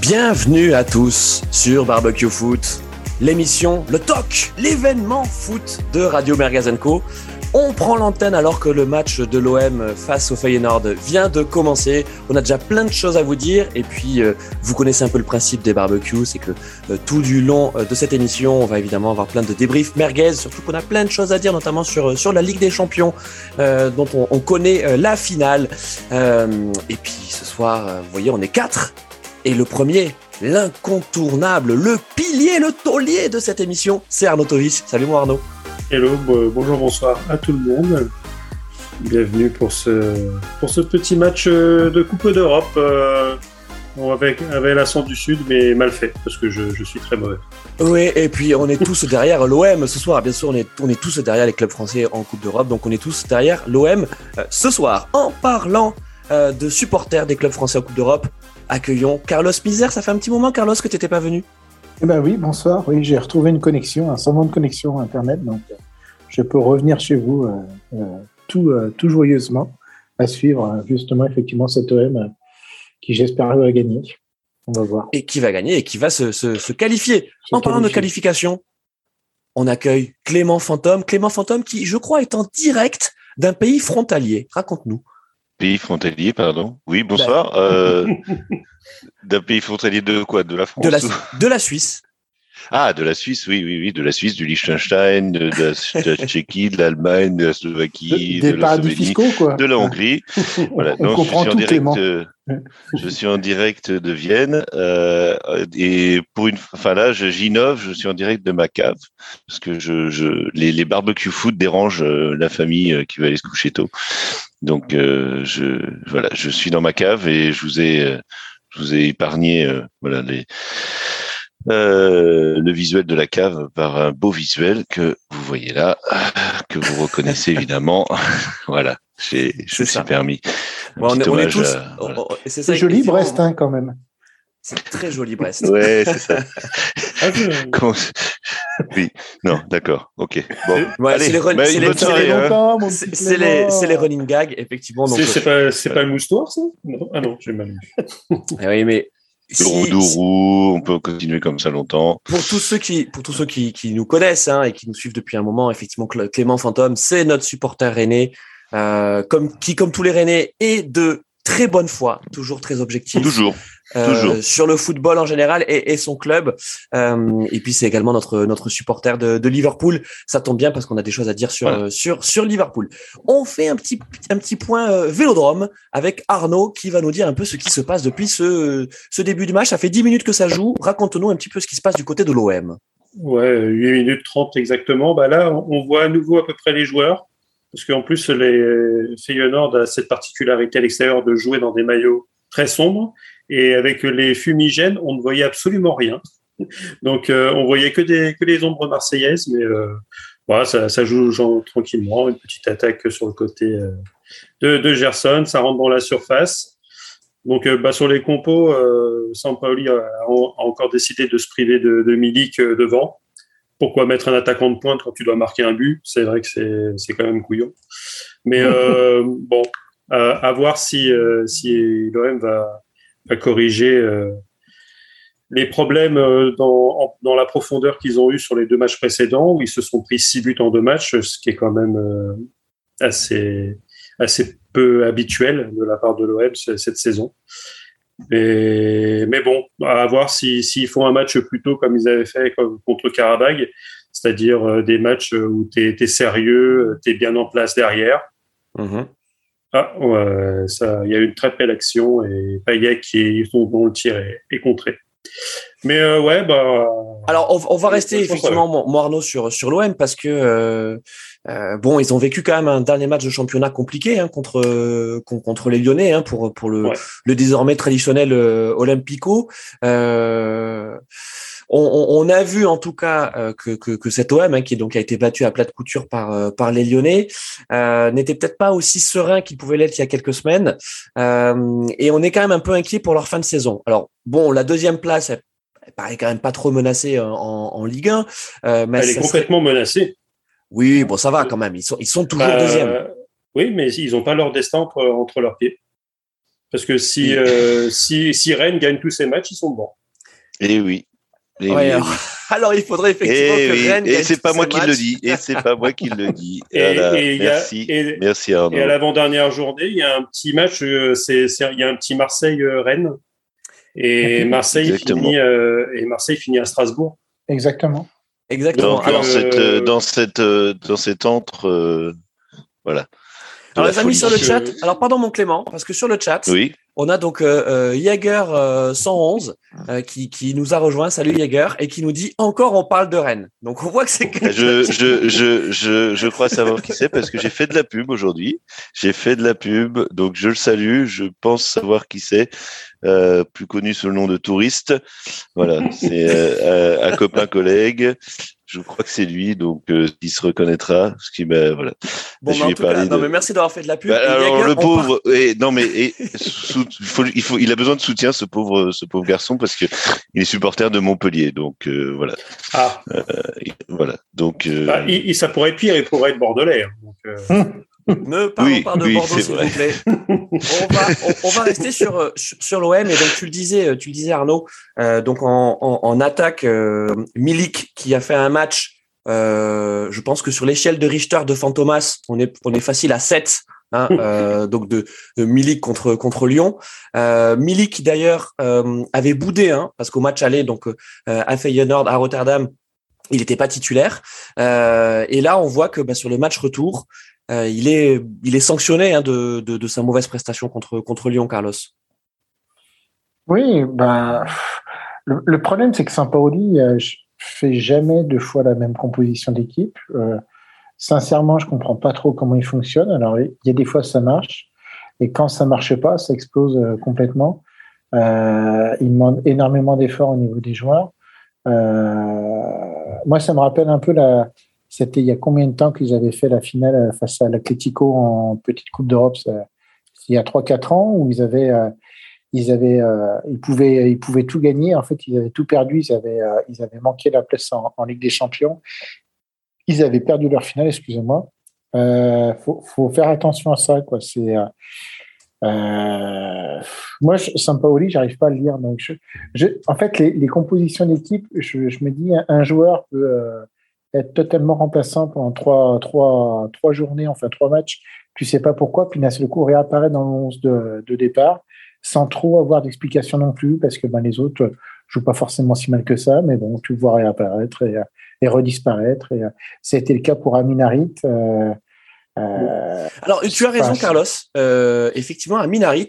Bienvenue à tous sur Barbecue Foot, l'émission, le TOC, l'événement foot de Radio Mergazenco. On prend l'antenne alors que le match de l'OM face au Feyenoord vient de commencer. On a déjà plein de choses à vous dire et puis euh, vous connaissez un peu le principe des barbecues, c'est que euh, tout du long euh, de cette émission, on va évidemment avoir plein de débriefs merguez, surtout qu'on a plein de choses à dire, notamment sur sur la Ligue des Champions dont on, on connaît la finale. et puis ce soir, vous voyez, on est quatre et le premier, l'incontournable, le pilier, le taulier de cette émission, c'est Arnaud Tovis. Salut moi Arnaud. Hello, bonjour, bonsoir à tout le monde. Bienvenue pour ce, pour ce petit match euh, de Coupe d'Europe euh, avec, avec l'accent du Sud, mais mal fait, parce que je, je, suis très mauvais. Oui, et puis on est tous derrière l'OM ce soir. Bien sûr, on est, on est tous derrière les clubs français en Coupe d'Europe, donc on est tous derrière l'OM euh, ce soir. En parlant de supporters des clubs français en Coupe d'Europe, accueillons Carlos Misère. Ça fait un petit moment, Carlos, que tu n'étais pas venu. Eh ben oui, bonsoir. Oui, j'ai retrouvé une connexion, un semblant de connexion Internet, donc euh, je peux revenir chez vous euh, euh, tout, tout joyeusement à suivre justement effectivement cet OM qui j'espère va gagner. On va voir. Et qui va gagner et qui va se, se, qualifier. en parlant de qualification, on accueille Clément Fantôme. Clément Fantôme qui, je crois, est en direct d'un pays frontalier. Raconte-nous. Pays frontalier, pardon. Oui, bonsoir. Ben. Euh, d'un pays frontalier de quoi? De la France De la, de la Suisse. Ah, de la Suisse, oui, oui, oui, de la Suisse, du Liechtenstein, de, la, Tchéquie, de l'Allemagne, de la Slovaquie, de, la fiscaux, quoi. de la Hongrie. voilà. On Donc, comprend je suis, en direct, Clément. je suis en direct de Vienne euh, et pour une, enfin là, j'innove, je suis en direct de ma cave parce que je, je les, les barbecues foot dérangent euh, la famille euh, qui va aller se coucher tôt. Donc euh, je voilà, je suis dans ma cave et je vous ai euh, je vous ai épargné euh, voilà les euh, le visuel de la cave par un beau visuel que vous voyez là, que vous reconnaissez évidemment. voilà, j'ai, je me suis permis. Bon, on, est, on est tous. Voilà. C'est, c'est joli Brest hein, quand même. C'est très joli Brest. Ouais, c'est ça. Comment... Oui, non, d'accord, ok. Bon, ouais, allez, c'est les, run... bah, c'est les, soirée, c'est, c'est les, c'est les running gags, effectivement. Donc, c'est, c'est pas, c'est pas le moustoir, ça? Non Ah non, j'ai mal vu. oui, mais on peut continuer comme ça longtemps. Pour tous ceux qui, pour tous ceux qui, qui nous connaissent hein, et qui nous suivent depuis un moment, effectivement, Clément Fantôme, c'est notre supporter rennais, euh, comme qui, comme tous les rennais, est de très bonne foi, toujours très objectif. Toujours. Euh, sur le football en général et, et son club. Euh, et puis c'est également notre notre supporter de, de, Liverpool. Ça tombe bien parce qu'on a des choses à dire sur voilà. sur sur Liverpool. On fait un petit un petit point euh, Vélodrome avec Arnaud qui va nous dire un peu ce qui se passe depuis ce ce début du match. Ça fait 10 minutes que ça joue. Raconte-nous un petit peu ce qui se passe du côté de l'OM. Ouais, 8 minutes 30 exactement. Bah là, on voit à nouveau à peu près les joueurs. Parce qu'en plus, les Feyenoord a cette particularité à l'extérieur de jouer dans des maillots très sombres. Et avec les fumigènes, on ne voyait absolument rien. Donc, euh, on voyait que, des, que les ombres marseillaises, mais euh, voilà, ça, ça joue genre, tranquillement. Une petite attaque sur le côté euh, de, de, Gerson, ça rentre dans la surface. Donc, euh, bah, sur les compos, Sampaoli a, a, encore décidé de se priver de, de Milik devant. Pourquoi mettre un attaquant de pointe quand tu dois marquer un but? C'est vrai que c'est quand même couillon. Mais bon, à voir si, si l'OM va, à corriger euh, les problèmes euh, dans, dans la profondeur qu'ils ont eu sur les deux matchs précédents, où ils se sont pris six buts en deux matchs, ce qui est quand même euh, assez, assez peu habituel de la part de l'OM cette saison. Et, mais bon, à voir s'ils si, si font un match plutôt comme ils avaient fait contre Karabag, c'est-à-dire des matchs où tu es, sérieux, tu es bien en place derrière. Mmh. Ah, ouais, ça, il y a eu une très belle action et Payet qui dont le tir est, est contré. Mais euh, ouais, bah. Alors, on, on va rester effectivement, moi Arnaud, sur sur l'OM parce que euh, euh, bon, ils ont vécu quand même un dernier match de championnat compliqué hein, contre contre les Lyonnais hein, pour pour le ouais. le désormais traditionnel euh, Olympico. Euh, on, on, a vu en tout cas euh, que, que, que cet OM, hein, qui donc a été battu à plat de couture par euh, par les Lyonnais, euh, n'était peut-être pas aussi serein qu'il pouvait l'être il y a quelques semaines, euh, et on est quand même un peu inquiet pour leur fin de saison. Alors bon, la deuxième place, elle, elle paraît quand même pas trop menacée en, en Ligue 1. Euh, mais elle est complètement serait... menacée. Oui, bon, ça va quand même. Ils sont ils sont toujours bah, deuxième. Oui, mais ils n'ont pas leur destin entre, entre leurs pieds. Parce que si, si, si Rennes gagne tous ses matchs, ils sont bons. Eh oui. Eh oui, alors, il faudrait effectivement et que oui. Rennes. Et c'est pas moi qui le dis. Et c'est pas moi qui le dis. Et, Voilà. et il y a- merci. et- merci Arnaud. Et à l'avant-dernière journée, il y a un petit match, euh, c'est, il y a un petit Marseille-Rennes. Et Marseille, Exactement. finit, euh, et Marseille finit à Strasbourg. Exactement. Exactement. Dans, Alors, dans euh, cette, euh, dans cette, euh, dans cet entre, euh, voilà. Alors, les amis folie. sur le chat, alors pardon mon Clément, parce que sur le chat, Oui. On a donc euh, euh, Jaeger euh, 111 euh, qui, qui nous a rejoint, salut Jaeger, et qui nous dit encore on parle de Rennes. Donc on voit que c'est Je, je, je, je, je crois savoir qui c'est parce que j'ai fait de la pub aujourd'hui. J'ai fait de la pub, donc je le salue. Je pense savoir qui c'est, euh, plus connu sous le nom de Touriste. Voilà, c'est euh, euh, un copain collègue. Je crois que c'est lui, donc euh, il se reconnaîtra. Ce qui, ben, voilà. Bon, je mais en tout cas, parlé non, de- mais merci d'avoir fait de la pub. Bah, Et alors le on part- pauvre, et, non mais et, sous- il, faut, il faut, il a besoin de soutien ce pauvre, ce pauvre garçon parce que il est supporter de Montpellier, donc euh, voilà, Ah, Et voilà. Donc euh, bah, il, il- ça pourrait être pire, il pourrait être bordelais. hein. Donc, euh, Ne parlons Oui, pas de oui, Bordeaux, s'il vous plaît. on, va, on, on va rester sur, euh, sur, l'OM. Et donc, tu le disais, euh, tu le disais Arnaud, euh, donc en, en, en attaque, euh, Milik qui a fait un match, euh, je pense que sur l'échelle de Richter de Fantomas, on est, on est facile à 7. Hein, euh, donc de, de Milik contre contre Lyon. Euh, Milik d'ailleurs euh, avait boudé hein, parce qu'au match aller donc euh, à Feyenoord à Rotterdam, il n'était pas titulaire. Euh, et là on voit que bah, sur le match retour, euh, il est il est sanctionné hein, de, de sa mauvaise prestation contre contre Lyon, Carlos. Oui, ben, le, problème, c'est que Saint-Paoli euh, fait jamais deux fois la même composition d'équipe. Euh, sincèrement, je comprends pas trop comment il fonctionne. Alors, il y a des fois, ça marche. Et quand ça marche pas, ça explose euh, complètement. Il demande énormément d'efforts au niveau des joueurs. Moi, ça me rappelle un peu la. C'était il y a combien de temps qu'ils avaient fait la finale euh, face à l'Atlético en petite Coupe d'Europe Il y a 3-4 ans où ils avaient, euh, ils avaient, euh, ils pouvaient, ils pouvaient tout gagner. En fait, ils avaient tout perdu. Ils avaient, ils avaient manqué la place en, Ligue des Champions. Ils avaient perdu leur finale. Excusez-moi. Euh, faut, faut faire attention à ça, quoi. C'est moi, je- Sampaoli, j'arrive pas à le lire. Donc, en fait, les, compositions d'équipe, je, me dis, un, un joueur peut être totalement remplaçant pendant trois, trois, trois journées, enfin trois matchs. Tu sais pas pourquoi, puis d'un seul coup réapparaît dans le 11 de, de départ, sans trop avoir d'explication non plus, parce que ben, les autres euh, jouent pas forcément si mal que ça, mais bon, tu le vois réapparaître et, euh, et redisparaître. Et, ça a été le cas pour Aminarit. Euh, euh, Alors, tu as raison, Carlos. Euh, effectivement, à Minarit,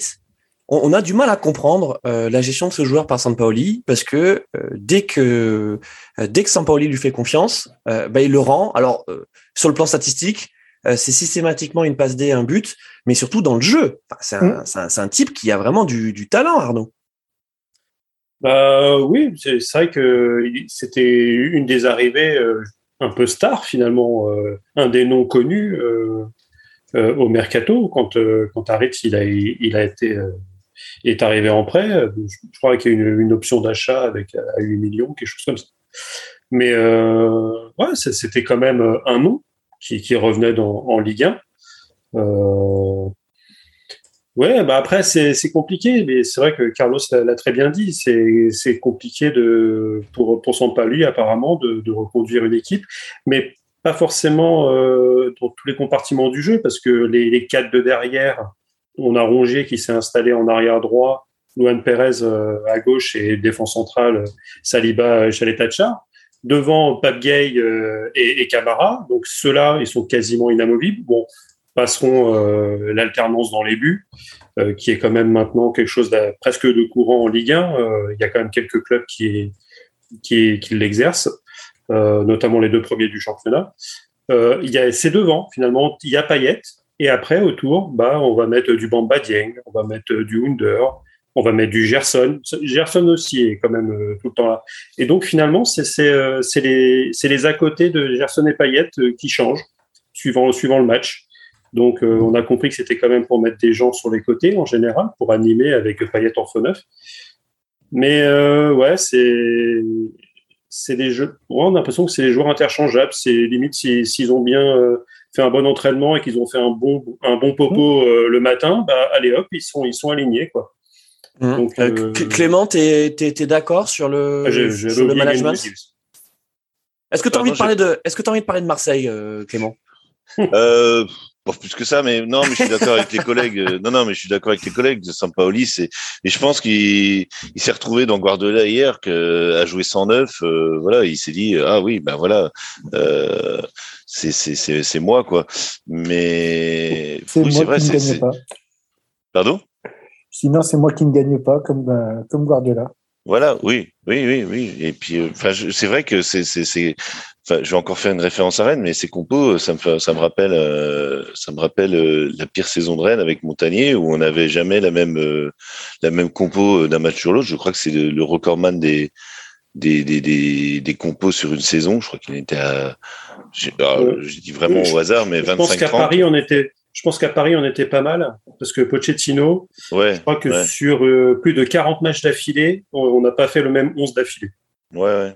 on, on a du mal à comprendre euh, la gestion de ce joueur par Sampaoli parce que euh, dès que euh, dès que Sampaoli lui fait confiance, euh, bah, il le rend. Alors, euh, sur le plan statistique, euh, c'est systématiquement une passe D, un but, mais surtout dans le jeu. Enfin, c'est un, c'est un- c'est un type qui a vraiment du, du talent, Arnaud. Bah oui, c'est c'est vrai que c'était une des arrivées euh, un peu star finalement, euh, un des noms connus euh, euh, au mercato quand euh, quand Harit il a il a été euh, est arrivé en prêt. euh, Je, crois qu'il y a une, une option d'achat avec euh, à 8 millions, quelque chose comme ça. Mais euh, ouais, c'était quand même un nom qui, revenait en Ligue 1. Euh, Ouais, bah après c'est compliqué, mais c'est vrai que Carlos l'a très bien dit. C'est compliqué de pour pour Sampaoli apparemment de, reconduire une équipe, mais pas forcément dans tous les compartiments du jeu, parce que les, les quatre de derrière, on a Rongier qui s'est installé en arrière droit, Luan Perez euh, à gauche et défense centrale Saliba, Chaletachar. Devant Pape Gay euh, et, et Camara, donc ceux-là ils sont quasiment inamovibles. Bon, passeront euh, l'alternance dans les buts, qui est quand même maintenant quelque chose de, presque de courant en Ligue 1. Euh, il y a quand même quelques clubs qui, qui, l'exercent, notamment les deux premiers du championnat. Il y a c'est devant finalement, il y a Payet, et après autour, bah on va mettre du Bamba Dieng, on va mettre du Under, on va mettre du Gerson. Gerson aussi est quand même euh, tout le temps là. Et donc finalement, c'est euh, les les à côté de Gerson et Payet euh, qui changent suivant suivant le match. Donc, euh, on a compris que c'était quand même pour mettre des gens sur les côtés en général, pour animer avec Payet en faux neuf. Mais euh, ouais, c'est c'est des jeux. On a l'impression que c'est des joueurs interchangeables. C'est limite s'ils ont bien euh, fait un bon entraînement et qu'ils ont fait un bon, un bon popo mmh. le matin, bah, allez hop, ils sont, ils sont alignés. Quoi. Mmh. Donc, Clément, tu es, d'accord sur le, ah, sur le management Est-ce que tu as, envie de parler de, est-ce que as envie de parler de Marseille, Clément? Euh, plus que ça, mais non, mais je suis d'accord avec les collègues. Euh, non, non, mais je suis d'accord avec les collègues de Sampaoli. C'est et je pense qu'il il, s'est retrouvé dans Guardiola hier que à jouer 109. Euh, voilà, il s'est dit ah oui, ben voilà, euh, c'est c'est c'est c'est moi quoi. Mais c'est oui, vrai, c'est pardon? Sinon, c'est moi qui ne gagne pas comme euh, comme Guardiola. Voilà, oui, oui, oui, oui. Et puis, enfin, c'est vrai que c'est, c'est, c'est, je vais encore faire une référence à Rennes, mais ces compos, ça me, ça me rappelle, euh, ça me rappelle euh, la pire saison de Rennes avec Montagnier, où on n'avait jamais la même, euh, la même compo d'un match sur l'autre. Je crois que c'est le, recordman des, des, des, des, des, compos sur une saison. Je crois qu'il était à, j'ai, dit vraiment au hasard, mais 25 Je pense qu'à Paris, on était, je pense qu'à Paris, on était pas mal, parce que Pochettino, ouais, je crois que sur plus de 40 matchs d'affilée, on n'a pas fait le même 11 d'affilée. Ouais, ouais.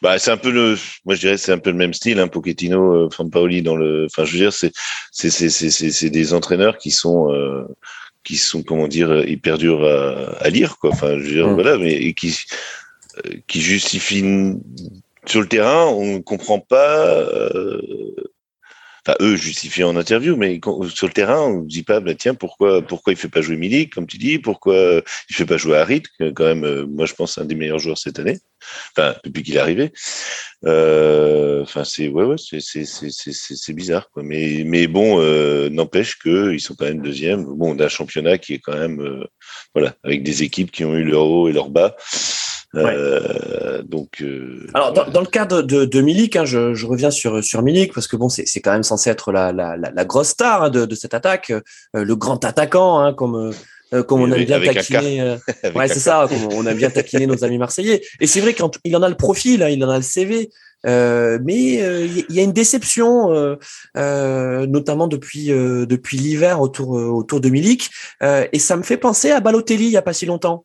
Bah, c'est un peu le, moi je dirais c'est un peu le même style, hein, Pochettino, euh, Fampaoli dans le, enfin je veux dire c'est c'est c'est c'est c'est des entraîneurs qui sont euh, qui sont comment dire hyper durs à, à lire quoi, enfin je veux dire mm. voilà mais et qui euh, qui justifient sur le terrain on comprend pas euh, enfin eux justifient en interview, mais sur le terrain, on ne dit pas, bah, tiens, pourquoi, pourquoi il fait pas jouer Milik, comme tu dis, pourquoi il fait pas jouer Harit, quand même, euh, moi je pense un des meilleurs joueurs cette année, enfin depuis qu'il est arrivé. Euh, enfin c'est ouais ouais c'est c'est c'est c'est bizarre quoi, mais mais bon euh, n'empêche que ils sont quand même deuxième. Bon d'un championnat qui est quand même voilà avec des équipes qui ont eu leur haut et leur bas. Euh, donc, euh, alors dans, dans, le cadre de, de Milik, hein, je, je, reviens sur sur Milik parce que bon, c'est quand même censé être la, la, la, grosse star hein, de, de, cette attaque, euh, le grand attaquant, hein, comme comme on aime bien taquiner. ouais, c'est ça, on a bien taquiné nos amis marseillais. Et c'est vrai qu'il en a le profil, hein, il en a le CV. Euh, mais il y a une déception, euh, notamment depuis depuis l'hiver autour autour de Milik, et ça me fait penser à Balotelli il y a pas si longtemps.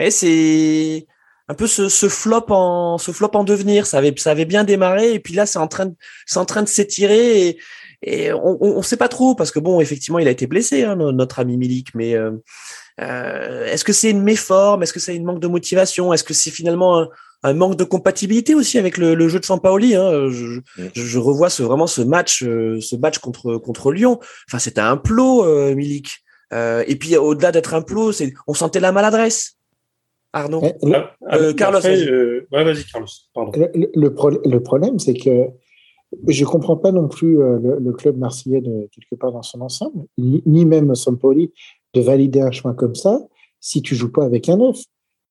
Et c'est un peu ce, ce, flop en ce flop en devenir. Ça avait ça avait bien démarré et puis là c'est en train de c'est en train de s'étirer et, et on, on sait pas trop parce que bon effectivement il a été blessé hein, notre ami Milik mais euh, euh, est-ce que c'est une méforme? Est-ce que c'est une manque de motivation? Est-ce que c'est finalement un, manque de compatibilité aussi avec le, le jeu de Sampaoli hein? Je, je, revois ce, vraiment ce match euh, ce match contre contre Lyon. Enfin c'était un plot euh, Milik. Et puis au-delà d'être un plot c'est on sentait la maladresse Arnaud. Carlos. vas-y, Carlos. Le, problème, c'est que je ne comprends pas non plus euh, le, club marseillais de, quelque part dans son ensemble, ni, même Sampoli, de valider un chemin comme ça si tu joues pas avec un neuf.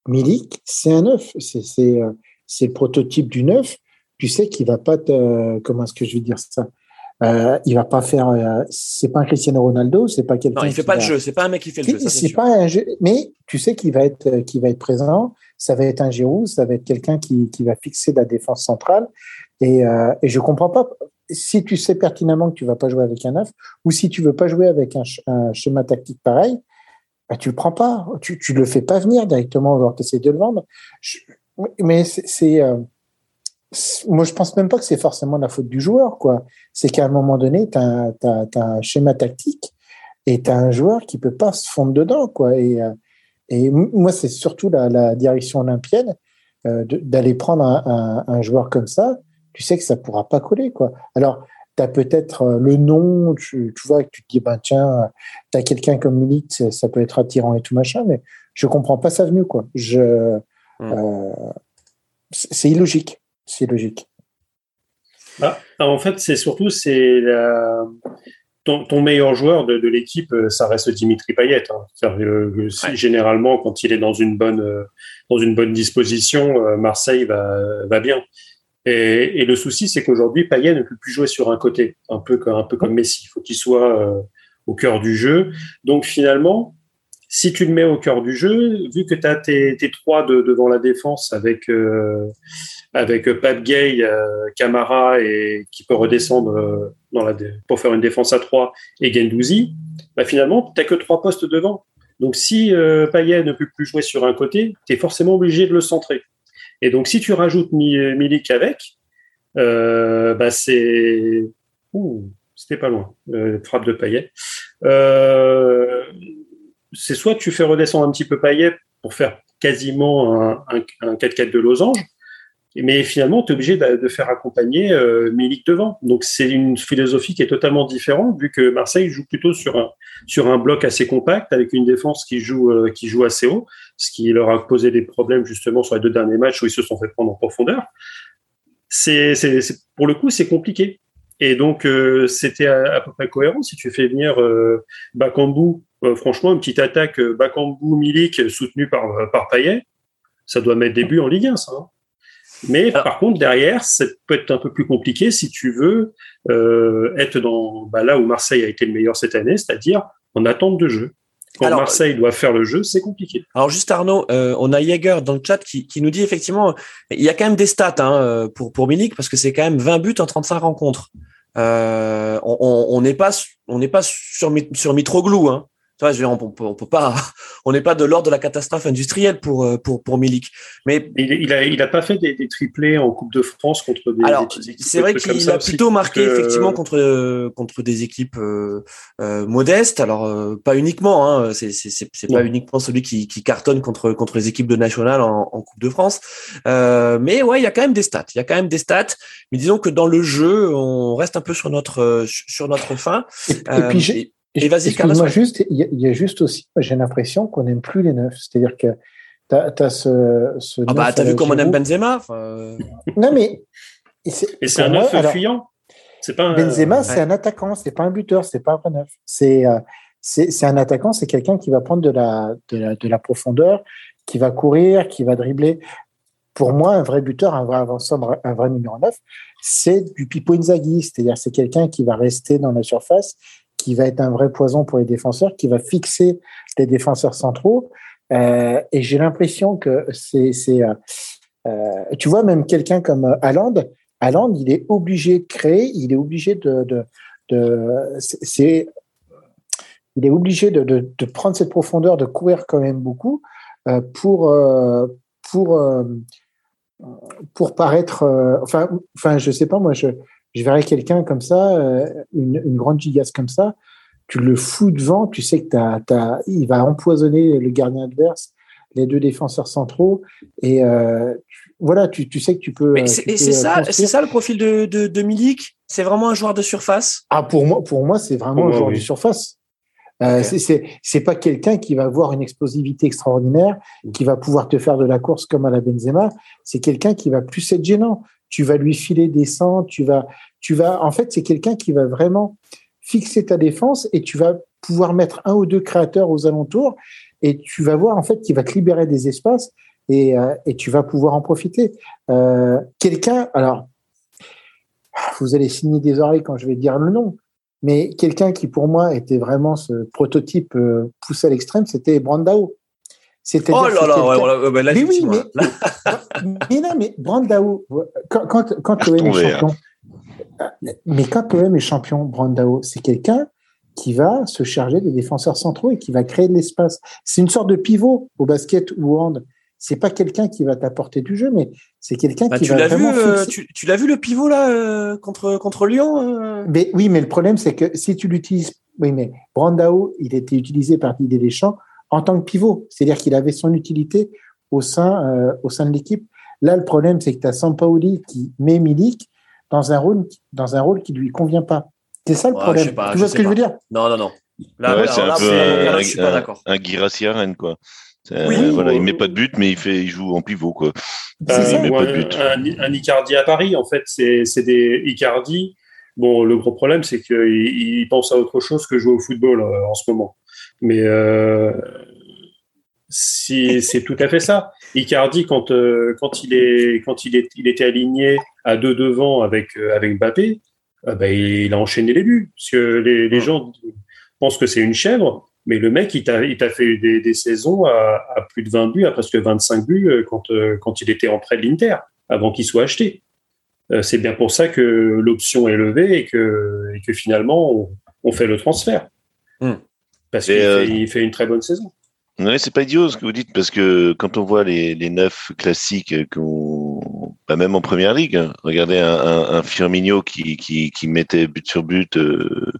Milik, c'est un neuf. Euh, c'est le prototype du neuf. Tu sais qu'il va pas te. Comment est-ce que je vais dire ça? Euh, il va pas faire. Euh, c'est pas un Cristiano Ronaldo, c'est pas quelqu'un. Non, il fait pas de jeu. C'est pas un mec qui fait le jeu. C'est pas un jeu, mais tu sais qu'il va être, euh, qui va être présent. Ça va être un Giroud, ça va être quelqu'un qui, qui va fixer la défense centrale. Et, euh, et je comprends pas si tu sais pertinemment que tu vas pas jouer avec un neuf, ou si tu veux pas jouer avec un, un schéma tactique pareil, bah, tu le prends pas. Tu, tu le fais pas venir directement alors tu essaies de le vendre. mais c'est euh, moi, je pense même pas que c'est forcément la faute du joueur, quoi. C'est qu'à un moment donné, tu as, un schéma tactique et tu as un joueur qui peut pas se fondre dedans, quoi. Et, euh, et moi, c'est surtout la, la, direction olympienne euh, d'aller prendre un, un, joueur comme ça. Tu sais que ça pourra pas coller, quoi. Alors, tu as peut-être euh, le nom, tu, tu, vois, que tu te dis, ben tiens, tu as quelqu'un comme Milik, ça peut être attirant et tout machin, mais je comprends pas sa venue, quoi. Je, mmh. euh, c'est illogique c'est logique. Ah, en fait, c'est surtout c'est ton, meilleur joueur de, l'équipe, euh, ça reste Dimitri Payet. Hein. Généralement, quand il est dans une bonne, euh, dans une bonne disposition, euh, Marseille va, va bien. Et, le souci, c'est qu'aujourd'hui, Payet ne peut plus jouer sur un côté, un peu, un peu comme Messi. Il faut qu'il soit au cœur du jeu. Donc finalement, si tu le mets au cœur du jeu, vu que tu as tes, trois devant la défense avec, euh, avec Pat Gay, euh, Camara et qui peut redescendre euh, dans la, pour faire une défense à trois et Gendouzi, bah finalement, tu que trois postes devant. Donc si Payet ne peut plus jouer sur un côté, tu es forcément obligé de le centrer. Et donc si tu rajoutes Milik avec, bah c'est c'était pas loin. frappe de Payet. C'est soit tu fais redescendre un petit peu Payet pour faire quasiment un, un 4-4 de losange, mais finalement, tu es obligé de, faire accompagner euh, Milik devant. Donc, c'est une philosophie qui est totalement différente, vu que Marseille joue plutôt sur un, sur un bloc assez compact, avec une défense qui joue, euh, qui joue assez haut, ce qui leur a posé des problèmes justement sur les deux derniers matchs où ils se sont fait prendre en profondeur. C'est, pour le coup, c'est compliqué. Et donc, euh, c'était à, peu près cohérent. Si tu fais venir euh, Bakambu, euh, franchement, une petite attaque Bakambu, Milik, soutenue par, par Payet, ça doit mettre des buts en Ligue 1, ça. Hein. Mais par contre, derrière, ça peut être un peu plus compliqué si tu veux euh, être dans bah, là où Marseille a été le meilleur cette année, c'est-à-dire en attente de jeu. Quand Marseille doit faire le jeu, c'est compliqué. Alors juste Arnaud, euh, on a Jäger dans le chat qui, qui, nous dit effectivement, il y a quand même des stats hein, pour pour Milik parce que c'est quand même 20 buts en 35 rencontres. Euh, on n'est pas on n'est pas sur sur Mitroglou, hein on, on, peut pas, on n'est pas de l'ordre de la catastrophe industrielle pour euh, pour pour Milik. Mais il, a il a pas fait des, triplés en Coupe de France contre des. Alors c'est vrai qu'il a plutôt marqué effectivement contre contre des équipes euh, euh, modestes. Alors pas uniquement, hein, c'est c'est pas uniquement celui qui, qui cartonne contre contre les équipes de nationales en, en Coupe de France. mais ouais, il y a quand même des stats. Il y a quand même des stats. Mais disons que dans le jeu, on reste un peu sur notre sur notre fin. Et, puis et vas-y, Excuse-moi juste, il y, a juste aussi, j'ai l'impression qu'on n'aime plus les neufs. C'est-à-dire que tu as, ce, ce. Ah bah, t'as vu comment on aime Benzema Non, mais. Et c'est un neuf fuyant. C'est pas un... Benzema, c'est un attaquant, c'est pas un buteur, c'est pas un vrai neuf. C'est. Euh, c'est un attaquant, c'est quelqu'un qui va prendre de la, de la, de, la, profondeur, qui va courir, qui va dribbler. Pour moi, un vrai buteur, un vrai avançant, un vrai numéro 9, c'est du Pipo Inzaghi, c'est-à-dire c'est quelqu'un qui va rester dans la surface, qui va être un vrai poison pour les défenseurs, qui va fixer les défenseurs centraux. Euh, et j'ai l'impression que c'est, euh, euh, tu vois, même quelqu'un comme Haaland, Haaland, il est obligé de créer, il est obligé de, de, de c'est, il est obligé de, de, de, prendre cette profondeur, de courir quand même beaucoup euh, pour pour euh, pour paraître, enfin, enfin, je sais pas, moi, je je verrais quelqu'un comme ça, euh, une, une, grande gigasse comme ça, tu le fous devant, tu sais que t'as, t'as, il va empoisonner le gardien adverse, les deux défenseurs centraux, et euh, voilà, tu, tu, sais que tu peux. Mais c'est, et c'est ça, c'est ça le profil de, de, de Milik? C'est vraiment un joueur de surface? Ah pour moi, pour moi, c'est vraiment un joueur de surface. Euh, c'est, c'est, c'est pas quelqu'un qui va avoir une explosivité extraordinaire, qui va pouvoir te faire de la course comme à la Benzema. C'est quelqu'un qui va plus être gênant tu vas lui filer des centres, tu vas, tu vas, en fait, c'est quelqu'un qui va vraiment fixer ta défense et tu vas pouvoir mettre un ou deux créateurs aux alentours et tu vas voir en fait qu'il va te libérer des espaces et, euh, et tu vas pouvoir en profiter. Euh, quelqu'un, alors, vous allez signer des oreilles quand je vais dire le nom, mais quelqu'un qui pour moi était vraiment ce prototype euh, poussé à l'extrême, c'était Brandao. Oh là là, ben là, mais oui, mais, mais, non, mais Brandao, quand, quand, quand l'OM est champion, mais quand l'OM est champion, Brandao, c'est quelqu'un qui va se charger des défenseurs centraux et qui va créer de l'espace. C'est une sorte de pivot au basket ou au hand. C'est pas quelqu'un qui va t'apporter du jeu, mais c'est quelqu'un bah, qui tu va vraiment. Vu, euh, tu, tu l'as vu le pivot là euh, contre contre Lyon euh mais, Oui, mais le problème c'est que si tu l'utilises, oui, mais Brandao, il était utilisé par Didier Deschamps en tant que pivot. C'est-à-dire qu'il avait son utilité au sein, euh, au sein de l'équipe. Là, le problème, c'est que tu as Sampaoli qui met Milik dans un rôle, dans un rôle qui lui convient pas. C'est ça le problème. tu vois ce que je veux dire? Non, non, non. Là, c'est un peu un, un, suis un, un quoi. Oui, voilà, il met pas de but, mais il fait, il joue en pivot, quoi. Euh, il met pas de but. Un, Icardi à Paris, en fait, c'est des Icardi. Bon, le gros problème, c'est qu'il il pense à autre chose que jouer au football euh, en ce moment. Mais euh, c'est tout à fait ça. Icardi, quand, euh, quand, il, est, quand il, est, il était aligné à deux devant avec, euh, avec Mbappé, euh, bah, il a enchaîné les buts. Parce que les, les gens pensent que c'est une chèvre, mais le mec, il t'a fait des, des saisons à, à, plus de 20 buts, à presque 25 buts quand, quand il était en prêt de l'Inter, avant qu'il soit acheté. C'est bien pour ça que l'option est levée et que, et que finalement, on, on fait le transfert. Hmm. Parce qu'il euh, fait, fait, une très bonne saison. Oui, c'est pas idiot ce que vous dites, parce que quand on voit les, les neufs classiques qu'on bah, même en première ligue. Hein. Regardez un, un, un Firmino qui, qui, qui, mettait but sur but euh,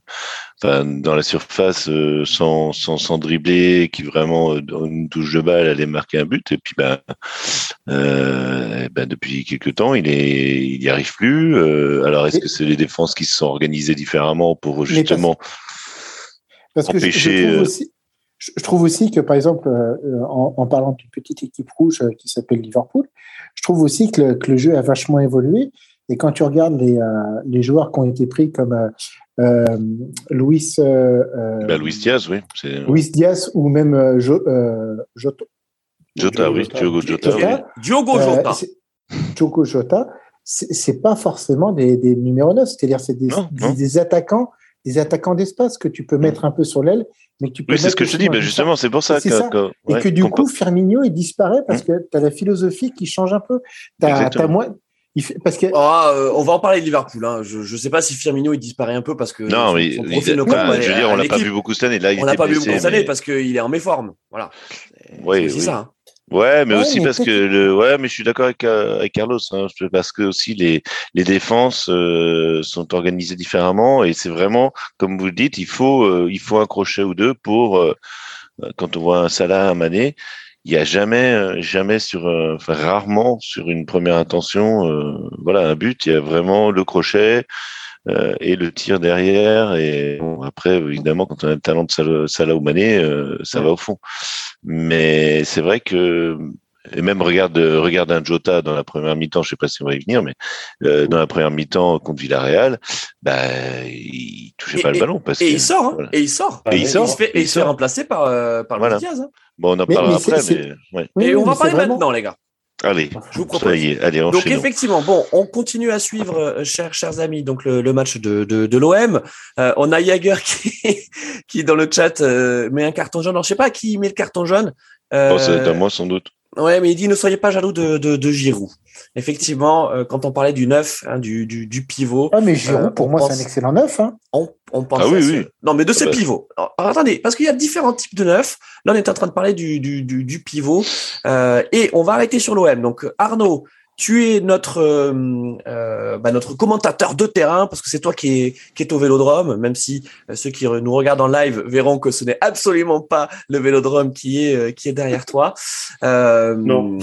enfin, dans la surface euh, sans, sans, sans dribbler, qui vraiment, dans une touche de balle, allait marquer un but. Et puis, euh, ben depuis quelques temps, il est, il y arrive plus. alors, est-ce que c'est les défenses qui se sont organisées différemment pour justement parce, empêcher que je trouve, aussi, je trouve aussi que, par exemple, en, en parlant d'une petite équipe rouge qui s'appelle Liverpool, je trouve aussi que le, que le, jeu a vachement évolué. Et quand tu regardes les, euh, les joueurs qui ont été pris comme euh, euh Luis, euh, bah, Luis Diaz, oui. Luis Diaz ou même jo, Jota. Jota, oui, Diogo Jota. Jota. Diogo Jota. Diogo Jota, c'est pas forcément des, des numéros 9, c'est-à-dire c'est des, des, des, attaquants des attaquants d'espace que tu peux mettre un peu sur l'aile, mais que tu peux. Oui, c'est ce que je te dis, mais justement, c'est pour ça que. Ça. Que, ouais, et que du coup, Firmino, il disparaît parce que tu as la philosophie qui change un peu. Tu as, moins. Il fait, parce que... Ah, euh, on va en parler de Liverpool. Hein. Je ne sais pas si Firmino il disparaît un peu parce que. Non, mais son il, il, bah, je veux dire, on l'a pas vu beaucoup cette année. Là, il on l'a pas vu beaucoup cette année parce qu'il est en méforme. Voilà. Oui, c'est ça. Hein. Ouais, mais ouais, aussi mais parce que le, ouais, mais je suis d'accord avec, euh, avec Carlos, hein, parce que aussi les les défenses euh, sont organisées différemment et c'est vraiment, comme vous le dites, il faut euh, il faut un crochet ou deux pour euh, quand on voit un Salah, un Mané, il y a jamais euh, jamais sur, enfin rarement sur une première intention, voilà un but, il y a vraiment le crochet. Euh, et le tir derrière. Et bon, après, évidemment, quand on a le talent de Salah, ou Mané, euh, ça ouais. va au fond. Mais c'est vrai que et même regarde regarde un Jota dans la première mi-temps, je sais pas si on va y venir, mais euh, dans la première mi-temps contre Villarreal, bah il touchait et, pas le ballon parce et que, il sort, hein, voilà. et il sort, et il sort, il se fait, il se fait remplacer par euh, par voilà. Diaz. Hein. Bon, on en parlera après, mais ouais. Et on va parler vraiment... maintenant, les gars. Allez, je vous propose. Est, allez, donc effectivement, bon, on continue à suivre, euh, chers chers amis, donc le, le match de de, de l'OM. Euh, on a Jaeger qui qui dans le chat euh, met un carton jaune. Alors je sais pas qui met le carton jaune. Euh, oh, c'est à moi sans doute. Ouais, mais il dit ne soyez pas jaloux de, de, de Giroud. Effectivement, euh, quand on parlait du neuf, hein, du, du, du, pivot. Ah, mais Giroud, euh, pour moi, pense... c'est un excellent neuf. Hein. On, on pense ah, oui, ce... oui. Non, mais de ces ah, bah. pivots. Alors, attendez, parce qu'il y a différents types de neufs. Là, on est en train de parler du, du, du, du pivot. Euh, et on va arrêter sur l'OM. Donc, Arnaud, tu es notre euh, euh, bah, notre commentateur de terrain parce que c'est toi qui est qui est au Vélodrome, même si euh, ceux qui nous regardent en live verront que ce n'est absolument pas le Vélodrome qui est euh, qui est derrière toi. non.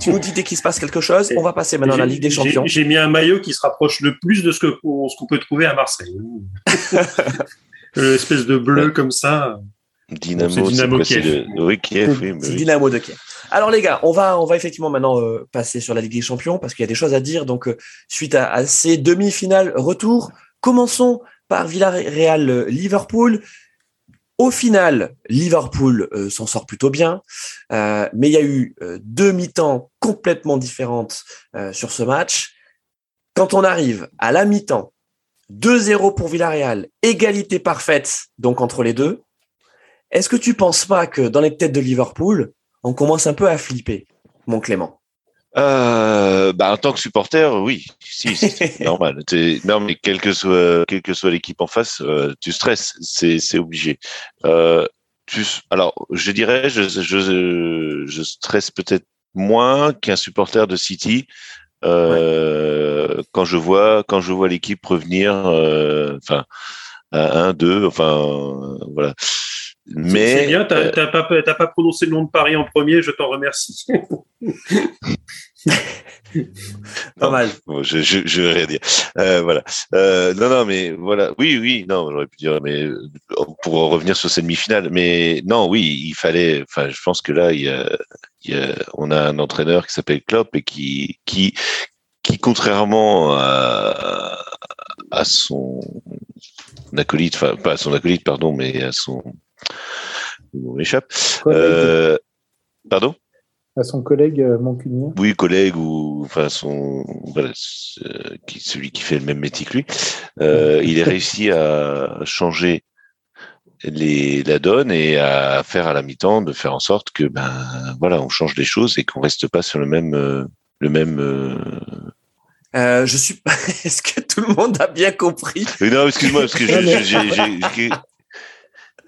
Tu nous dis dès qu'il se passe quelque chose. On va passer maintenant à la Ligue des Champions. J'ai mis un maillot qui se rapproche le plus de ce que ce qu'on peut trouver à Marseille. L'espèce de bleu comme ça. Dynamo, c'est Dynamo Kiev. Le... Oui, Kiev, oui. C'est Dynamo de Kiev. Alors les gars, on va on va effectivement maintenant euh, passer sur la Ligue des Champions parce qu'il y a des choses à dire. Donc euh, suite à, ces demi-finales retour, commençons par Villarreal Liverpool. Au final, Liverpool euh, s'en sort plutôt bien, euh, mais il y a eu euh, deux mi-temps complètement différentes sur ce match. Quand on arrive à la mi-temps, 2-0 pour Villarreal, égalité parfaite donc entre les deux. Est-ce que tu penses pas que dans les têtes de Liverpool, on commence un peu à flipper, mon Clément euh, bah, en tant que supporter, oui, si, c'est normal. Non, mais quelle que soit, quelle que soit l'équipe en face, euh, tu stresses, c'est, obligé. Euh, tu, alors, je dirais, je, je, je stresse peut-être moins qu'un supporter de City ouais. quand je vois, quand je vois l'équipe revenir, enfin, à 1, 2, enfin, voilà. Mais c'est bien, t'as euh, pas, pas prononcé le nom de Paris en premier, je t'en remercie. pas mal. Bon, je, je, je vais rien dire. Euh, voilà. Euh, non, non, mais voilà. Oui, oui, non, j'aurais pu dire, mais pour revenir sur cette demi-finale, mais non, oui, il fallait. Enfin, je pense que là, il y a, il y a on a un entraîneur qui s'appelle Klopp et qui, qui, qui, contrairement à, à son acolyte, enfin pas à son acolyte, pardon, mais à son on m'échappe. Euh, pardon? À son collègue euh, Moncunien Oui, collègue ou enfin son voilà, qui, celui qui fait le même métier que lui. Euh, il a réussi à changer les, la donne et à faire à la mi-temps de faire en sorte que ben voilà on change les choses et qu'on reste pas sur le même le même euh, je suis. Est-ce que tout le monde a bien compris? Non, excuse-moi, parce que j'ai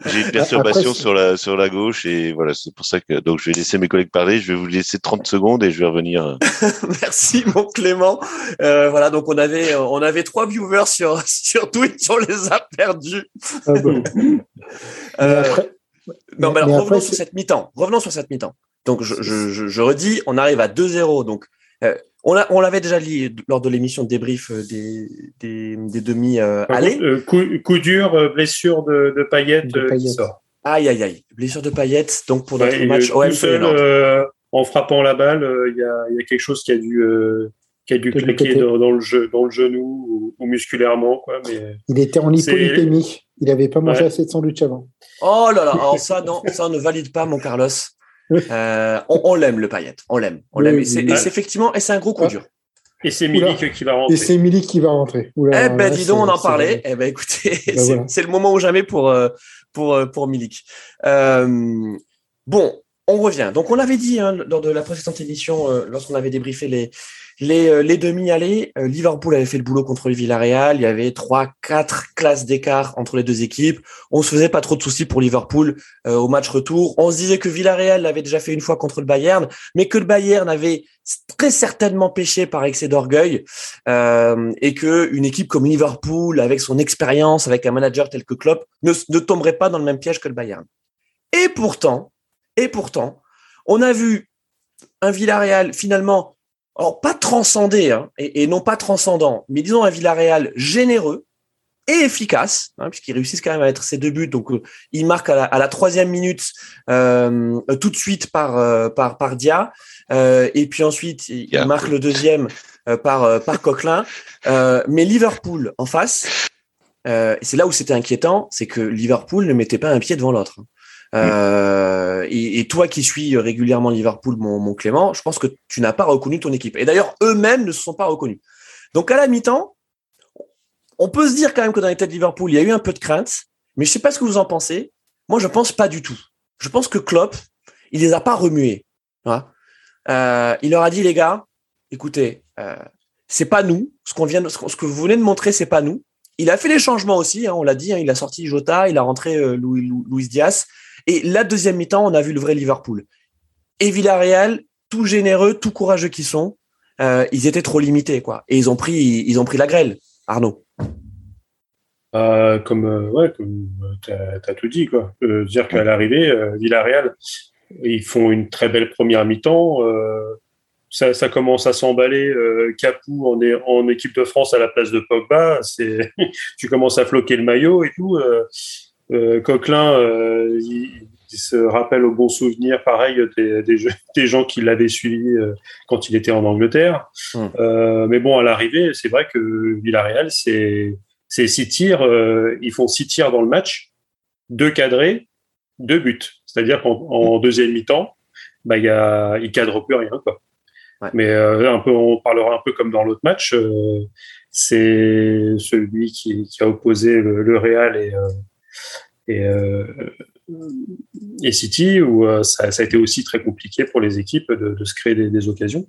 J'ai une perturbation sur la sur la gauche et voilà, c'est pour ça que donc je vais laisser mes collègues parler. Je vais vous laisser 30 secondes et je vais revenir. Merci mon Clément. Euh, voilà, donc on avait on avait trois viewers sur sur Twitch, on les a perdus. Ah bon. euh, non, mais, alors revenons sur cette mi-temps. Revenons sur cette mi-temps. Donc je, je, je, redis, on arrive à 2-0. Donc euh, on, on l'avait déjà dit lors de l'émission de débrief euh, des, des, des demi euh, allées. Euh, coup, coup, dur, blessure de, de Payet, sort. Aïe aïe aïe, blessure de Payet. Donc pour notre match OM seul, en frappant la balle, il y a, y, a, quelque chose qui a dû qui a dû claquer dans, dans, le jeu, dans le genou ou, ou musculairement quoi. Mais il était en hypolipémie. Il n'avait pas mangé ouais. assez de sandwich avant. Oh là là, alors ça non, ça ne valide pas mon Carlos. Euh, on, on l'aime le paillette, on l'aime, on l'aime. et c'est effectivement, et c'est un gros coup dur. Et c'est Milik qui va rentrer. Et c'est Milik qui va rentrer. Oula, eh ben, dis donc, on en parlait. Eh ben, écoutez, ben, voilà. c'est le moment ou jamais pour, euh, pour, euh, pour Milik. Euh, bon, on revient. Donc, on l'avait dit hein, lors de la précédente émission, euh, lorsqu'on avait débriefé les, les, euh, les demi-allées, euh, Liverpool avait fait le boulot contre le Villarreal. Il y avait trois, quatre classes d'écart entre les deux équipes. On se faisait pas trop de soucis pour Liverpool euh, au match retour. On se disait que Villarreal l'avait déjà fait une fois contre le Bayern, mais que le Bayern avait très certainement péché par excès d'orgueil et que une équipe comme Liverpool, avec son expérience, avec un manager tel que Klopp, ne, ne tomberait pas dans le même piège que le Bayern. Et pourtant, et pourtant, on a vu un Villarreal finalement alors pas transcendé hein, et, et, non pas transcendant, mais disons un Villarreal généreux et efficace, hein, puisqu'ils réussissent quand même à être ses deux buts. Donc euh, il marque à la, à la troisième minute euh, tout de suite par euh, par par Dia, euh, et puis ensuite il yeah. marque le deuxième euh, par par Coquelin. mais Liverpool en face, et c'est là où c'était inquiétant, c'est que Liverpool ne mettait pas un pied devant l'autre. Euh, et, toi qui suis régulièrement Liverpool, mon, mon Clément, je pense que tu n'as pas reconnu ton équipe. Et d'ailleurs, eux-mêmes ne se sont pas reconnus. Donc à la mi-temps, on peut se dire quand même que dans les têtes de Liverpool, il y a eu un peu de crainte, mais je sais pas ce que vous en pensez. Moi, je pense pas du tout. Je pense que Klopp, il les a pas remués. Euh, il leur a dit les gars, écoutez, euh, c'est pas nous. Ce qu'on vient, ce que vous venez de montrer, c'est pas nous. Il a fait les changements aussi, hein, on l'a dit. Hein, il a sorti Jota, il a rentré euh, Louis Diaz. Et la deuxième mi-temps, on a vu le vrai Liverpool. Et Villarreal, tout généreux, tout courageux qu'ils sont, euh, ils étaient trop limités, quoi. Et ils ont pris, ils ont pris la grêle. Arnaud. Euh, comme euh, ouais, t'as as tout dit, quoi. Euh, dire qu'à l'arrivée, euh, Villarreal, ils font une très belle première mi-temps. Ça, commence à s'emballer. Capou en, est, en équipe de France à la place de Pogba. Tu commences à floquer le maillot et tout. Euh, Coquelin, euh, il, il, se rappelle au bon souvenir, pareil, des, des, des gens qui l'avaient suivi euh, quand il était en Angleterre. Mmh. mais bon, à l'arrivée, c'est vrai que Villarreal, c'est c'est six tirs, ils font six tirs dans le match, deux cadrés, deux buts. C'est-à-dire qu'en en deuxième mi-temps, bah, il y a, il cadre plus rien, quoi. Ouais. Mais euh, un peu, on parlera un peu comme dans l'autre match. Euh, c'est celui qui, qui, a opposé le, le Real et, euh, et, euh, et City où euh, ça, a été aussi très compliqué pour les équipes de, se créer des, occasions.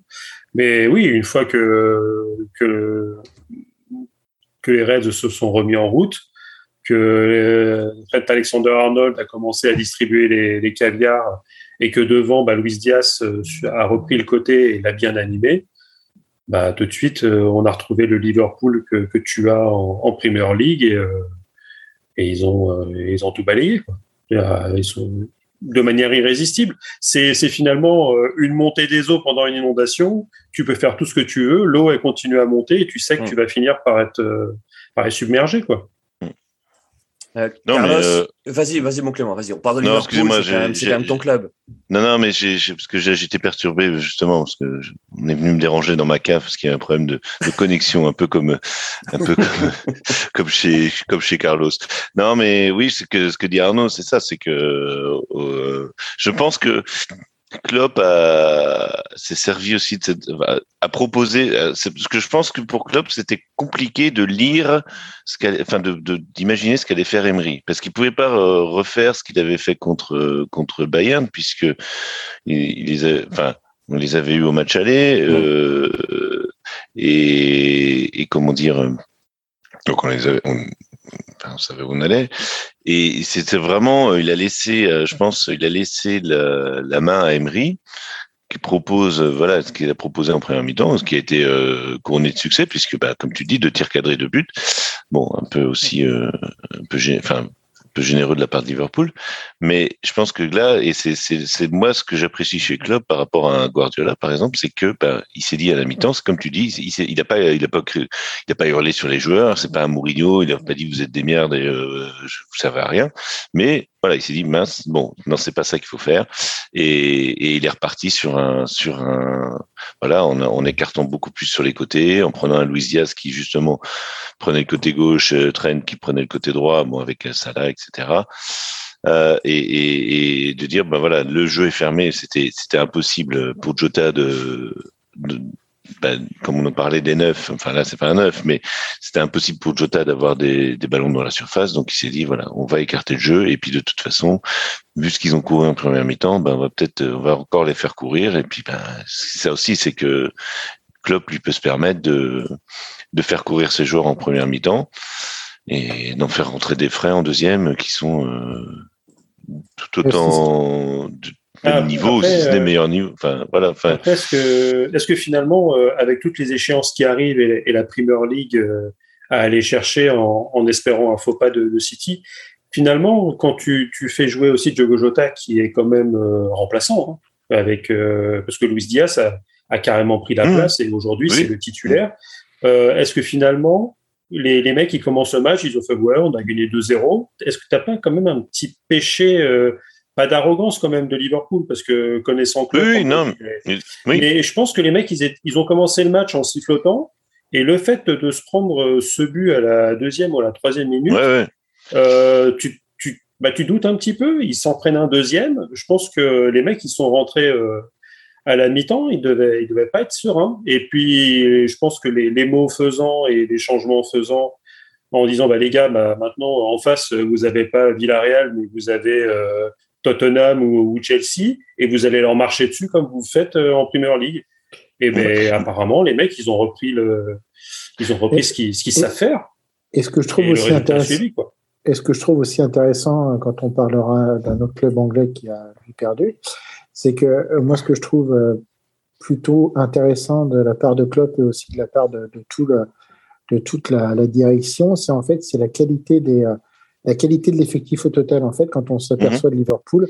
Mais oui, une fois que, que, les Reds se sont remis en route, que euh, Alexander Arnold a commencé à distribuer les, caviars et que devant, bah, Luis Diaz a repris le côté et l'a bien animé, bah, tout de suite, on a retrouvé le Liverpool que, tu as en, Premier League et ils ont, euh, ils ont tout balayé. Quoi. Ils sont de manière irrésistible. C'est finalement euh, une montée des eaux pendant une inondation. Tu peux faire tout ce que tu veux, l'eau elle continue à monter et tu sais que mmh. tu vas finir par être, euh, par être submergé quoi. Euh, non, Carlos, euh... vas-y, vas-y, mon Clément, vas-y. On parle de non, excusez-moi, c'est quand, quand, même ton club. Non, non, mais j'ai, parce que j'étais perturbé justement parce que on est venu me déranger dans ma cave parce qu'il y a un problème de, de connexion, un peu comme, un peu comme, comme chez, comme chez Carlos. Non, mais oui, que ce que dit Arnaud, c'est ça, c'est que euh, je pense que Klopp s'est servi aussi de cette, a proposé, euh, parce que je pense que pour Klopp c'était compliqué de lire ce qu'elle, enfin de, d'imaginer ce qu'allait faire Emery, parce qu'il pouvait pas euh, refaire ce qu'il avait fait contre contre Bayern, puisque il, il les a, enfin on les avait eu au match aller euh, et, et comment dire, donc on les avait, on, on savait où on allait. Et c'était vraiment, il a laissé, je pense, il a laissé la, main à Emery qui propose, voilà, ce qu'il a proposé en première mi-temps, ce qui a été couronné de succès, puisque, bah, comme tu dis, deux tirs cadrés de but. Bon, un peu aussi, un peu, enfin, peu généreux de la part de Liverpool. Mais je pense que là, et c'est moi ce que j'apprécie chez Klopp par rapport à un Guardiola, par exemple, c'est que ben, il s'est dit à la mi-temps, comme tu dis, il, il a pas, il a pas, il a pas hurlé sur les joueurs. C'est pas un Mourinho. Il a pas dit vous êtes des merdes et euh, vous savez à rien. Mais voilà, il s'est dit mince, bon, non, c'est pas ça qu'il faut faire, et, et, il est reparti sur un, sur un, voilà, en, en écartant beaucoup plus sur les côtés, en prenant un Luis Diaz qui justement prenait le côté gauche, euh, Trent qui prenait le côté droit, bon avec Salah, etc. Euh, et, et, et, de dire ben voilà le jeu est fermé c'était c'était impossible pour Jota de, de ben, comme on en parlait des neufs, enfin là c'est pas un neuf, mais c'était impossible pour Jota d'avoir des, des, ballons dans la surface, donc il s'est dit voilà, on va écarter le jeu. Et puis de toute façon, vu ce qu'ils ont couru en première mi-temps, ben on va peut-être, on va encore les faire courir. Et puis ben ça aussi c'est que Klopp lui peut se permettre de de faire courir ses joueurs en première mi-temps et d'en faire rentrer des frais en deuxième qui sont euh, tout autant ah, niveau, si ce n'est euh, meilleur niveau. Enfin, voilà. Enfin. est-ce que, est que finalement, euh, avec toutes les échéances qui arrivent et, la Premier League euh, à aller chercher en, en, espérant un faux pas de, de City, finalement, quand tu, tu, fais jouer aussi Diogo Jota, qui est quand même remplaçant, hein, avec parce que Luis Diaz a, a, carrément pris la mmh. place et aujourd'hui c'est le titulaire. est-ce que finalement les, les, mecs qui commencent le match, ils ont fait ouais, on a gagné 2-0. Est-ce que tu n'as pas quand même un petit péché pas d'arrogance quand même de Liverpool parce que connaissant Klopp. Oui, non. Mais je pense que les mecs ils, ils, ont commencé le match en sifflotant et le fait de se prendre euh, ce but à la deuxième ou à la troisième minute, euh, tu, tu, bah, tu doutes un petit peu. Ils s'en prennent un deuxième. Je pense que les mecs ils sont rentrés euh, à la mi-temps, ils devaient ils devaient pas être sereins. Et puis je pense que les, les mots faisant et les changements faisant en disant bah les gars bah, maintenant en face vous avez pas Villarreal mais vous avez euh, Tottenham ou, Chelsea et vous allez leur marcher dessus comme vous faites euh, en Premier League. Et ben apparemment les mecs ils ont repris le ils ont repris ce qu'ils qu'ils savent faire. Et ce que je trouve aussi intéressant. ce que je trouve aussi intéressant euh, quand on parlera d'un autre club anglais qui a perdu, c'est que euh, moi ce que je trouve plutôt intéressant de la part de Klopp et aussi de la part de, tout le, de toute la, la direction, c'est en fait c'est la qualité des la qualité de l'effectif au total, en fait, quand on s'aperçoit de Liverpool,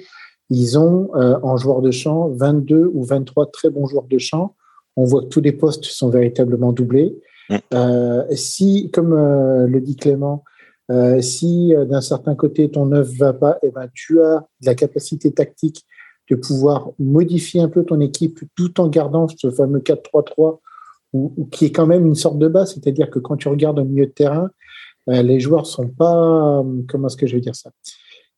ils ont euh, en joueurs de champ 22 ou 23 très bons joueurs de champ. On voit que tous les postes sont véritablement doublés. Mm. Euh, si, comme euh, le dit Clément, si d'un certain côté ton œuf va pas, eh ben, tu as la capacité tactique de pouvoir modifier un peu ton équipe tout en gardant ce fameux 4-3-3 ou, qui est quand même une sorte de base. C'est-à-dire que quand tu regardes au milieu de terrain, les joueurs sont pas, comment est-ce que je vais dire ça?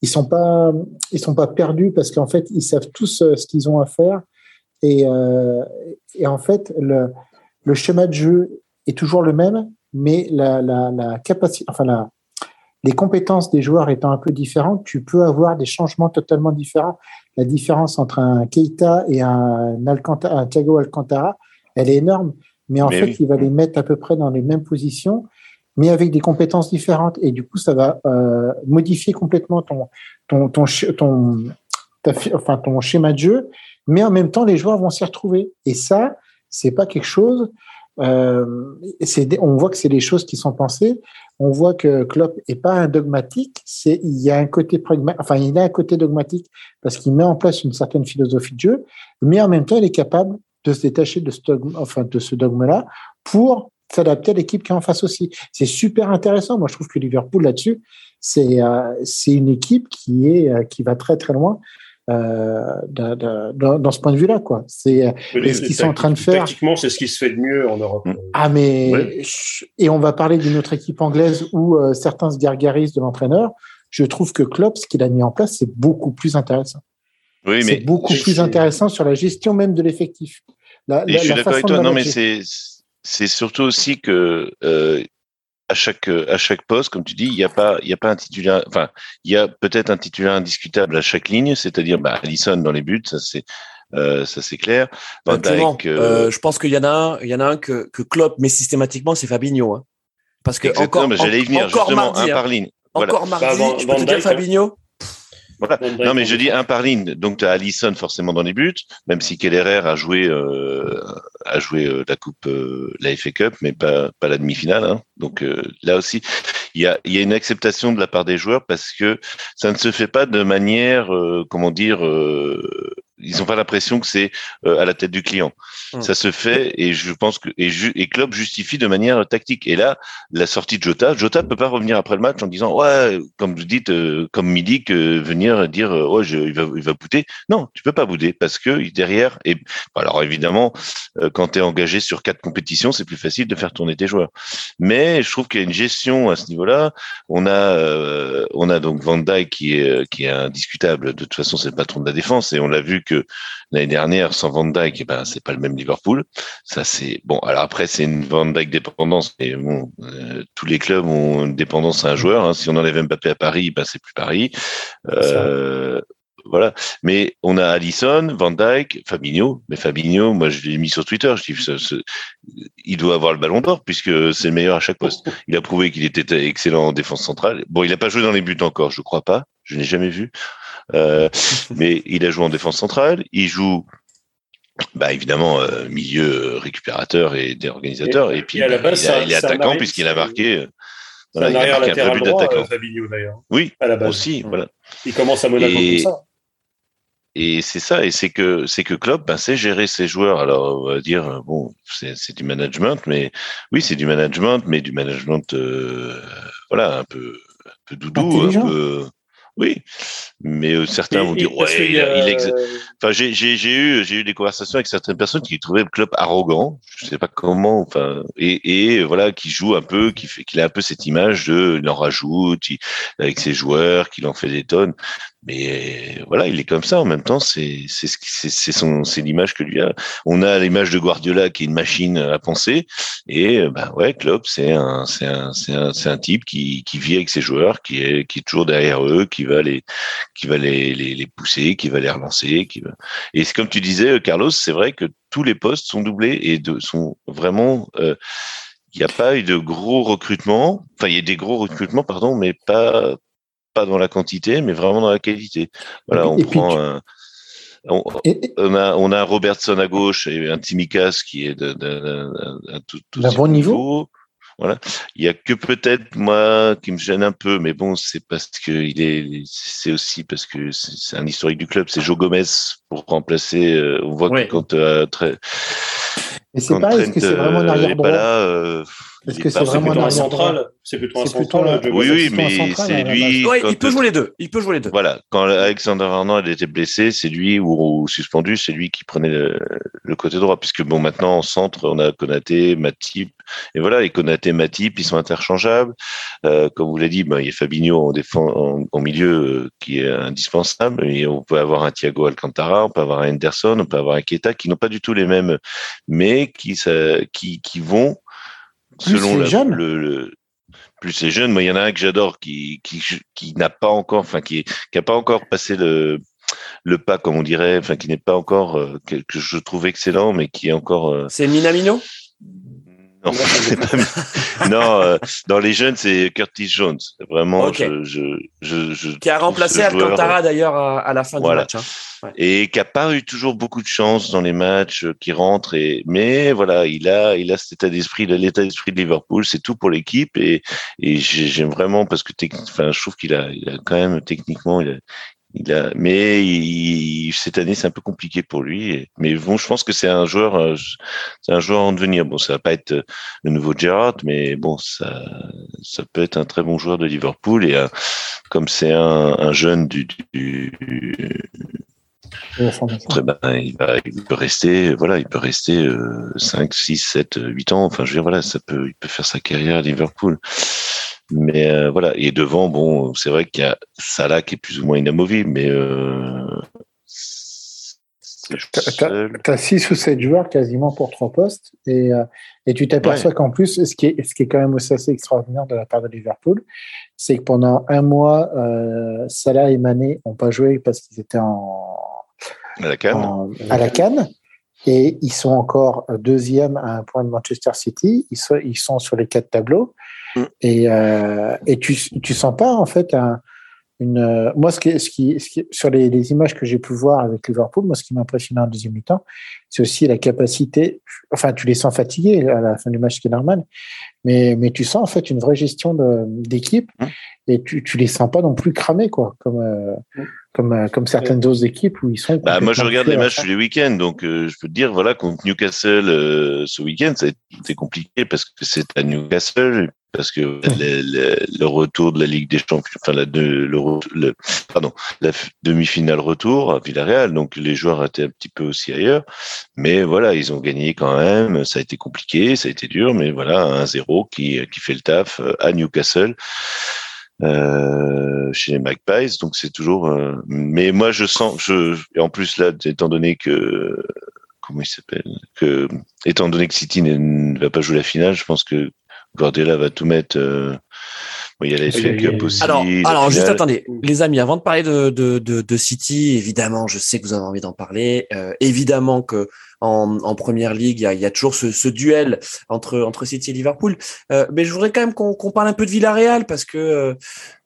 Ils sont pas, ils sont pas perdus parce qu'en fait, ils savent tous euh, ce qu'ils ont à faire. Et, euh, et en fait, le, le, schéma de jeu est toujours le même, mais la, la, la capacité, enfin la, les compétences des joueurs étant un peu différentes, tu peux avoir des changements totalement différents. La différence entre un Keita et un, Alcantara, un Thiago Alcantara, elle est énorme. Mais en fait, il va les mettre à peu près dans les mêmes positions mais avec des compétences différentes. Et du coup, ça va euh, modifier complètement ton, ton, ton, ton, enfin, ton schéma de jeu, mais en même temps, les joueurs vont s'y retrouver. Et ça, c'est pas quelque chose. Euh, on voit que c'est des choses qui sont pensées. On voit que Klopp est pas un dogmatique. C'est il y a un côté pragmatique. Enfin, il a un côté dogmatique parce qu'il met en place une certaine philosophie de jeu, mais en même temps, il est capable de se détacher de ce dogme, enfin de ce dogme-là pour s'adapter à l'équipe qui est en face aussi. C'est super intéressant. Moi, je trouve que Liverpool là-dessus, c'est euh, c'est une équipe qui est euh, qui va très très loin euh, dans ce point de vue-là, quoi. C'est ce qu'ils sont en train de faire. Tactiquement, c'est ce qui se fait de mieux en Europe. Ah, mais et on va parler d'une autre équipe anglaise où certains se gargarisent de l'entraîneur. Je trouve que Klopp, ce qu'il a mis en place, c'est beaucoup plus intéressant. Oui, mais c'est beaucoup plus intéressant sur la gestion même de l'effectif. je suis d'accord avec toi. Non, mais c'est c'est surtout aussi que euh, à chaque à chaque poste, comme tu dis, il n'y a pas il y a pas un titulaire. Enfin, il y a peut-être un titulaire indiscutable à chaque ligne, c'est-à-dire bah, Allison dans les buts, ça c'est euh, ça c'est clair. Van euh, je pense qu'il y en a un, il y en a un que que Klopp met systématiquement, c'est Fabinho. Hein. Parce que Exactement, encore, mais j'allais y venir, encore justement, mardi, un hein. par ligne. Voilà. encore mardi, Bah, Van- je peux te dire Dijk, hein. Fabinho. Voilà. Non, mais je dis un par ligne. Donc, tu as Allison forcément dans les buts, même si Kellerer a joué, euh, a joué euh, la Coupe, euh, la FA Cup, mais pas, pas la demi-finale. hein. Donc, euh, là aussi, il y a, il y a une acceptation de la part des joueurs parce que ça ne se fait pas de manière, euh, comment dire, euh, ils n'ont pas l'impression que c'est euh, à la tête du client. Mm. Ça se fait et je pense que et, ju- et Klopp justifie de manière tactique. Et là, la sortie de Jota, Jota peut pas revenir après le match en disant ouais, comme vous dites, euh, comme midi que venir dire euh, ouais, je, il va il va bouder. Non, tu peux pas bouder parce que derrière et alors évidemment euh, quand tu es engagé sur quatre compétitions, c'est plus facile de faire tourner tes joueurs. Mais je trouve qu'il y a une gestion à ce niveau-là. On a euh, on a donc Van Dijk qui est qui est indiscutable. De toute façon, c'est le patron de la défense et on l'a vu que l'année dernière sans Van Dijk, eh ben c'est pas le même Liverpool. Ça c'est bon. Alors après c'est une Van Dijk dépendance, mais bon, euh, tous les clubs ont une dépendance à un joueur. hein. Si on enlève Mbappé à Paris, ben c'est plus Paris. Euh, voilà. Mais on a Allison, Van Dijk, Fabinho. Mais Fabinho, moi je l'ai mis sur Twitter. Je dis, ce- ce- il doit avoir le Ballon d'Or puisque c'est le meilleur à chaque poste. Il a prouvé qu'il était excellent en défense centrale. Bon, il n'a pas joué dans les buts encore, je crois pas. Je n'ai jamais vu. Euh, mais il a joué en défense centrale. Il joue, bah évidemment, euh, milieu récupérateur et des organisateurs. Et, puis et à la bah, base, il, a- c'est un- il est c'est attaquant puisqu'il a c'est- marqué. euh, C'est Voilà, il a marqué un vrai but d'attaquant. euh, Oui, à la base. aussi, voilà. Il commence à Monaco Et- comme ça. Et c'est ça, et c'est que c'est que Klopp ben, sait gérer ses joueurs. Alors on va dire euh, bon, c'est c'est du management, mais oui, c'est du management, mais du management, euh, voilà, un peu, un peu doudou, Intelligent. un peu, oui. Mais euh, certains Et- vont dire ouais, il, a- il ex- Enfin, j'ai j'ai j'ai eu j'ai eu des conversations avec certaines personnes qui trouvaient Klopp arrogant. Je sais pas comment. Enfin, et, et voilà, qui joue un peu, qui fait qu'il a un peu cette image de il en rajoute il- avec ses joueurs, qu'il en fait des tonnes. Mais voilà, il est comme ça. En même temps, c'est c'est c'est son c'est l'image que lui a. On a l'image de Guardiola qui est une machine à penser. Et euh, ben ouais, Klopp, c'est un c'est un c'est un c'est un type qui qui vit avec ses joueurs, qui est qui est toujours derrière eux, qui va les qui va les les, les pousser, qui va les relancer, qui va. Et c'est comme tu disais, euh, Carlos, c'est vrai que tous les postes sont doublés et de, sont vraiment. euh, il n'y a pas eu de gros recrutements. Enfin, il y a des gros recrutements, pardon, mais pas pas dans la quantité, mais vraiment dans la qualité. Voilà, on et prend tu- un. On, Et, et on a, on a Robertson à gauche et un Timikas qui est de, de, de- de- tout, tout D'un bon niveau. Voilà. Il y a que peut-être moi qui me gêne un peu, mais bon, c'est parce que il est, c'est aussi parce que c'est un historique du club. C'est Joe Gomez pour remplacer. euh, on voit Ouais. que quand euh, très, et c'est pareil, est-ce que c'est vraiment un euh, arrière est droit il que est c'est vraiment plutôt un central. C'est plutôt un C'est plutôt central. Joe Oui, oui, mais c'est lui. Ouais, il peut jouer les deux. Il peut jouer les deux. Voilà, quand Alexander Arnold était blessé, c'est lui ou, ou suspendu, c'est lui qui prenait le, le côté droit, puisque bon maintenant en centre on a Konaté, Matip, et voilà, et Konaté, Matip, ils sont interchangeables. Euh, comme vous l'avez dit, ben, il y a Fabinho en, défense, en, en milieu euh, qui est indispensable, et on peut avoir un Thiago Alcantara, on peut avoir un Henderson, on peut avoir un Keita qui n'ont pas du tout les mêmes, mais qui ça, qui, qui vont Plus selon les la- jeunes. le, le plus les jeunes. Moi, il y en a un que j'adore qui qui qui n'a pas encore, enfin qui qui a pas encore passé le le pas comme on dirait, enfin qui n'est pas encore euh, que, que je trouve excellent, mais qui est encore euh, C'est Minamino? Non, c'est pas- non euh, dans les jeunes c'est Curtis Jones. Vraiment, je, je, je, je qui a remplacé Alcantara d'ailleurs à, à la fin Voilà. du match. hein. et qui a pas eu toujours beaucoup de chance dans les matchs, euh, qui rentre et mais voilà, il a il a cet état d'esprit, il a l'état d'esprit de Liverpool, c'est tout pour l'équipe et et j'ai- j'aime vraiment parce que enfin je trouve qu'il a il a quand même techniquement il a il a mais il- cette année c'est un peu compliqué pour lui mais bon je pense que c'est un joueur euh, c'est un joueur en devenir bon ça va pas être euh, le nouveau Gerrard mais bon ça ça peut être un très bon joueur de Liverpool et comme c'est un, un jeune du, du Très ben, il, va, il peut rester, voilà, il peut rester euh, 5, 6, 7, 8 ans. Enfin, je veux dire, voilà, ça peut, il peut faire sa carrière à Liverpool. Mais euh, voilà, et devant, bon, c'est vrai qu'il y a Salah qui est plus ou moins inamovible, mais euh. Tu as 6 ou 7 joueurs quasiment pour trois postes et, euh, et tu t'aperçois qu'en plus, ce qui, est, ce qui est quand même aussi assez extraordinaire de la part de Liverpool, c'est que pendant un mois, euh, Salah et Mané n'ont pas joué parce qu'ils étaient en, à la canne. en- à la Cannes et ils sont encore deuxième à un point de Manchester City. Ils sont, ils sont sur les quatre tableaux Mm. Et, euh, et tu, tu sens pas, en fait, un, une. Euh, moi, ce qui, ce qui, ce qui sur les, les, images que j'ai pu voir avec Liverpool, moi, ce qui m'impressionne en deuxième mi-temps, c'est aussi la capacité. Enfin, tu les sens fatigués à la fin du match, ce qui est normal, mais, mais tu sens en fait une vraie gestion d'équipe mmh. et tu, tu les sens pas non plus cramés, quoi, comme. Euh, mmh. Comme, euh, comme, certaines autres équipes où ils sont. Bah, moi, je regarde les matchs tous les week-ends, donc euh, je peux te dire, voilà, contre Newcastle ce week-end, ça a été compliqué parce que c'est à Newcastle parce que le, retour de la Ligue des Champions, enfin la, le, le, pardon, la demi-finale retour à Villarreal, donc les joueurs étaient un petit peu aussi ailleurs, mais voilà, ils ont gagné quand même. Ça a été compliqué, ça a été dur, mais voilà, un 0 qui qui fait le taf euh, à Newcastle. Euh, chez les Magpies, donc c'est toujours. Euh, mais moi, je sens, et en plus là, étant donné que comment il s'appelle, étant donné que City ne va pas jouer la finale, je pense que Guardiola va tout mettre. Euh, il y a l'effet Cup aussi. Alors, alors juste attendez, les amis, avant de parler de, de, de, de, City, évidemment, je sais que vous avez envie d'en parler. Euh, évidemment que en, en première ligue, il y a, y a, toujours ce, ce, duel entre entre City et Liverpool. Euh, mais je voudrais quand même qu'on parle un peu de Villarreal parce que euh,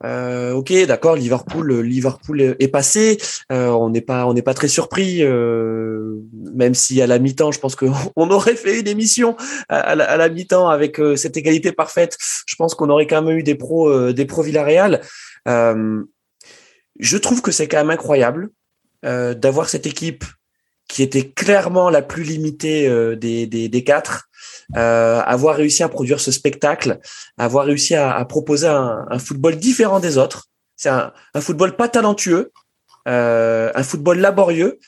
euh ok, d'accord, Liverpool, Liverpool est passé. Euh, on n'est pas on n'est pas très surpris, euh, même si à la mi-temps, je pense qu'on aurait fait une émission à, la, à la mi-temps avec cette égalité parfaite. Je pense qu'on aurait quand même eu des pros des pros Villarreal. je trouve que c'est quand même incroyable d'avoir cette équipe qui était clairement la plus limitée euh, des, des, des, quatre, euh, avoir réussi à produire ce spectacle, avoir réussi à, à proposer un, un, football différent des autres. C'est un, un, football pas talentueux, euh, un football laborieux,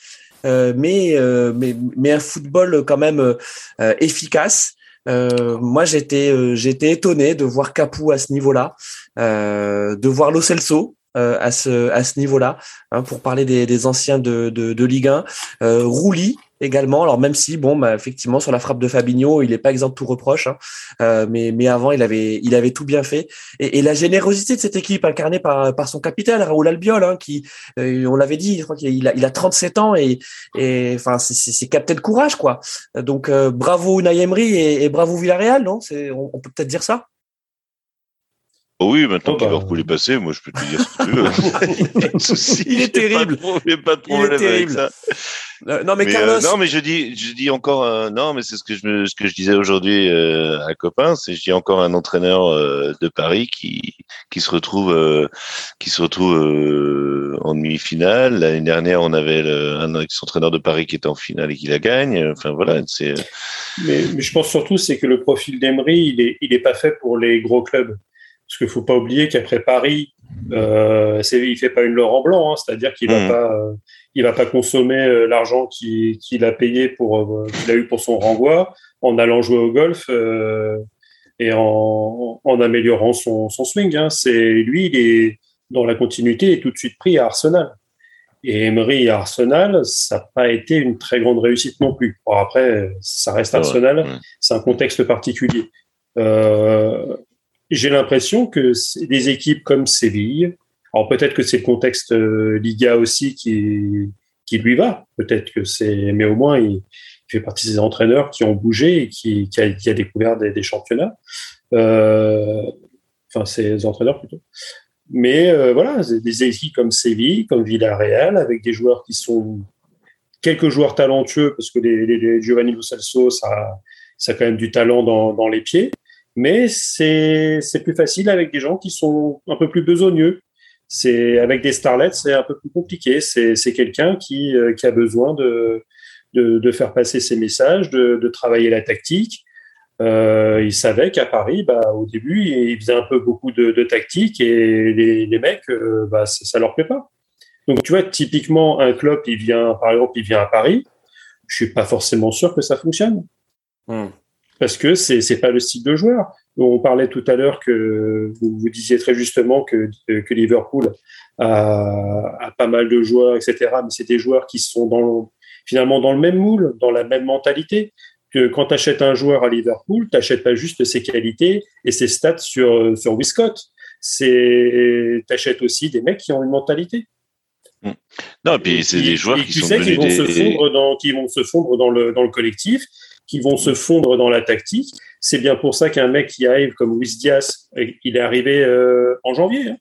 euh, mais, euh, mais, mais un football quand même euh, efficace. moi, j'étais j'étais étonné de voir Capou à ce niveau-là, de voir Lo Celso, euh, à ce à ce niveau-là, hein, pour parler des, des anciens de, de, de, Ligue 1. Euh, Rouli également. Alors même si bon, bah, effectivement sur la frappe de Fabinho, il n'est pas exempt de tout reproche, hein, euh, mais mais avant il avait il avait tout bien fait. Et, et, la générosité de cette équipe incarnée par par son capitaine Raoul Albiol, hein, qui euh, on l'avait dit, je crois qu'il a, il a 37 ans et et enfin c'est c'est capitaine de courage quoi. Donc euh, bravo Unai Emery et, et bravo Villarreal, non? On, on peut peut-être dire ça? Oui, maintenant oh bah... Liverpool est passé, moi je peux te dire ce que tu veux. souci. Il est terrible. Il n'y a pas de problème avec ça. Euh, non mais, mais Carlos. Euh, non mais je dis, je dis encore euh, non mais c'est ce que je me, ce que je disais aujourd'hui euh, à copain, c'est je dis encore un entraîneur euh, de Paris qui qui se retrouve euh, qui se retrouve en demi-finale. L'année dernière on avait le, un ex-entraîneur de Paris qui était en finale et qui la gagne. Enfin voilà c'est. Mais, mais, je pense surtout c'est que le profil d'Emery il est il est pas fait pour les gros clubs. Parce qu'il faut pas oublier qu'après Paris, euh, il fait pas une Laurent Blanc, hein, c'est-à-dire qu'il va mmh. pas, euh, il va pas consommer euh, l'argent qu'il a payé pour, euh, qu'il a eu pour son renvoi en allant jouer au golf et en, en, améliorant son, son swing. Hein. C'est lui, il est dans la continuité et tout de suite pris à Arsenal. Et Emery à Arsenal, ça n'a pas été une très grande réussite non plus. Bon, après, ça reste Arsenal, ouais. c'est un contexte particulier. Euh, j'ai l'impression que des équipes comme Séville, alors peut-être que c'est le contexte euh, Liga aussi qui, qui lui va, peut-être que c'est, mais au moins il, fait partie des entraîneurs qui ont bougé et qui, qui, a, qui a, découvert des, des championnats. Euh, enfin, ces entraîneurs plutôt. Mais euh, voilà, des équipes comme Séville, comme Villarreal, avec des joueurs qui sont quelques joueurs talentueux, parce que les, les, les Giovanni Lo ça, ça a quand même du talent dans, dans les pieds mais c'est plus facile avec des gens qui sont un peu plus besogneux. C'est avec des starlets, c'est un peu plus compliqué. C'est quelqu'un qui, euh, qui a besoin de, de, de, faire passer ses messages, de, de travailler la tactique. Euh, il savait qu'à Paris, bah, au début, il faisait un peu beaucoup de, de tactique et les, les mecs, euh, bah, ça, ça leur plaît pas. Donc, tu vois, typiquement, un club, il vient, par exemple, il vient à Paris. Je suis pas forcément sûr que ça fonctionne. Hmm parce que c'est c'est pas le style de joueur. On parlait tout à l'heure que vous, vous, disiez très justement que, que Liverpool a, a, pas mal de joueurs, etc. Mais c'est des joueurs qui sont dans finalement dans le même moule, dans la même mentalité. Que quand tu achètes un joueur à Liverpool, tu n'achètes pas juste ses qualités et ses stats sur, sur Wiscott. Tu achètes aussi des mecs qui ont une mentalité. Non, et puis c'est des joueurs qui sont sais vont, des... se fondre dans, qui vont se fondre dans le, dans le collectif qui vont se fondre dans la tactique. C'est bien pour ça qu'un mec qui arrive comme Luis Diaz, il est arrivé euh, en janvier. Hein.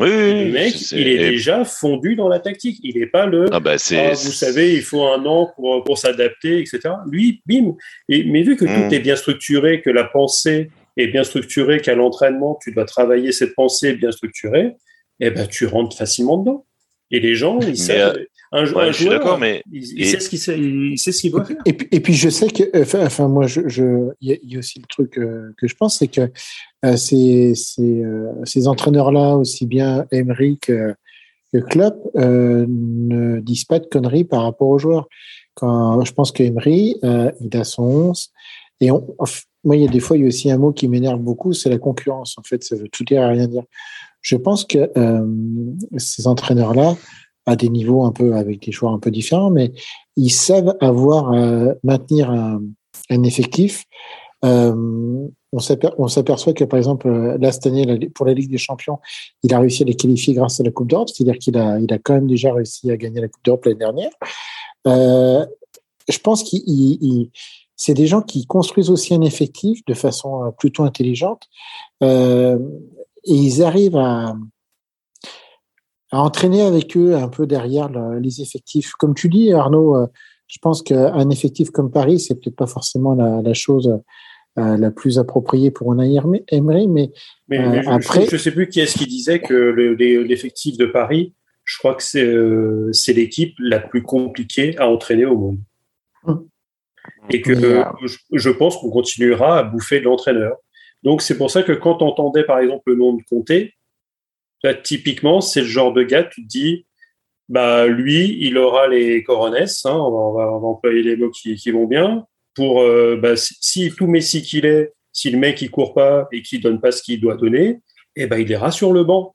Oui, le mec, il est déjà fondu dans la tactique. Il n'est pas le. Ah bah ah, vous savez, il faut un an pour, pour s'adapter, etc. Lui, bim. Et, mais vu que tout Mm. est bien structuré, que la pensée est bien structurée, qu'à l'entraînement, tu dois travailler cette pensée bien structurée, eh ben, tu rentres facilement dedans. Et les gens, ils savent. Un, Ouais, un je suis joueur, d'accord, mais il, il et- sait ce qu'il sait, il sait ce qu'il doit faire. Et puis, et puis je sais que, enfin, enfin, moi, je, je, il y, a- il y a aussi le truc euh, que je pense, c'est que euh, ces, ces, euh, ces entraîneurs-là, aussi bien Emery que, que Klopp, euh, ne disent pas de conneries par rapport aux joueurs. Quand je pense que Emery, euh, il a son 11, et on, moi, il y a des fois, il y a aussi un mot qui m'énerve beaucoup, c'est la concurrence. En fait, ça veut tout dire et rien dire. Je pense que euh, ces entraîneurs-là, à des niveaux un peu avec des joueurs un peu différents, mais ils savent avoir euh, maintenir un, un effectif. Euh, on s'aper- on s'aperçoit que par exemple euh, là cette année pour la Ligue des Champions, il a réussi à les qualifier grâce à la Coupe d'Europe, c'est-à-dire qu'il a il a quand même déjà réussi à gagner la Coupe d'Europe l'année dernière. Euh, je pense qu'il il- il- c'est des gens qui construisent aussi un effectif de façon euh, plutôt intelligente euh, et ils arrivent à à entraîner avec eux un peu derrière le- les effectifs. Comme tu dis, Arnaud, euh, je pense qu'un effectif comme Paris, c'est peut-être pas forcément la, la chose euh, la plus appropriée pour un Emery, mais Mais, Euh, mais je, après- je ne sais plus qui est-ce qui disait que le- l'effectif de Paris, je crois que c'est l'équipe la plus compliquée à entraîner au monde. Hum. Et que Mais, je, je pense qu'on continuera à bouffer de l'entraîneur. Donc c'est pour ça que quand on entendait par exemple le nom de Comté, là, typiquement c'est le genre de gars, tu te dis, bah lui, il aura les coronesses, hein, on, va, employer les mots qui, vont bien, pour euh, bah, si, si tout Messi qu'il est, si le mec il court pas et qu'il donne pas ce qu'il doit donner, eh ben il ira sur le banc.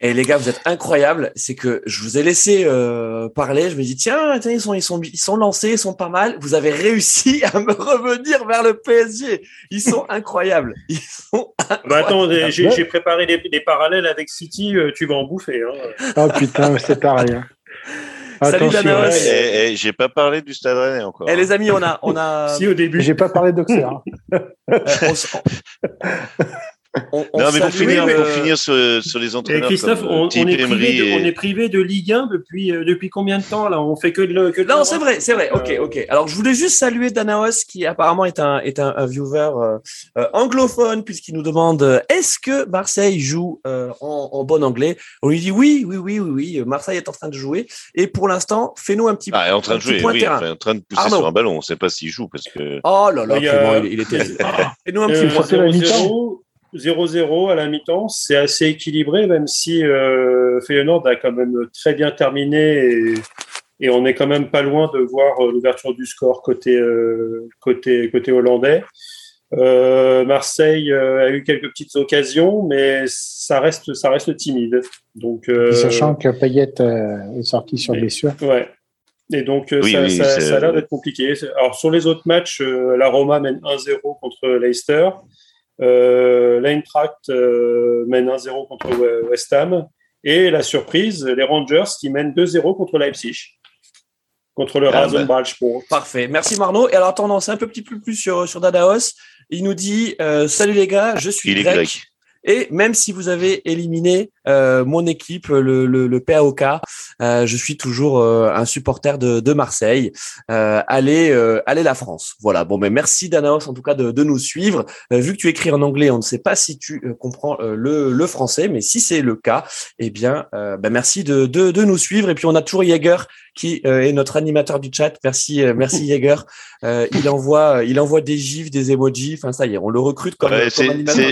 Et les gars, vous êtes incroyables. C'est que je vous ai laissé euh, parler. Je me dis tiens, tiens, ils sont, ils sont, ils sont lancés, ils sont pas mal. Vous avez réussi à me revenir vers le PSG. Ils sont incroyables. Ils sont. Bah attends, Ah, j'ai préparé des, des parallèles avec City, euh, tu vas en bouffer. Hein. oh putain, c'est pareil. hein. Salut, Attention, Danaos. hein. Eh, eh, j'ai pas parlé du Stade Rennais encore. Eh les amis, on a, on a. Si au début. J'ai pas parlé d'Auxerre. hein. euh, on on- on non, mais pour finir, euh, pour finir sur, sur les Et entraîneurs Christophe, comme on, est privé Emery de, et- on est privé de Ligue 1 depuis, euh, depuis combien de temps là? On fait que de le. Que de Non, c'est vrai, c'est vrai. Ok, Euh, ok. Alors, je voulais juste saluer Danaos, qui apparemment est un, est un, un viewer euh, anglophone, puisqu'il nous demande est-ce que Marseille joue euh, en, en bon anglais? On lui dit oui, oui, oui, oui, oui. Marseille est en train de jouer. Et pour l'instant, fais-nous un petit, Ah, en train un de jouer, oui, enfin, en train de pousser Arnaud. sur un ballon. On ne sait pas s'il joue parce que. Oh là là, Il terrible. Fais-nous un petit Euh, point. Surtout la 0-0 0-0 à la mi-temps, c'est assez équilibré, même si euh, Feyenoord a quand même très bien terminé et, et on est quand même pas loin de voir euh, l'ouverture du score côté, euh, côté, côté hollandais. Euh, Marseille euh, a eu quelques petites occasions, mais ça reste, ça reste timide. Donc, euh, Sachant que Payet euh, est sorti sur blessure. Ouais. Et donc, Oui, ça, oui, ça- a l'air d'être compliqué. Alors, sur les autres matchs, euh, la Roma mène 1-0 contre Leicester. Euh, L'Eintracht euh, mène 1-0 contre We- West Ham. Et la surprise, les Rangers qui mènent 2-0 contre Leipzig. Contre le Ah, Rasenballsport. Parfait. Merci Marno. Et alors, attendons, c'est un peu petit peu plus sur, sur Dadaos. Il nous dit euh, Salut les gars, je suis Il est grec. grec. Et même si vous avez éliminé euh, mon équipe, le, le, le PAOK, euh, je suis toujours euh, un supporter de, de Marseille. Euh, allez, euh, allez la France. Voilà. Bon, mais merci Danaos en tout cas de, de nous suivre. Euh, vu que tu écris en anglais, on ne sait pas si tu euh, comprends euh, le, le français, mais si c'est le cas, eh bien, euh, ben, merci de, de, de nous suivre. Et puis on a toujours Jäger qui euh, est notre animateur du chat. Merci, euh, merci. Euh, il envoie, il envoie des gifs, des emojis. Enfin ça y est, on le recrute comme, Ouais, comme c'est- animateur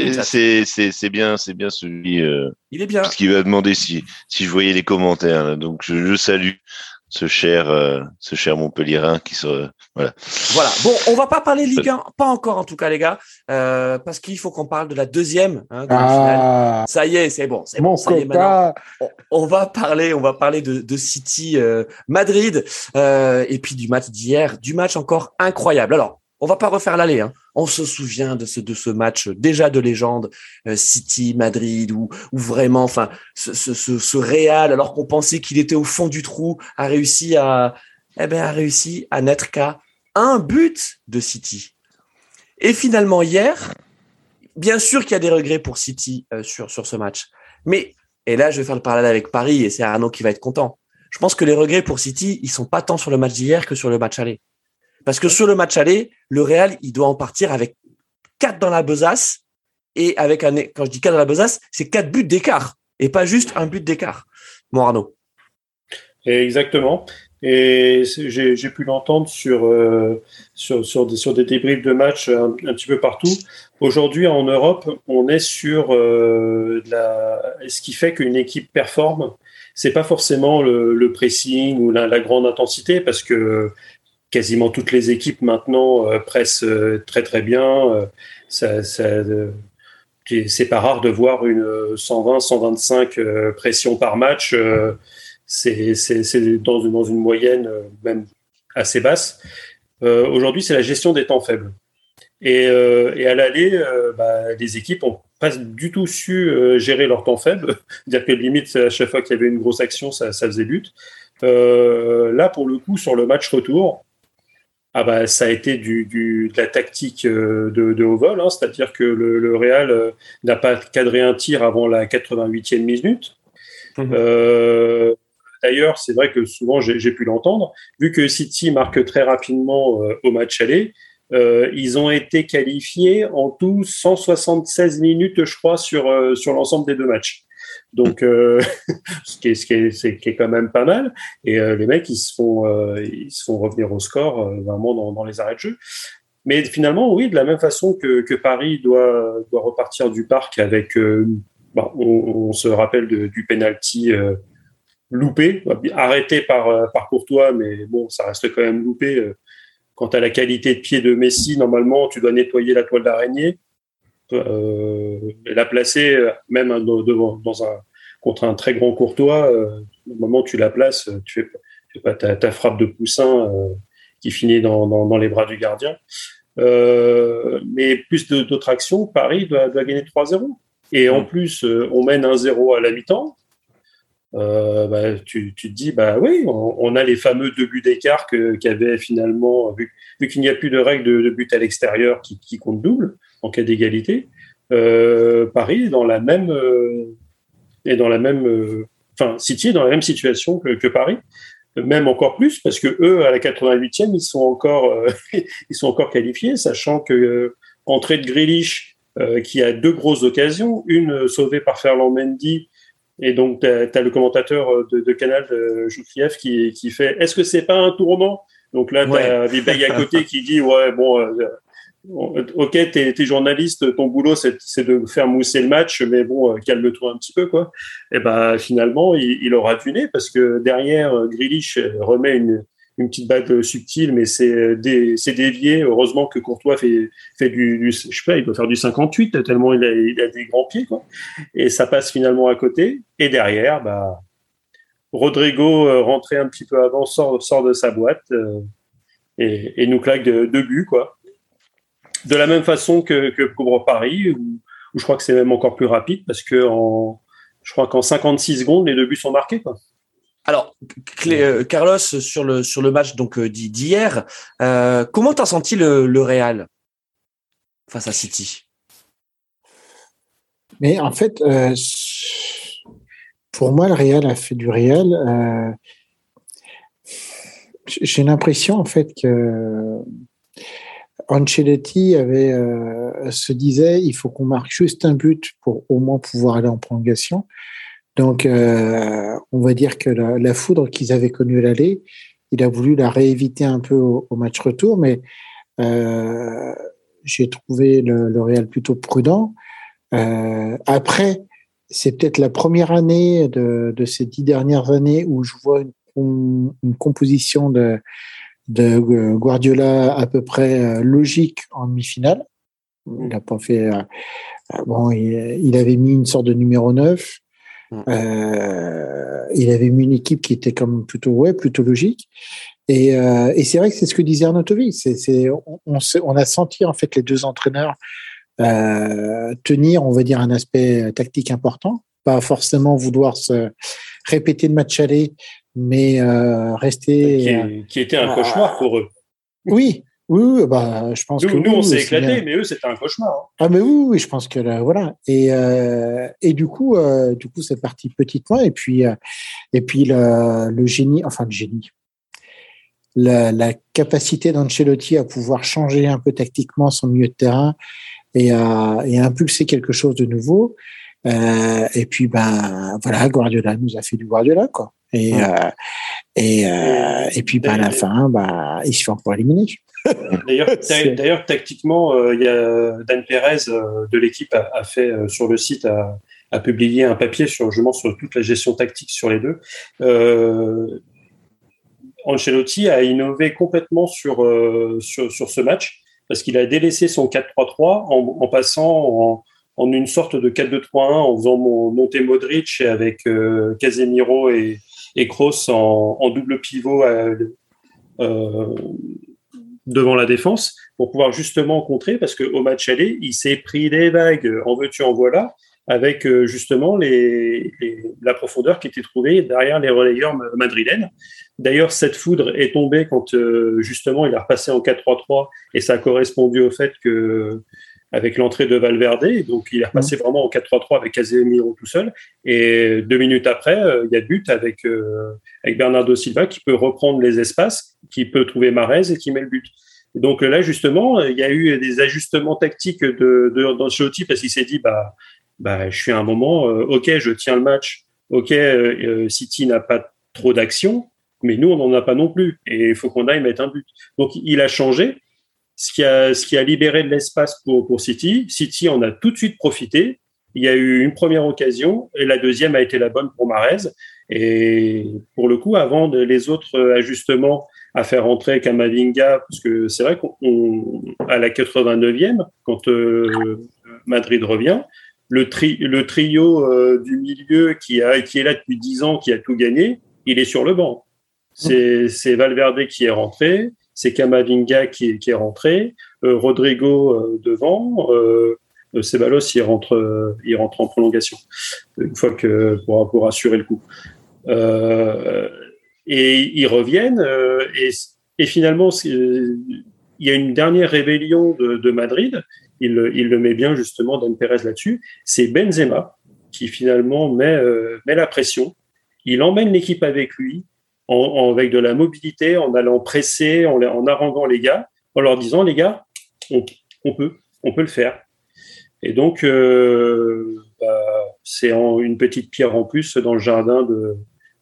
bien, c'est bien celui euh, Il est bien. parce qu'il va demander si si je voyais les commentaires. là. Donc je, je salue ce cher euh, ce cher Montpellierin qui se voilà. Voilà. Bon, on va pas parler Ligue 1, pas encore en tout cas les gars, euh, parce qu'il faut qu'on parle de la deuxième hein, demi-finale. Ah, Ça y est, c'est bon, c'est bon. Ça y est, maintenant, on, on va parler, on va parler de, de City euh, Madrid euh, et puis du match d'hier, du match encore incroyable. Alors, on va pas refaire l'aller. Hein. On se souvient de ce de ce match déjà de légende euh, City Madrid où vraiment, enfin, ce ce Real alors qu'on pensait qu'il était au fond du trou a réussi à eh ben réussi à n'être qu'à un but de City. Et finalement, hier, bien sûr qu'il y a des regrets pour City euh, sur, sur ce match. Mais, et là, je vais faire le parallèle avec Paris et c'est Arnaud qui va être content. Je pense que les regrets pour City, ils sont pas tant sur le match d'hier que sur le match aller. Parce que sur le match aller, le Real, il doit en partir avec quatre dans la besace et avec un, quand je dis quatre dans la besace, c'est quatre buts d'écart et pas juste un but d'écart. Mon Arnaud. Exactement. Et j'ai pu l'entendre sur, euh, sur, sur, des, débriefs de match un, petit peu partout. Aujourd'hui, en Europe, on est sur euh, ce qui fait qu'une équipe performe. C'est pas forcément le, le pressing ou la, la, grande intensité, parce que quasiment toutes les équipes maintenant euh, pressent euh, très très bien. Euh, c'est pas rare de voir une 120, 125 pressions par match c'est dans, une moyenne même assez basse. Aujourd'hui, c'est la gestion des temps faibles. Et, à l'aller, bah, les équipes ont pas du tout su gérer leur temps faible. dire que limite, à chaque fois qu'il y avait une grosse action, ça faisait but. là, pour le coup, sur le match retour, ah bah, ça a été du, du, de la tactique de, de haut vol, hein, c'est-à-dire que le, le Real n'a pas cadré un tir avant la 88e minute. Mmh. Euh, D'ailleurs, c'est vrai que souvent j'ai pu l'entendre, vu que City marque très rapidement euh, au match aller, euh, ils ont été qualifiés en tout 176 minutes, je crois, sur, euh, sur l'ensemble des deux matchs. Donc, ce, qui est, ce, qui est, quand même pas mal. Et les mecs, ils se font, ils se font revenir au score vraiment dans, les arrêts de jeu. Mais finalement, oui, de la même façon que, Paris doit, repartir du parc avec, on, se rappelle du penalty loupé, arrêté par, euh, par Courtois, mais bon, ça reste quand même loupé. Euh, quant à la qualité de pied de Messi, normalement, tu dois nettoyer la toile d'araignée, euh, la placer même devant, dans un, contre un très grand Courtois. Euh, normalement, tu la places, tu fais, fais pas ta, ta, frappe de poussin euh, qui finit dans, dans, dans, les bras du gardien. Euh, mais plus d'autres actions, Paris doit, doit gagner 3-0. Et en plus, on mène 1-0 à la mi-temps euh, bah, tu, tu, te dis, bah oui, on, on a les fameux deux buts d'écart qu'avait finalement, vu, vu qu'il n'y a plus de règle de, de but à l'extérieur qui, qui, compte double en cas d'égalité, euh, Paris est dans la même, euh, est dans la même, euh, enfin City est dans la même situation que, que, Paris, même encore plus parce que eux à la 88e ils sont encore, euh, ils sont encore qualifiés, sachant que entrée de Grealish qui a deux grosses occasions, une sauvée par Ferland Mendy et donc, tu as, le commentateur de, de Canal, de Joufiev, qui, qui fait Est-ce que c'est pas un tournant Donc là, tu as ouais. à côté qui dit Ouais, bon, euh, ok, t'es es journaliste, ton boulot, c'est de faire mousser le match, mais bon, euh, calme-toi un petit peu, quoi. Et ben finalement, il, aura tuné parce que derrière, euh, Grilich remet une, petite balle subtile, mais c'est dé, dévié. Heureusement que Courtois fait, du, du, je sais pas, il doit faire du 58 tellement il a, des grands pieds. Et ça passe finalement à côté. Et derrière, bah, Rodrigo euh, rentré un petit peu avant sort, de sa boîte euh, et, nous claque deux de buts. De la même façon que, que pour Paris, où, où je crois que c'est même encore plus rapide parce que en, je crois qu'en 56 secondes, les deux buts sont marqués, quoi. Alors, euh, Carlos, sur le, sur le match donc euh, d'hier, euh, comment t'as senti le, le Real face à City? Mais en fait, euh, pour moi, le Real a fait du Real. Euh, J'ai l'impression en fait que Ancelotti avait euh, se disait il faut qu'on marque juste un but pour au moins pouvoir aller en prolongation. Donc, euh, on va dire que la, la foudre qu'ils avaient connue l'aller, il a voulu la rééviter un peu au, au match retour, mais euh, j'ai trouvé le, le, Real plutôt prudent. Euh, après, c'est peut-être la première année de, de, ces dix dernières années où je vois une, une composition de, de Guardiola à peu près euh, logique en demi-finale. Il n'a pas fait. Euh, bon, il, il, avait mis une sorte de numéro 9. Mm. Euh, il avait mis une équipe qui était comme plutôt ouais plutôt logique. Et, euh, et c'est vrai que c'est ce que disait Arnautovic. C'est, c'est, on, on, on, a senti en fait les deux entraîneurs euh, tenir, on va dire, un aspect tactique important, pas forcément vouloir se répéter le match aller, mais euh, rester. Qui, qui, était un cauchemar pour eux. Oui, oui, bah, je pense nous, que nous on s'est éclaté, bien. mais eux, c'était un cauchemar. hein. Ah mais oui, oui, je pense que là, voilà. Et euh, et du coup, euh, du coup, c'est parti petitement. Et puis euh, et puis le, le génie, enfin le génie, la, la capacité d'Ancelotti à pouvoir changer un peu tactiquement son milieu de terrain et à et à impulser quelque chose de nouveau. Euh, et puis ben voilà, Guardiola nous a fait du Guardiola quoi. Et Ouais. euh, et euh, et puis ben, à la fin, bah il se fait encore éliminer. D'ailleurs, tactiquement, euh, il y a Dan Perez de l'équipe a, a fait sur le site a, a publié un papier sur justement sur toute la gestion tactique sur les deux. Euh, Ancelotti a innové complètement sur euh, sur, sur ce match parce qu'il a délaissé son 4-3-3 en, en passant en, en une sorte de 4-2-3-1 en faisant mon- monter Modric avec euh, Casemiro et, et Kroos en, double pivot à- euh, devant la défense pour pouvoir justement contrer parce qu'au match aller, il s'est pris des vagues en veux-tu en voilà avec euh, justement la profondeur qui était trouvée derrière les relayeurs ma- madrilènes. D'ailleurs, cette foudre est tombée quand euh, justement il a repassé en 4-3-3 et ça a correspondu au fait que avec l'entrée de Valverde, donc il est repassé vraiment en 4-3-3 avec Casemiro tout seul. Et deux minutes après, euh, il y a but avec euh, avec Bernardo Silva qui peut reprendre les espaces, qui peut trouver Marez et qui met le but. Et donc là, justement, il y a eu des ajustements tactiques de, de d'Ancelotti parce qu'il s'est dit, bah, bah, je suis à un moment, euh, ok, je tiens le match, ok, euh, euh, City n'a pas trop d'action, mais nous, on n'en a pas non plus, et il faut qu'on aille mettre un but. Donc il a changé, ce qui a, libéré de l'espace pour, City. City en a tout de suite profité. Il y a eu une première occasion, et la deuxième a été la bonne pour Marez. Et pour le coup, avant les autres ajustements à faire entrer Kamavinga, parce que c'est vrai qu'on à la 89e, quand euh, Madrid revient, le, tri, le trio euh, du milieu qui, qui est là depuis 10 ans, qui a tout gagné, il est sur le banc. C'est Valverde qui est rentré, c'est Kamavinga qui, est- rentré, euh, Rodrigo euh, devant, euh, euh, Ceballos il rentre, il rentre en prolongation une fois que pour, pour assurer le coup. Et ils reviennent et, finalement il y a une dernière rébellion de, Madrid. Il, le- met bien justement Dan Perez là-dessus. C'est Benzema qui finalement met, met la pression. Il emmène l'équipe avec lui en, en- avec de la mobilité, en allant presser, en, en haranguant les gars, en leur disant les gars, on, on peut, on peut le faire. Et donc, euh, bah, c'est une petite pierre en plus dans le jardin de,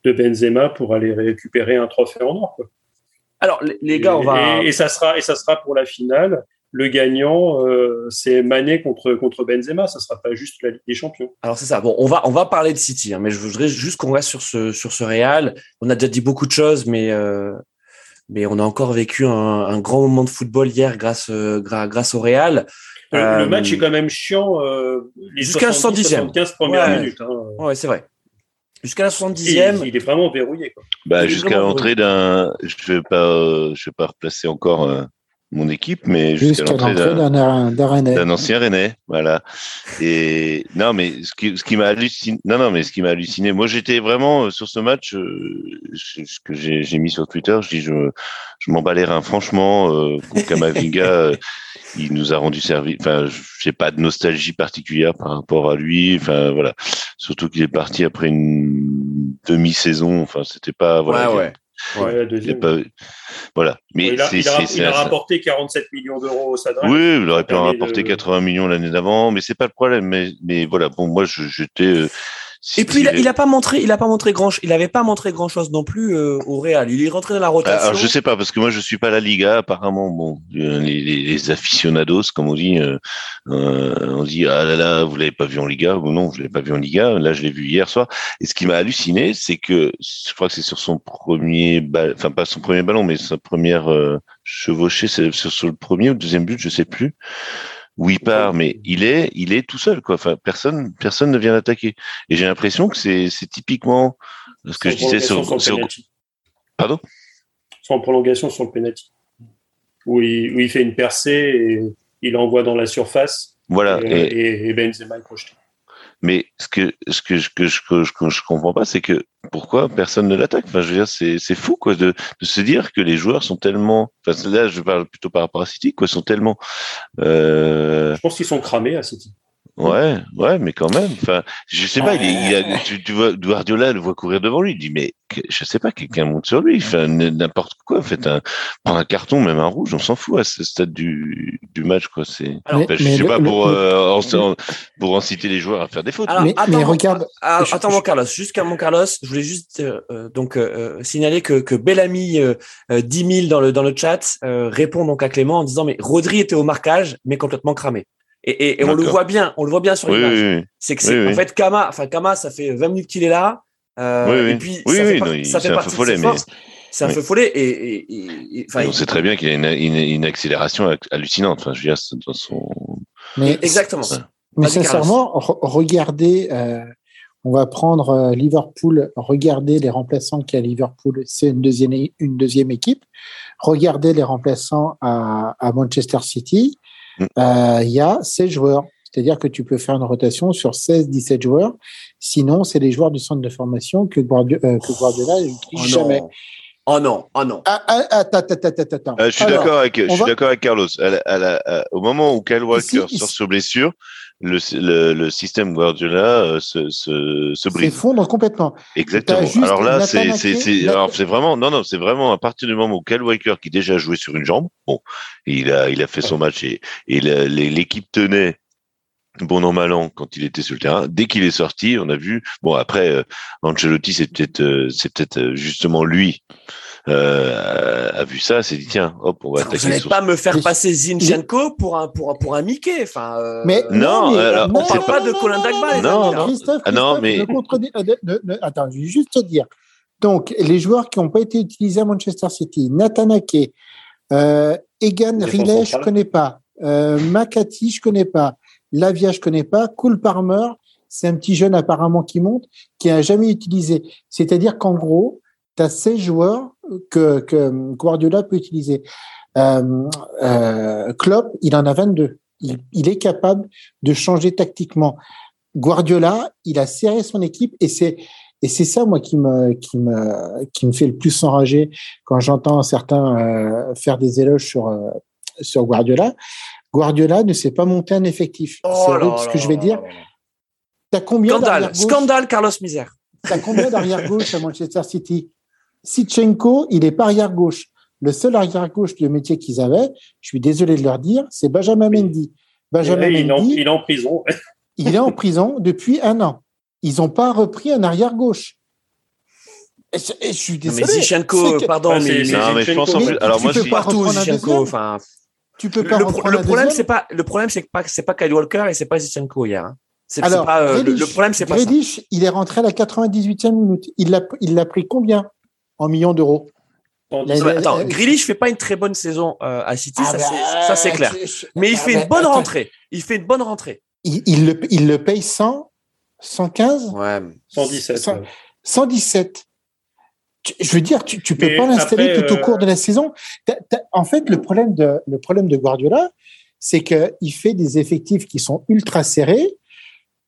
de Benzema pour aller récupérer un trophée en or. quoi. Alors, les, les gars, on va. Et, et ça sera, et ça sera pour la finale. Le gagnant, euh, c'est Mané contre, contre Benzema. Ça sera pas juste la Ligue des Champions. Alors c'est ça. Bon, on va on va parler de City, hein, mais je voudrais juste qu'on reste sur ce sur ce Real. On a déjà dit beaucoup de choses, mais euh, mais on a encore vécu un, un grand moment de football hier grâce euh, grâce au Real. Le, Euh, le match est quand même chiant. Euh, Jusqu'à la 70, 70e. 75 premières Ouais. minutes. hein. Ouais, c'est vrai. Jusqu'à la Et 70e. il, il est vraiment verrouillé. Bah, jusqu'à l'entrée d'un, je vais pas, euh, je vais pas replacer encore euh, mon équipe, mais jusqu'à Jusqu'à l'entrée d'un, d'un d'un Rennais. d'un ancien Rennais, voilà. Et non, mais ce qui, ce qui m'a halluciné, non, non, mais ce qui m'a halluciné, moi j'étais vraiment euh, sur ce match, euh, ce que j'ai, j'ai mis sur Twitter, je dis je, je m'en bats les reins, franchement, euh, Kamavinga, euh, il nous a rendu service. Enfin, j'ai pas de nostalgie particulière par rapport à lui. Enfin, voilà. Surtout qu'il est parti après une demi-saison. Enfin, c'était pas voilà. ouais, ouais. Ouais, la il a deuxième. pas, voilà. Mais il a, c'est, il a- c'est, il c'est- a c'est- rapporté 47 millions d'euros au Stade oui, il aurait pu en rapporter de- 80 millions l'année d'avant, mais c'est pas le problème. Mais, mais voilà, bon, moi, j'étais. Et puis il a, City- il a pas montré, il a pas montré grand, il avait pas montré grand chose non plus euh, au Real. Il est rentré dans la rotation. Alors, je sais pas, parce que moi, je suis pas la Liga. Apparemment, bon, euh, les, les, les aficionados, comme on dit, euh, euh, on dit, ah là là, vous l'avez pas vu en Liga. Ou non, je l'ai pas vu en Liga. Là, je l'ai vu hier soir. Et ce qui m'a halluciné, c'est que, je crois que c'est sur son premier ballon, enfin, pas son premier ballon, mais sa première euh, chevauchée, c'est sur, sur le premier ou le deuxième but, je sais plus. Où il part, mais il est, il est tout seul, quoi. Enfin, personne, personne ne vient l'attaquer. Et j'ai l'impression que c'est, c'est typiquement ce que je disais sur, le sur- penalty. pardon? Sans prolongation sur le penalty. Où il, où il fait une percée et il envoie dans la surface Voilà. et, Et, et- et Benzema est projeté. Mais ce que ce que je que je, comprends pas, c'est que pourquoi personne ne l'attaque? Enfin, je veux dire, c'est c'est fou quoi de, de se dire que les joueurs sont tellement. Enfin, là, je parle plutôt par rapport à City, quoi, sont tellement. Euh, Je pense qu'ils sont cramés à City. Ouais, ouais, mais quand même. Enfin, je sais pas. Il, est- il a, tu, tu vois, Guardiola le voit courir devant lui. Il dit, mais que- je sais pas, quelqu'un monte sur lui. Enfin, n'importe quoi. Faites un, prends un carton, même un rouge, on s'en fout à ce stade du, du match, quoi. C'est. Alors, Enfin, je sais le- pas le- pour le- euh, en- en- pour inciter les joueurs à faire des fautes. Alors, Mais- attends, mais regarde, ah, je- attends, je- mon Carlos, jusqu'à mon Carlos, je voulais juste euh, euh, donc euh, euh, signaler que, que Bellamy euh, euh, 10 000 dans le dans le chat euh, répond donc à Clément en disant mais Rodri était au marquage mais complètement cramé. Et, et, et on le voit bien, on le voit bien sur l'image. oui, oui. C'est que c'est Oui, en fait Kama, enfin Kama, ça fait 20 minutes qu'il est là. Euh, Oui, oui. Et puis Oui, ça oui, fait, par- non, il- ça fait c'est un partie feu de ses mais- forces. C'est un Oui. feu follet et, et, et- et- enfin, on sait très bien qu'il a une, une, une accélération hallucinante. Enfin, je veux dire, dans son. Mais, exactement. Ouais. mais sincèrement, re- regardez, euh, on va prendre euh, Liverpool, regardez les remplaçants qu'il y a à Liverpool, c'est une deuxième, une deuxième équipe. Regardez les remplaçants à, à Manchester City, Mm. Euh, il y a 16 joueurs. C'est-à-dire que tu peux faire une rotation sur 16-17 joueurs. Sinon, c'est les joueurs du centre de formation que Guardiola, euh, que Guardiola Oh n'utilise jamais. non. Oh non, oh non. Ah, ah, attends, attends, attends, attends. Euh, je suis d'accord avec, je on suis va- d'accord avec Carlos. À la- à la- à- au moment où Kyle Walker sort ici- sur blessure, le, le, le système Guardiola euh, se, se, se brise. s'effondre complètement. Exactement. Alors là, c'est, c'est, vraiment, non, non, c'est vraiment à partir du moment où Kyle Walker, qui déjà jouait sur une jambe, bon, il a, il a fait son match et, et l'équipe tenait bon an mal an quand il était sur le terrain. Dès qu'il est sorti, on a vu. Bon après, euh, Ancelotti, c'est peut-être, euh, c'est peut-être justement lui euh, a, vu ça, s'est dit tiens, hop, on va Vous attaquer. n'allez sur- pas me faire passer Zinchenko pour un pour un pour un Mickey. Enfin. euh, Mais Non, mais- alors, on parle pas de Colin non, Dagba, Non. Christophe, Ah non, mais- ne contredis- euh, ne- ne- ne- attends, je vais juste te dire. Donc, les joueurs qui n'ont pas été utilisés à Manchester City, Nathan Ake, euh, Egan Riley, je centrale. connais pas. Euh, Makati, je connais pas. Lavia, je connais pas. Cool Palmer, c'est un petit jeune apparemment qui monte, qui a jamais utilisé. C'est-à-dire qu'en gros, tu as 16 joueurs que, que Guardiola peut utiliser. Euh, euh, Klopp, il en a 22. Il, il est capable de changer tactiquement. Guardiola, il a serré son équipe et c'est et c'est ça moi qui me qui me qui me fait le plus enrager quand j'entends certains euh, faire des éloges sur euh, sur Guardiola. Guardiola ne sait pas monter un effectif. Oh c'est horrible ce que je vais dire. T'as combien Scandale, scandale, Carlos Misère. T'as combien d'arrière gauche à Manchester City? Sitchenko, il est pas arrière gauche. Le seul arrière gauche de métier qu'ils avaient, je suis désolé de leur dire, c'est Benjamin Oui. Mendy. Benjamin il, est en, Mendy, il est en prison. il est en prison depuis un an. Ils n'ont pas repris un arrière gauche. Et je, et je suis désolé. mais que- pardon, mais, c'est- mais- c'est Non, mais je pense en plus. tu- Alors tu moi, pas partout deuxième Enfin, tu peux le, pas le- le problème, c'est pas le problème, c'est pas c'est pas Kyle Walker et c'est pas Zinchenko hier. hein. Alors, pas euh, le, Grealish- le problème, c'est pas ça. Grealish, il est rentré à la 98e minute. Il l'a, il l'a pris combien? En millions d'euros attends, Grealish fait pas une très bonne saison euh, à City, ça Ah c'est bah, ça, c'est clair. Mais il ah fait bah, une bonne attends. rentrée. Il fait une bonne rentrée. Il, il le, il le paye 100, 115, Ouais. 117. Ça- ouais. 117. Tu- Je veux dire, tu, tu peux Mais pas l'installer tout au euh, cours de la saison. En fait, le problème de, le problème de Guardiola, c'est qu'il fait des effectifs qui sont ultra serrés.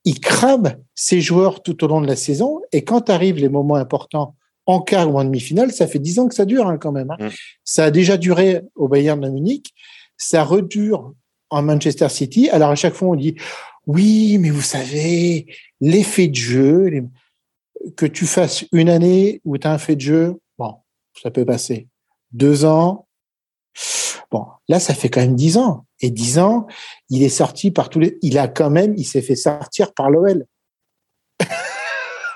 Il crame ses joueurs tout au long de la saison. Et quand arrivent les moments importants, en quart ou en demi-finale, ça fait dix ans que ça dure hein, quand même. hein. Mm. Ça a déjà duré au Bayern de Munich. Ça redure en Manchester City. Alors à chaque fois, on dit oui, mais vous savez, l'effet de jeu, les- que tu fasses une année où tu as un fait de jeu, bon, ça peut passer. Deux ans, bon, là, ça fait quand même dix ans. Et dix ans, il est sorti par tous les. Il a quand même, il s'est fait sortir par l'OL.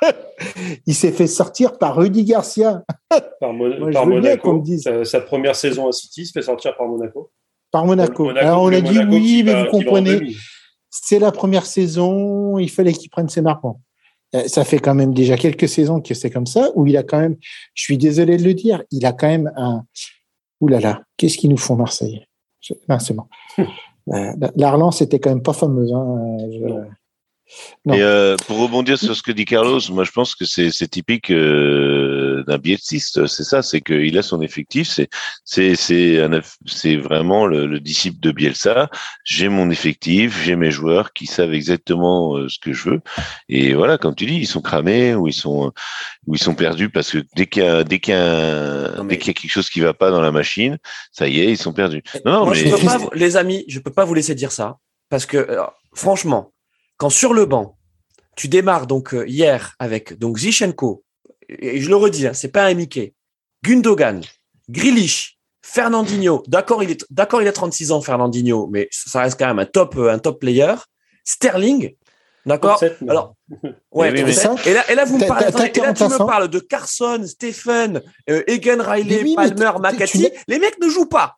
il s'est fait sortir par Rudy Garcia, Par, Mon- Moi, par Monaco. me dise. Sa, sa première saison à City se fait sortir par Monaco. par Monaco. Monaco, Alors on a dit Monaco oui, mais va- vous comprenez, c'est la première saison, il fallait qu'il prenne ses marques. Bon. Euh, Ça fait quand même déjà quelques saisons que c'est comme ça, où il a quand même, je suis désolé de le dire, il a quand même un. Ouh là là, qu'est-ce qu'ils nous font Marseille? Je- Non, c'est bon. Euh, la- la relance était quand même pas fameuse. Hein. Je- Non. Et euh, pour rebondir sur ce que dit Carlos, moi je pense que c'est typique euh, d'un bielciste, c'est ça, c'est qu'il a son effectif, c'est c'est c'est vraiment le, le, disciple de Bielsa. J'ai mon effectif, j'ai mes joueurs qui savent exactement euh, ce que je veux, et voilà, comme tu dis, ils sont cramés ou ils sont ou ils sont perdus parce que dès qu'il y a dès qu'il y a dès qu'il y a quelque chose qui va pas dans la machine, ça y est, ils sont perdus. Non, mais... je peux pas, les amis, je peux pas vous laisser dire ça parce que franchement quand sur le banc, tu démarres donc euh, hier avec donc Zichenko, et je le redis, hein, c'est pas un Mickey, Gundogan, Grilich, Fernandinho, d'accord, il est d'accord, il a 36 ans, Fernandinho, mais ça reste quand même un top, euh, un top player. Sterling, d'accord. Alors, ouais, et là, et là, vous me parlez, et là, tu me parles de Carson, Stephen, euh, Egan Riley, Palmer, McCarthy. Les mecs ne jouent pas.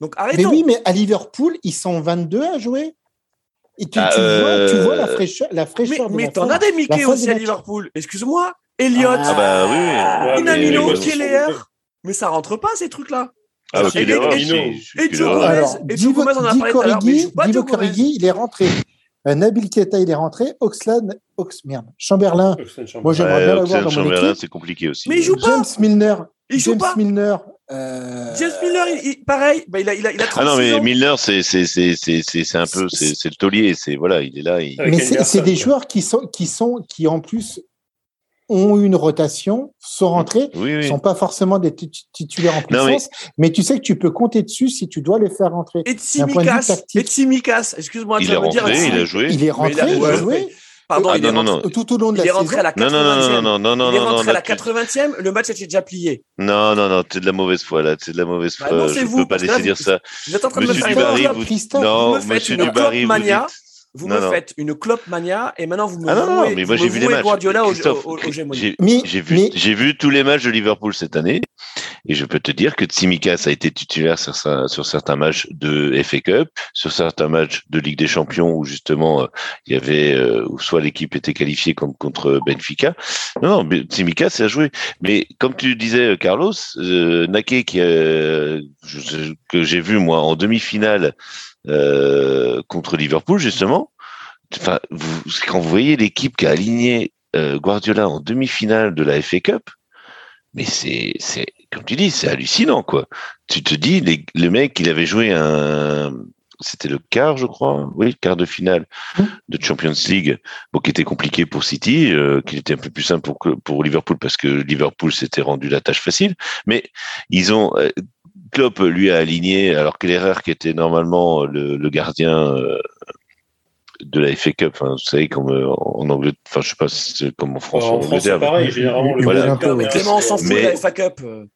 Donc arrêtons. Mais oui, mais à Liverpool, ils sont 22 à jouer. Et tu, ah, vois, tu, vois, la euh, fraîcheur, la fraîcheur mais, Mais t'en as des Mickey aussi à Liverpool. Excuse-moi. Elliott. Ah, bah oui. Inamino, Keller. Mais ça rentre pas, ces trucs-là. Ah, ok, et, et, Joe Gomez, et Joe Gomez en a parlé tout à l'heure, mais il joue pas Joe Gomez. il est rentré. Euh, Nabil Keita, il est rentré. Oxlan, Ox, merde, Chamberlain. Moi, j'aimerais bien l'avoir dans mon Chamberlain, c'est compliqué aussi. Mais il joue pas. James Milner. Il joue James pas. Milner. Euh... James Milner, il, pareil, bah, il, a, il, a, il a 36 Ah non, mais ans. Milner, c'est c'est c'est c'est c'est un peu c'est c'est le taulier, c'est voilà, il est là. Il... Mais c'est des joueurs qui sont qui sont qui en plus ont eu une rotation, sont rentrés, oui, oui. sont pas forcément des titulaires en puissance, mais... mais... tu sais que tu peux compter dessus si tu dois les faire rentrer. Et Tsimikas, excuse-moi, il est rentré, il a joué. Il est rentré, il a joué. Pardon, ah, il, non, est non, rentré, non. tout au long de il la est rentré à la 80e. Non, non, non, non, non, il est non, rentré non, à la 80e, le match était déjà plié. Non, non, non, c'est de la mauvaise foi là, c'est de la mauvaise foi. Bah non, je ne peux pas laisser dire ça. Vous êtes en train de me Monsieur faire Dubarry, une vous... Christophe, non, vous me faites Monsieur une Dubarry, vous dites- Vous Non, me non. faites une clope mania et maintenant vous me Ah non, non, vouez- mais moi vous j'ai me vu les matchs. Guardiola au, Christophe, au, au, au Gémoni. j'ai vu, mais- j'ai vu tous les matchs de Liverpool cette année et je peux te dire que Tsimikas a été titulaire sur, sa- sur certains matchs de FA Cup, sur certains matchs de Ligue des Champions où justement euh, il y avait euh, où soit l'équipe était qualifiée comme contre Benfica. Non, non, mais Tsimikas a joué. Mais comme tu disais, Carlos, euh, Nake qui je- que j'ai vu moi en demi-finale euh, contre Liverpool justement. Enfin, quand vous voyez l'équipe qui a aligné euh, Guardiola en demi-finale de la FA Cup, mais c'est, comme tu dis, c'est hallucinant, quoi. Tu te dis, les, le mec, il avait joué un, c'était le quart, je crois, oui, le quart de finale de Champions League, bon, qui était compliqué pour City, euh, qui était un peu plus simple pour, pour Liverpool parce que Liverpool s'était rendu la tâche facile, mais ils ont, Klopp lui a aligné, alors que l'erreur qui était normalement le, le gardien euh, de la FA Cup, enfin, vous savez, comme euh, en Angleterre, enfin, je sais pas si c'est comme en France ou en En France, c'est Angleterre. pareil, généralement. le Voilà. Clément, on s'en fout Mais- de la FA Cup? euh.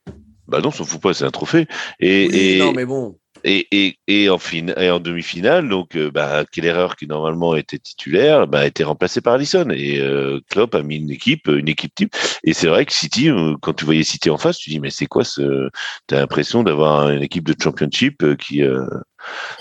Bah non, on s'en fout pas, c'est un trophée. Et, Oui, et, non, mais bon. Et, et, et en, fin, en demi-finale, donc, euh, bah, quelle erreur qui normalement était titulaire, bah, été remplacé par Allison. Et euh, Klopp a mis une équipe, une équipe type. Et c'est vrai que City, euh, quand tu voyais City en face, tu dis mais c'est quoi ce T'as l'impression d'avoir une équipe de championship euh, qui, euh,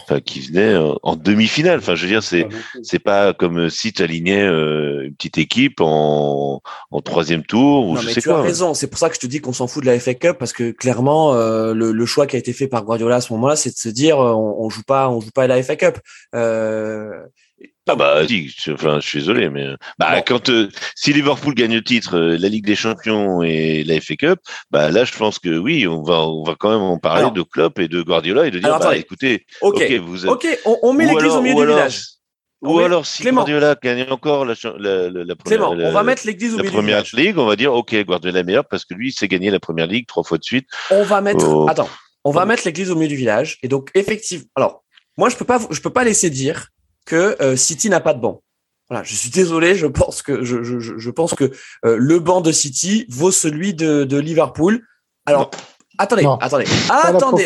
enfin, qui venait euh, en demi-finale. Enfin, je veux dire, c'est c'est pas comme si tu alignais euh, une petite équipe en, en troisième tour ou Non, je mais sais tu quoi. as raison. C'est pour ça que je te dis qu'on s'en fout de la FA Cup parce que clairement, euh, le, le choix qui a été fait par Guardiola à ce moment-là, c'est de se dire, euh, on, on joue pas, on joue pas à la FA Cup. Euh, Ah bah si, je, enfin, je suis désolé, mais euh, bah Bon. quand euh, si Liverpool gagne le titre, euh, la Ligue des Champions et la FA Cup, bah là je pense que oui, on va on va quand même en parler Alors- de Klopp et de Guardiola et de dire Alors, bah écoutez, ok, ok, vous êtes- ok, on, on met l'église au milieu du alors- village. ou met- alors si Clément. Guardiola gagne encore la la, la, la première Clément, on va mettre l'église au milieu du village. ligue, on va dire ok Guardiola est meilleur parce que lui il s'est gagné la première ligue trois fois de suite. On va mettre. Oh. Attends, on va mettre l'église au milieu du village. Et donc effectivement, alors moi je peux pas, je peux pas laisser dire que euh, City n'a pas de banc. Voilà, je suis désolé, je pense que je, je, je je pense que euh, le banc de City vaut celui de, de Liverpool. Alors attendez, Non. attendez, attendez, attendez,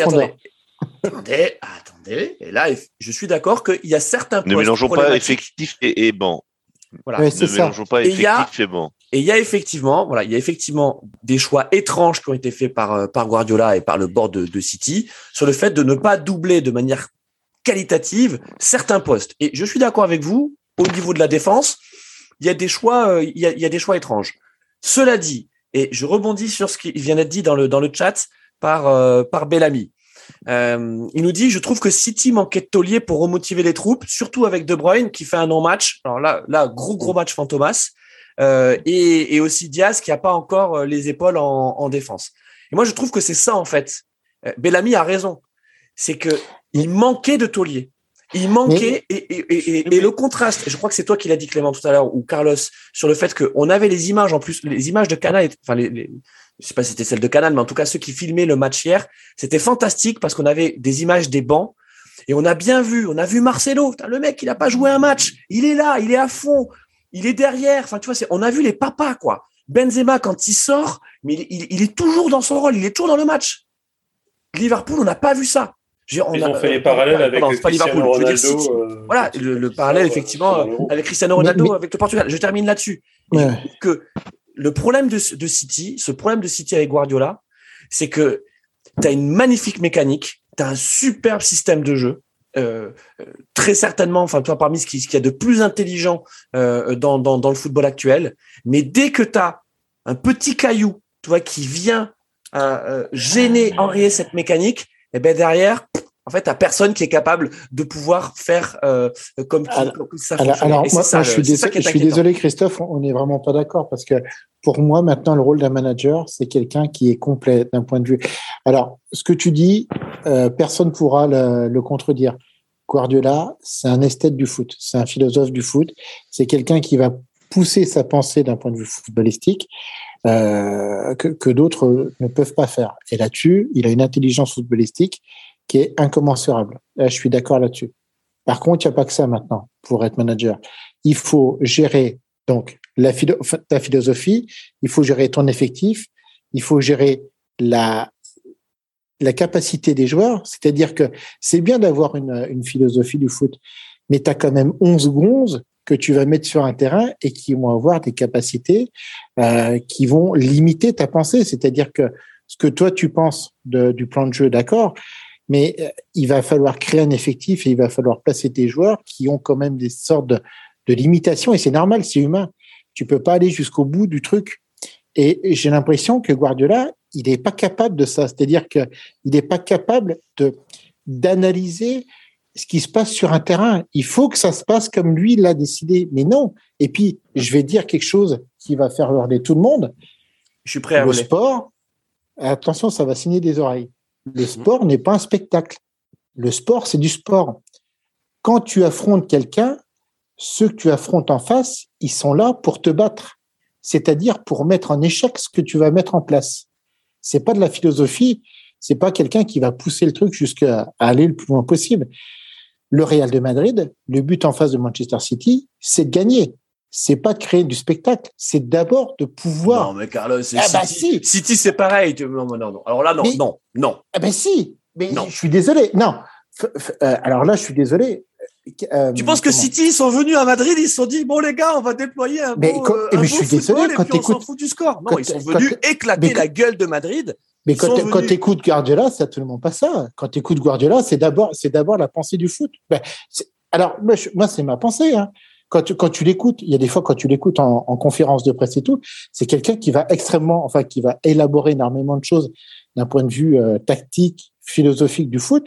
attendez, attendez. Et là, je suis d'accord qu'il y a certains Ne mélangeons pas effectif et, et banc. Voilà. Ne ça. mélangeons pas Et il y a- effectif et banc. Et il y a effectivement, voilà, il y a effectivement des choix étranges qui ont été faits par, euh, par Guardiola et par le board de, de City sur le fait de ne pas doubler de manière qualitative certains postes. Et je suis d'accord avec vous, au niveau de la défense, il y a des choix, euh, il, y a, il y a des choix étranges. Cela dit, et je rebondis sur ce qui vient d'être dit dans le, dans le chat par, euh, par Bellamy. Euh, il nous dit, je trouve que City manquait de taulier pour remotiver les troupes, surtout avec De Bruyne qui fait un non-match. Alors là, là, gros gros match Fantomas. Euh, et, et, aussi Diaz qui a pas encore euh, les épaules en, en défense. Et moi, je trouve que c'est ça en fait. Bellamy a raison. C'est que il manquait de taulier. Il manquait et, et, et, le contraste. Je crois que c'est toi qui l'as dit Clément tout à l'heure ou Carlos sur le fait qu'on avait les images en plus, les images de Canal. Enfin, les, les, je sais pas si c'était celle de Canal, mais en tout cas ceux qui filmaient le match hier, c'était fantastique parce qu'on avait des images des bancs et on a bien vu. On a vu Marcelo. Le mec, il a pas joué un match. Il est là, il est à fond, il est derrière. Enfin, tu vois, on a vu les papas quoi. Benzema quand il sort, mais il, il est toujours dans son rôle, il est toujours dans le match. Liverpool, on n'a pas vu ça. On Ils a, ont fait les parallèles avec Cristiano Ronaldo. Euh, voilà, le, parallèle effectivement avec Cristiano Ronaldo, avec le Portugal. Je termine là-dessus. Que le problème de, de, City, ce problème de City avec Guardiola, c'est que tu as une magnifique mécanique, tu as un superbe système de jeu. Euh, très certainement, enfin toi parmi ce qui, ce qu'il y a de plus intelligent euh, dans, dans, dans le football actuel, mais dès que tu as un petit caillou, tu vois, qui vient euh, gêner, enrayer cette mécanique, et ben derrière, en fait, à personne qui est capable de pouvoir faire euh, comme, alors, ça Alors, moi, je, suis, je suis désolé, Christophe, on n'est vraiment pas d'accord parce que pour moi, maintenant, le rôle d'un manager, c'est quelqu'un qui est complet d'un point de vue. Alors, ce que tu dis, euh, personne pourra le, le, contredire. Guardiola, c'est un esthète du foot, c'est un philosophe du foot, c'est quelqu'un qui va pousser sa pensée d'un point de vue footballistique euh, que, que d'autres ne peuvent pas faire. Et là-dessus, il a une intelligence footballistique qui est incommensurable. je suis d'accord là-dessus. Par contre, il n'y a pas que ça maintenant pour être manager. Il faut gérer donc la ta philosophie, il faut gérer ton effectif, il faut gérer la la capacité des joueurs, c'est-à-dire que c'est bien d'avoir une, une philosophie du foot, mais tu as quand même 11 gonzes que tu vas mettre sur un terrain et qui vont avoir des capacités euh, qui vont limiter ta pensée. C'est-à-dire que ce que toi tu penses du plan de jeu, d'accord, mais euh, il va falloir créer un effectif et il va falloir placer des joueurs qui ont quand même des sortes de, limitations et c'est normal, c'est humain. Tu peux pas aller jusqu'au bout du truc. Et j'ai l'impression que Guardiola, il n'est pas capable de ça. C'est-à-dire qu'il n'est pas capable d'analyser ce qui se passe sur un terrain. Il faut que ça se passe comme lui l'a décidé. Mais non. Et puis, je vais dire quelque chose qui va faire hurler tout le monde. Je suis prêt à Le sport, attention, ça va signer des oreilles. Le mhm. sport n'est pas un spectacle. Le sport, c'est du sport. Quand tu affrontes quelqu'un, ceux que tu affrontes en face, ils sont là pour te battre. C'est-à-dire pour mettre en échec ce que tu vas mettre en place. C'est pas de la philosophie. C'est pas quelqu'un qui va pousser le truc jusqu'à aller le plus loin possible le Real de Madrid, le but en face de Manchester City, c'est de gagner. C'est pas de créer du spectacle, c'est d'abord de pouvoir. Non, mais Carlos, c'est ah bah City. City, c'est pareil. Non, non, non. Alors là, non, non, non. Ah ben si. Mais non. je suis désolé. Non. Euh, alors là, je suis désolé. Euh, tu penses que City ils sont venus à Madrid, ils se sont dit bon les gars, on va déployer un mais, beau, mais je suis désolé quand et puis on s'en fout du score. Non, ils sont venus éclater la gueule de Madrid mais quand, tu écoutes Guardiola, c'est absolument pas ça. Quand tu écoutes Guardiola, c'est d'abord, c'est d'abord la pensée du foot. Ben, alors, moi, c'est ma pensée. Hein. Quand tu, quand tu l'écoutes, il y a des fois quand tu l'écoutes en, en, conférence de presse et tout, c'est quelqu'un qui va extrêmement, enfin, qui va élaborer énormément de choses d'un point de vue euh, tactique, philosophique du foot.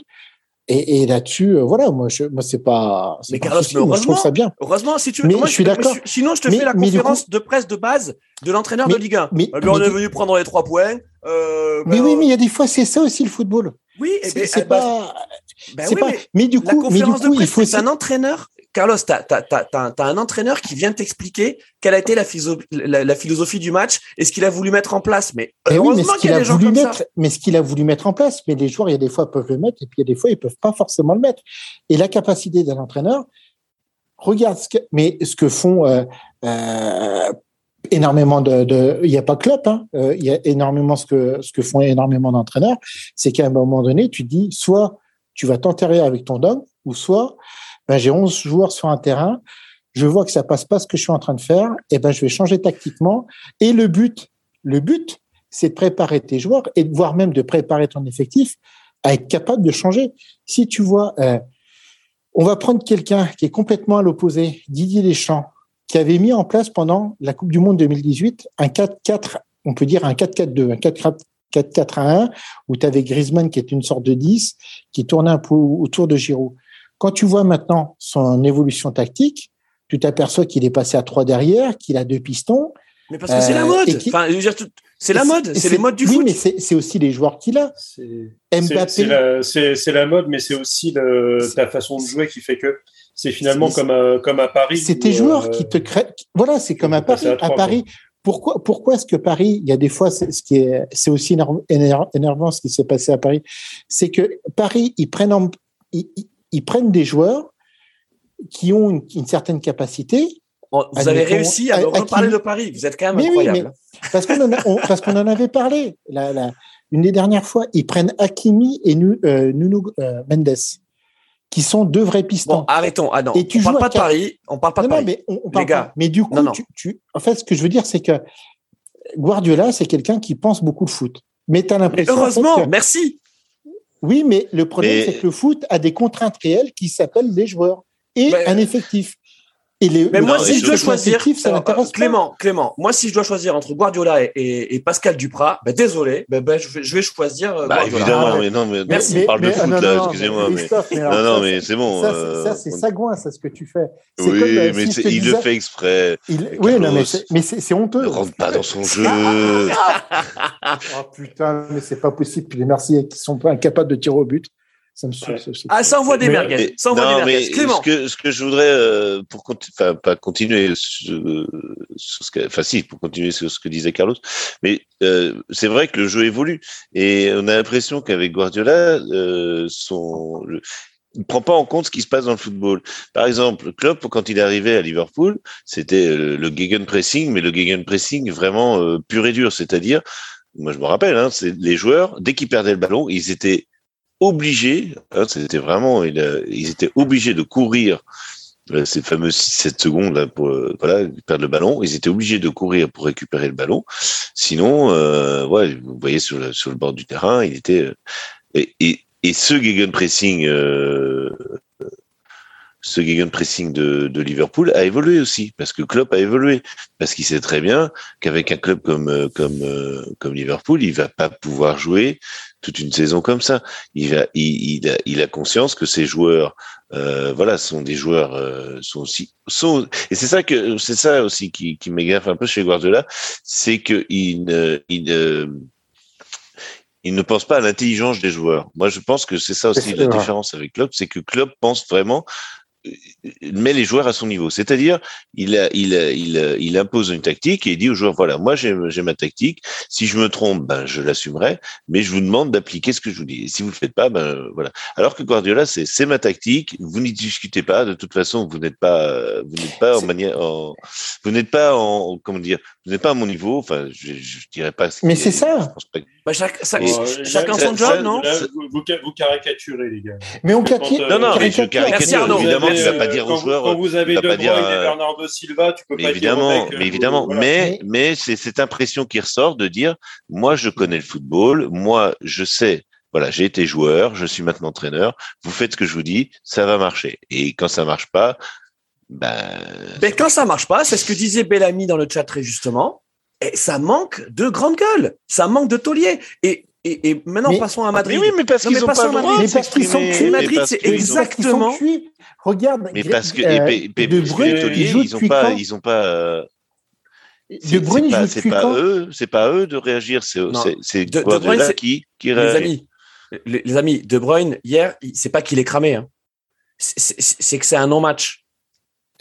Et, et là-dessus, euh, voilà, moi, je, moi, c'est pas. Mais Carlos, mais heureusement, je trouve ça bien. Heureusement, si tu veux. Mais moi, je suis d'accord. Sinon, je te fais la conférence de presse de base de l'entraîneur de Ligue 1. Mais, eh on est venu prendre les trois points. Euh, mais oui, mais il y a des fois, c'est ça aussi le football. Oui, c'est ben, eh ben, pas. Ben oui, pas... Mais, du coup, mais du coup, il faut. C'est un entraîneur. Carlos, tu as, as, un entraîneur qui vient t'expliquer quelle a été la, la, la, philosophie du match et ce qu'il a voulu mettre en place. Mais heureusement oui, qu'il a, a voulu mettre, ça. mais ce qu'il a voulu mettre en place. Mais les joueurs, il y a des fois peuvent le mettre et puis il y a des fois ils peuvent pas forcément le mettre. Et la capacité d'un entraîneur, regarde ce que, mais ce que font euh, euh, énormément de, il n'y a pas Klopp, hein, euh, il y a énormément ce que ce que font énormément d'entraîneurs, c'est qu'à un moment donné, tu dis soit tu vas t'enterrer avec ton homme, ou soit ben, j'ai 11 joueurs sur un terrain, je vois que ça passe pas ce que je suis en train de faire, et ben je vais changer tactiquement. Et le but, le but, c'est de préparer tes joueurs et voire même de préparer ton effectif à être capable de changer. Si tu vois, euh, on va prendre quelqu'un qui est complètement à l'opposé, Didier Deschamps, qui avait mis en place pendant la Coupe du Monde 2018 un 4-4, on peut dire un 4-4-2, un 4-4-1, où tu avais Griezmann qui est une sorte de 10, qui tournait un peu autour de Giroud. Quand tu vois maintenant son évolution tactique, tu t'aperçois qu'il est passé à 3 derrière, qu'il a deux pistons. Mais parce que c'est la mode. Enfin, c'est la mode, c'est les modes du oui, foot. mais c'est aussi les joueurs qu'il a. Mbappé. C'est la, mode, mais c'est aussi ta façon de jouer qui fait que c'est finalement comme à, comme à Paris. C'est tes joueurs qui te créent. Voilà, c'est comme à Paris. À, Paris, pourquoi, pourquoi est-ce que Paris, il y a des fois, ce qui est, c'est aussi énervant ce qui s'est passé à Paris, c'est que Paris, ils prennent, ils, prennent des joueurs qui ont une, certaine capacité. vous avez réussi à, me parler de Paris. Vous êtes quand même incroyable. parce qu'on en, avait parlé. une des dernières fois, ils prennent Hakimi et euh, Nuno euh, Mendes qui sont deux vrais pistons. Bon, arrêtons. Ah non, et tu on parle pas de Paris. On parle pas de Paris. mais on, parle Pas. Mais du coup, Tu, en fait, ce que je veux dire, c'est que Guardiola, c'est quelqu'un qui pense beaucoup le foot. Mais tu as l'impression. Heureusement, merci. Oui, mais le problème, c'est que le foot a des contraintes réelles qui s'appellent les joueurs et un effectif mais moi, si je dois choisir, Clément, Clément, moi, si je dois choisir entre Guardiola et, Pascal Duprat, ben, désolé, ben, ben, je, vais, choisir euh, bah, Guardiola. Évidemment, mais non, mais Merci. on parle de foot là, excusez-moi, mais, non, non, mais c'est bon. Ça, euh, c'est sagouin, c'est ce que tu fais. Oui, comme, euh, mais il le fait exprès. Oui, non, mais c'est honteux. Ne rentre pas dans son jeu. oh putain, mais c'est pas possible. Puis les Marseillais qui sont pas incapables de tirer au but. Ça me Ah, ça envoie des merguez. Ça envoie des merguez. Clément. Ce que, ce que je voudrais, euh, pour enfin, pas continuer sur, ce que, enfin, si, pour continuer sur ce que disait Carlos, mais euh, c'est vrai que le jeu évolue et on a l'impression qu'avec Guardiola, euh, son, il prend pas en compte ce qui se passe dans le football. Par exemple, Klopp, quand il est arrivé à Liverpool, c'était le, le gegenpressing, mais le gegenpressing vraiment euh, pur et dur, c'est-à-dire, moi je me rappelle, hein, c'est les joueurs, dès qu'ils perdaient le ballon, ils étaient obligés, hein, c'était vraiment, ils étaient obligés de courir euh, ces fameuses 6-7 secondes là, pour euh, perdre le ballon. Ils étaient obligés de courir pour récupérer le ballon. Sinon, euh, vous voyez sur le, bord du terrain, il était et ce gegenpressing euh, ce gegenpressing de, de Liverpool a évolué aussi parce que Klopp a évolué parce qu'il sait très bien qu'avec un club comme comme comme Liverpool, il va pas pouvoir jouer toute une saison comme ça. Il a il, a, il a conscience que ces joueurs euh, voilà sont des joueurs euh, sont aussi sont et c'est ça que c'est ça aussi qui qui m'égaffe un peu chez Guardiola, c'est que il ne il il ne pense pas à l'intelligence des joueurs. Moi, je pense que c'est ça aussi la différence avec Klopp, c'est que Klopp pense vraiment met les joueurs à son niveau. C'est-à-dire, il, il, il, il, impose une tactique et il dit aux joueurs, voilà, moi j'ai ma tactique. Si je me trompe, ben je l'assumerai, mais je vous demande d'appliquer ce que je vous dis. Et si vous le faites pas, ben voilà. Alors que Guardiola, c'est c'est ma tactique. Vous n'y discutez pas. De toute façon, vous n'êtes pas vous n'êtes pas en manière en, vous n'êtes pas en comment dire vous n'êtes pas à mon niveau. Enfin, je, je dirais pas. Mais c'est ça. Bah, chaque, chacun son job, non vous, vous, caricaturez, les gars. Mais on caricature. Non, non, mais je caricature. Évidemment, tu vas pas dire aux joueurs. Quand vous avez De Bruyne et euh, Bernardo Silva, tu peux pas évidemment, dire. Mais évidemment, mais mais c'est cette impression qui ressort de dire, moi, je connais le football, moi, je sais. Voilà, j'ai été joueur, je suis maintenant entraîneur. Vous faites ce que je vous dis, ça va marcher. Et quand ça marche pas, ben. Mais quand ça marche pas, c'est ce que disait Bellamy dans le chat très justement et ça manque de grande gueule, ça manque de taulier. Et, et, et maintenant, passons à Madrid. oui, mais parce qu'ils ont pas le droit Mais parce qu'ils sont cuits. Madrid, c'est exactement. Regarde. Mais parce que euh, de Bruyne, ils ont pas, ils ont pas. De Bruyne, c'est pas, eux, c'est pas eux de réagir, c'est c'est de, de Bruyne qui qui les amis, les, amis, De Bruyne hier, c'est pas qu'il est cramé, hein. c'est que c'est un non-match.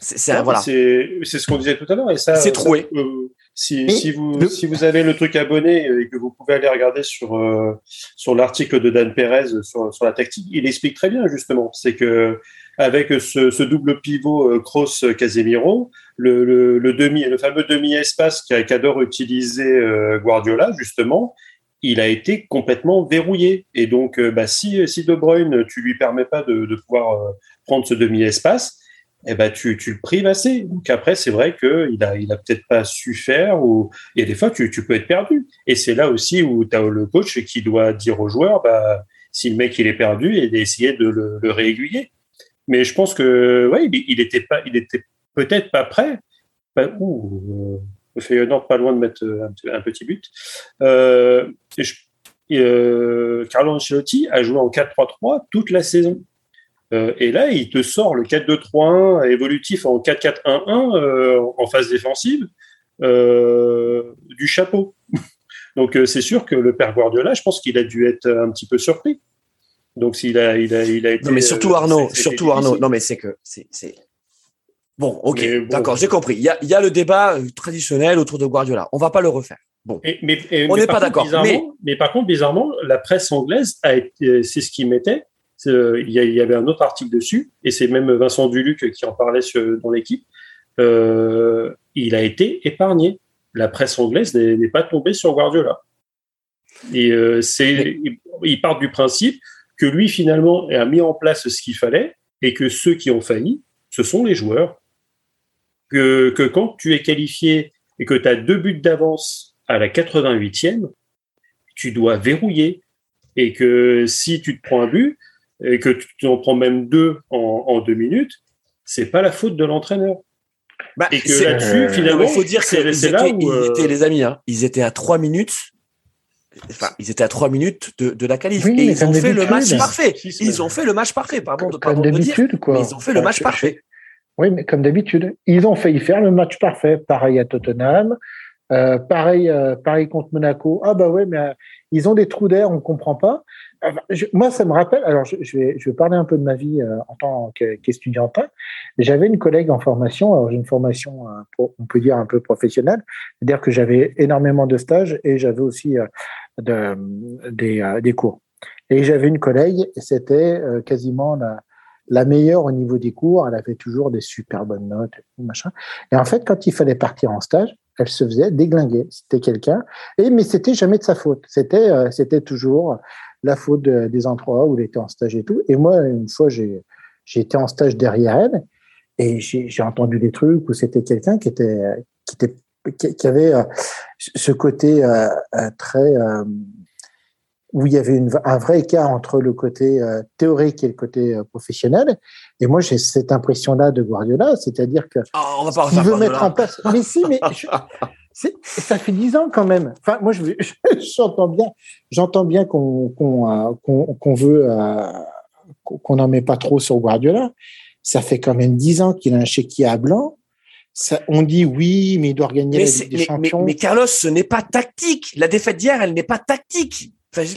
C'est voilà. Ce qu'on disait tout à l'heure et ça. C'est troué. Euh, si, si, vous, si vous avez le truc abonné et que vous pouvez aller regarder sur, euh, sur l'article de Dan Perez sur, sur la tactique, il explique très bien justement. C'est que avec ce, ce, double pivot cross euh, Casemiro, le, le, le, demi, le fameux demi-espace qu'adore utiliser euh, Guardiola justement, il a été complètement verrouillé. Et donc, bah, si, si De Bruyne, tu lui permets pas de, de pouvoir prendre ce demi-espace, eh ben tu, le prives assez. Donc après, c'est vrai qu'il a, il a peut-être pas su faire ou il y a des fois tu, tu peux être perdu. Et c'est là aussi où tu as le coach qui doit dire aux joueurs, bah, si le mec il est perdu, et d'essayer de le, le, réaiguiller. Mais je pense que ouais, il, il était peut-être pas prêt. Bah, ouh, euh, Feyenoord pas loin de mettre un, un petit but. Euh, Carlo Ancelotti a joué en 4-3-3 toute la saison. Et là, il te sort le 4-2-3-1 évolutif en 4-4-1-1 en phase défensive du chapeau. Donc c'est sûr que le père Guardiola, je pense qu'il a dû être un petit peu surpris. Donc s'il a, il a, il a été. Non mais surtout Arnaud, surtout Arnaud. Non mais c'est que c'est, Bon, ok, d'accord, j'ai compris. Il y, a, il y a, le débat euh, traditionnel autour de Guardiola. On va pas le refaire. Bon, mais, on n'est pas d'accord. Mais... mais... par contre, bizarrement, la presse anglaise a c'est ce qui mettait. Il y, avait un autre article dessus, et c'est même Vincent Duluc qui en parlait dans l'équipe. Euh, il a été épargné. La presse anglaise n'est pas tombée sur Guardiola. Et euh, c'est, il part du principe que lui finalement a mis en place ce qu'il fallait, et que ceux qui ont failli, ce sont les joueurs que, quand tu es qualifié et que tu as deux buts d'avance à la 88e, tu dois verrouiller. Et que si tu te prends un but, et que tu en prends même deux en, deux minutes, c'est pas la faute de l'entraîneur. Bah, et que là-dessus, finalement, il faut dire que c'est là où ils étaient, les amis, hein, ils étaient à trois minutes. Enfin, ils étaient à trois minutes de, la qualif et ils ont fait le match parfait. Ils ont fait le match parfait, pardon de, pardon de dire, mais ils ont fait le match parfait. Oui, mais comme d'habitude, ils ont failli faire le match parfait. Pareil à Tottenham, euh, pareil, euh, pareil contre Monaco. Ah bah ouais, mais euh, ils ont des trous d'air, on ne comprend pas. Moi, ça me rappelle. Alors, je, vais, je vais parler un peu de ma vie en tant qu'étudiantin. J'avais une collègue en formation. Alors, j'ai une formation, on peut dire un peu professionnelle, c'est-à-dire que j'avais énormément de stages et j'avais aussi de, des, des cours. Et j'avais une collègue, c'était quasiment la, la meilleure au niveau des cours, elle avait toujours des super bonnes notes, machin. Et en fait, quand il fallait partir en stage, elle se faisait déglinguer. C'était quelqu'un, et mais c'était jamais de sa faute. C'était euh, c'était toujours la faute des endroits où elle était en stage et tout. Et moi, une fois, j'ai été en stage derrière elle et j'ai entendu des trucs où c'était quelqu'un qui était qui était qui avait euh, ce côté euh, très où il y avait une, un vrai écart entre le côté euh, théorique et le côté euh, professionnel. Et moi, j'ai cette impression-là de Guardiola, c'est-à-dire que oh, on va pas il veut mettre en place. Mais si, mais ça fait dix ans quand même. Enfin, moi, j'entends bien, j'entends bien qu'on qu'on euh, qu'on veut qu'on n'en met pas trop sur Guardiola. Ça fait quand même dix ans qu'il a un chéquier à blanc. Ça, on dit oui, mais il doit gagner la Ligue des Champions. Mais, mais Carlos, ce n'est pas tactique. La défaite d'hier, elle n'est pas tactique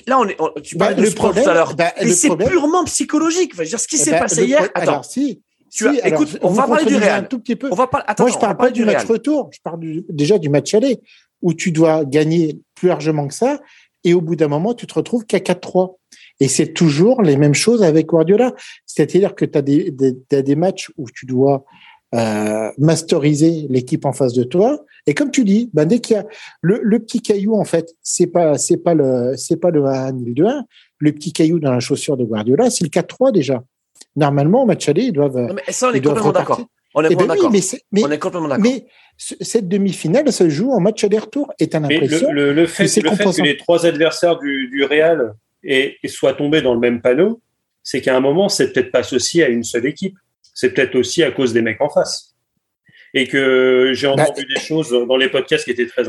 là, on est, tu bah, parlais de sport tout à l'heure. Bah, mais c'est purement psychologique. Enfin, dire, ce qui eh s'est ben, passé hier. Attends. Alors, si. Tu as, écoute, on va parler du Real. Un tout petit peu. On va Attends, Moi, je parle pas du, match retour. Je parle déjà du match aller où tu dois gagner plus largement que ça. Et au bout d'un moment, tu te retrouves qu'à 4-3. Et c'est toujours les mêmes choses avec Guardiola. C'est-à-dire que tu as des, des, des matchs où tu dois euh, masteriser l'équipe en face de toi. Et comme tu dis, ben dès qu'il y a le, le, petit caillou, en fait, c'est pas c'est pas le c'est pas le 1 ni le 2-1. Le petit caillou dans la chaussure de Guardiola, c'est le 4-3 déjà. Normalement, au match aller, ils doivent. Non, mais ça, on est complètement d'accord. On est, eh ben mais, on est complètement d'accord. Mais cette demi-finale se joue en match aller-retour. Et as l'impression le, le, fait, que, le fait que les trois adversaires du, du Real et, soient tombés dans le même panneau, c'est qu'à un moment, c'est peut-être pas associé à une seule équipe c'est peut-être aussi à cause des mecs en face. Et que j'ai bah, entendu des choses dans les podcasts qui étaient très,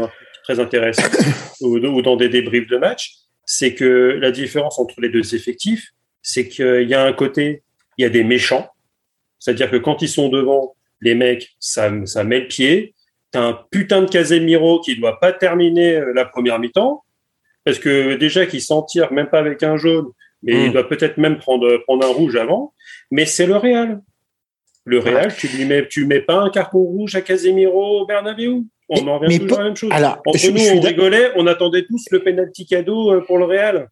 très intéressantes ou, dans des débriefs de match, c'est que la différence entre les deux effectifs, c'est qu'il y a un côté, il y a des méchants, c'est-à-dire que quand ils sont devant, les mecs, ça, ça met le pied. T'as un putain de Casemiro qui doit pas terminer euh, la première mi-temps, parce que déjà qu'il s'en tire même pas avec un jaune, mais il hmm. doit peut-être même prendre, prendre un rouge avant. Mais c'est le Real. Le Real, tu lui mets, tu mets pas un carton rouge à Casemiro au Bernabeu? On en revient toujours à la même chose. Alors, Entre nous, on rigolait, on attendait tous le penalty cadeau euh, pour le Real.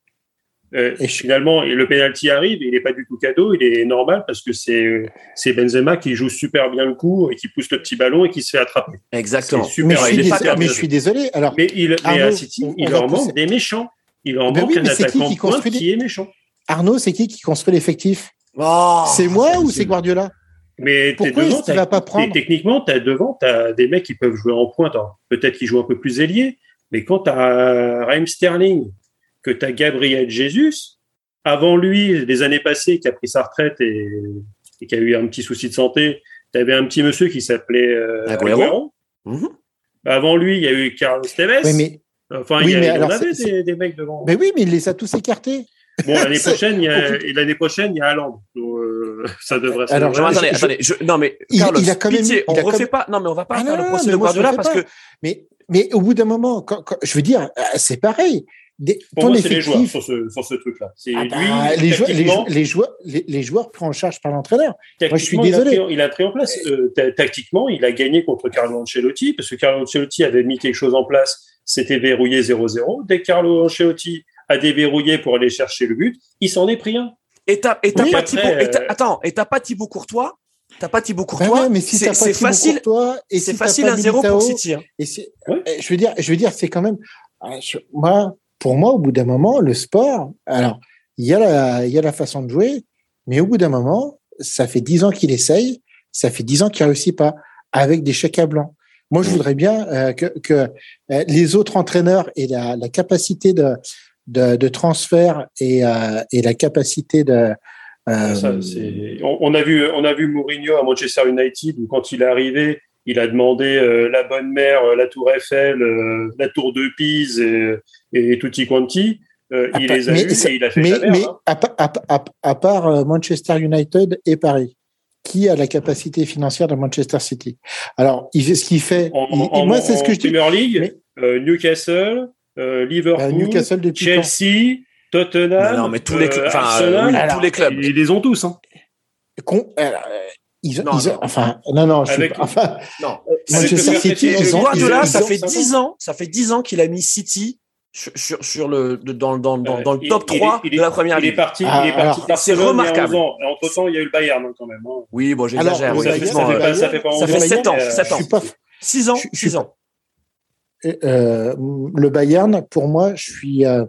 Euh, et finalement, et le penalty arrive, il n'est pas du tout cadeau, il est normal parce que c'est c'est Benzema qui joue super bien le coup et qui pousse le petit ballon et qui se fait attraper. Exactement. Super. Mais, je suis, désolé, mais je suis désolé. Alors, mais, il, à City, il leur manque des méchants. Il leur ben manque un attaquant qui, qui, qui est méchant. Arnaud, c'est qui qui construit l'effectif? Oh, C'est moi ou c'est Guardiola? Mais Pourquoi devant, va pas prendre? techniquement, as devant, tu as des mecs qui peuvent jouer en pointe. Peut-être qu'ils jouent un peu plus ailier, mais quand tu as Raheem Sterling, que tu as Gabriel Jesus, avant lui, des années passées, qui a pris sa retraite et, qui a eu un petit souci de santé, tu avais un petit monsieur qui s'appelait euh, Aguero. Mhm. Avant lui, il y a eu Carlos Tevez. Oui, mais Enfin, il y, mais en avait des, mecs devant. Mais oui, mais il les a tous écartés. Bon, l'année prochaine, il y a, l'année prochaine, il y a Allende. Euh, ça devrait. Alors, attendez, attendez. non, mais Carlos, il, a quand même, pitié, on refait pas. Non, mais on va pas ah faire le procès de Guardiola parce que. Mais, mais au bout d'un moment, quand, je veux dire, euh, c'est pareil. Des, Pour moi, c'est les joueurs sur ce, sur ce truc-là. C'est ah bah, lui. Les joueurs, les, joueurs, les, joueurs pris en charge par l'entraîneur. Moi, je suis désolé. Il a, pris, en place. Euh, tactiquement, il a gagné contre Carlo Ancelotti parce que Carlo Ancelotti avait mis quelque chose en place. C'était verrouillé 0-0. Dès que Carlo Ancelotti a déverrouillé pour aller chercher le but, il s'en est pris un. Et t'as pas Thibaut, euh, attends, et t'as pas Thibaut Courtois? T'as pas Thibaut bah Courtois, mais si c'est facile. et c'est facile à zéro pour City. Hein. Et euh, je veux dire, je veux dire, c'est quand même. Euh, moi, pour moi, au bout d'un moment, le sport. Alors, il y a la, il y a la façon de jouer, mais au bout d'un moment, ça fait dix ans qu'il essaye, ça fait dix ans qu'il réussit pas avec des chèques à blanc. Moi, je voudrais bien que, que les autres entraîneurs aient la, la capacité de, de, de transfert et, euh, et la capacité de. Euh, Ça, on, a vu, on a vu Mourinho à Manchester United où quand il est arrivé, il a demandé euh, la bonne mère, la Tour Eiffel, la Tour de Pise et, et tutti quanti. il les a eus et il a fait mais, mais hein. à, à, à, part Manchester United et Paris, qui a la capacité financière de Manchester City? Alors, il, ce qu'il fait, en, moi, c'est ce que je dis. Premier League, Newcastle, euh, Liverpool, Chelsea, Tottenham, non, mais tous les, euh, Arsenal, tous les clubs. Ils, les ont tous. Hein. Euh, ils, non, ils, enfin, non, non, je avec, suis, enfin, non. Manchester City, ils ont, Guardiola, ça fait 10 ans, ça fait 10 ans qu'il a mis City sur, sur, sur le, dans, dans, dans, dans le top 3 de la première ligue. Il est parti, ah, il est parti c'est remarquable. Entre temps, il y a eu le Bayern, quand même. Hein. Oui, bon, j'exagère. Ça, fait, ça fait pas Ça fait 7 ans, 7 ans. 6 ans, 6 ans. Euh, le Bayern, pour moi, je suis euh,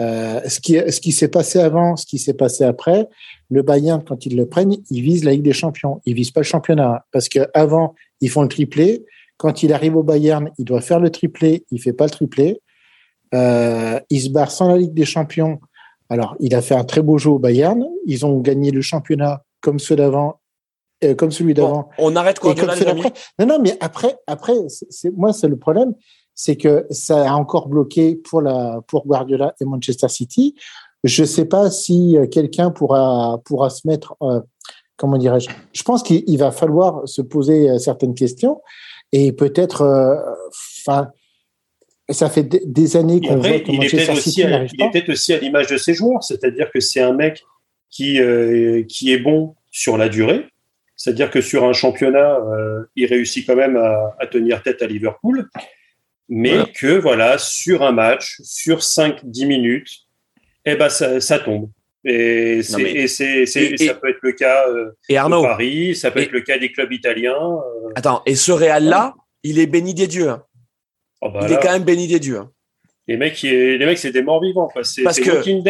euh, ce qui, ce qui s'est passé avant, ce qui s'est passé après. Le Bayern, quand ils le prennent, ils visent la Ligue des Champions. Ils visent pas le championnat parce que avant, ils font le triplé. Quand il arrive au Bayern, il doit faire le triplé. Il fait pas le triplé. Euh, il se barre sans la Ligue des Champions. Alors, il a fait un très beau jeu au Bayern. Ils ont gagné le championnat comme ceux d'avant euh, comme celui d'avant. on arrête quoi Non, non, mais après, après, c'est moi, c'est le problème, c'est que ça a encore bloqué pour la pour Guardiola et Manchester City. Je sais pas si euh, quelqu'un pourra pourra se mettre, euh, comment dirais-je? Je pense qu'il va falloir se poser certaines questions et peut-être, enfin. ça fait des années qu'on voit que Manchester City n'arrive pas. Il est peut-être aussi à l'image de ses joueurs, c'est-à-dire que c'est un mec qui, qui est bon sur la durée, c'est-à-dire que sur un championnat, euh, il réussit quand même à, tenir tête à Liverpool, mais que voilà, sur un match, sur 5-10 minutes, eh ben ça, tombe. Et, c'est, ça peut être le cas euh, de Paris, ça peut être le cas des clubs italiens. Euh. Attends, et ce Real-là, il est béni des dieux. Hein. Oh, bah il est quand même béni des dieux. Hein. Les mecs, les mecs, c'est des morts vivants. C'est, Parce que depuis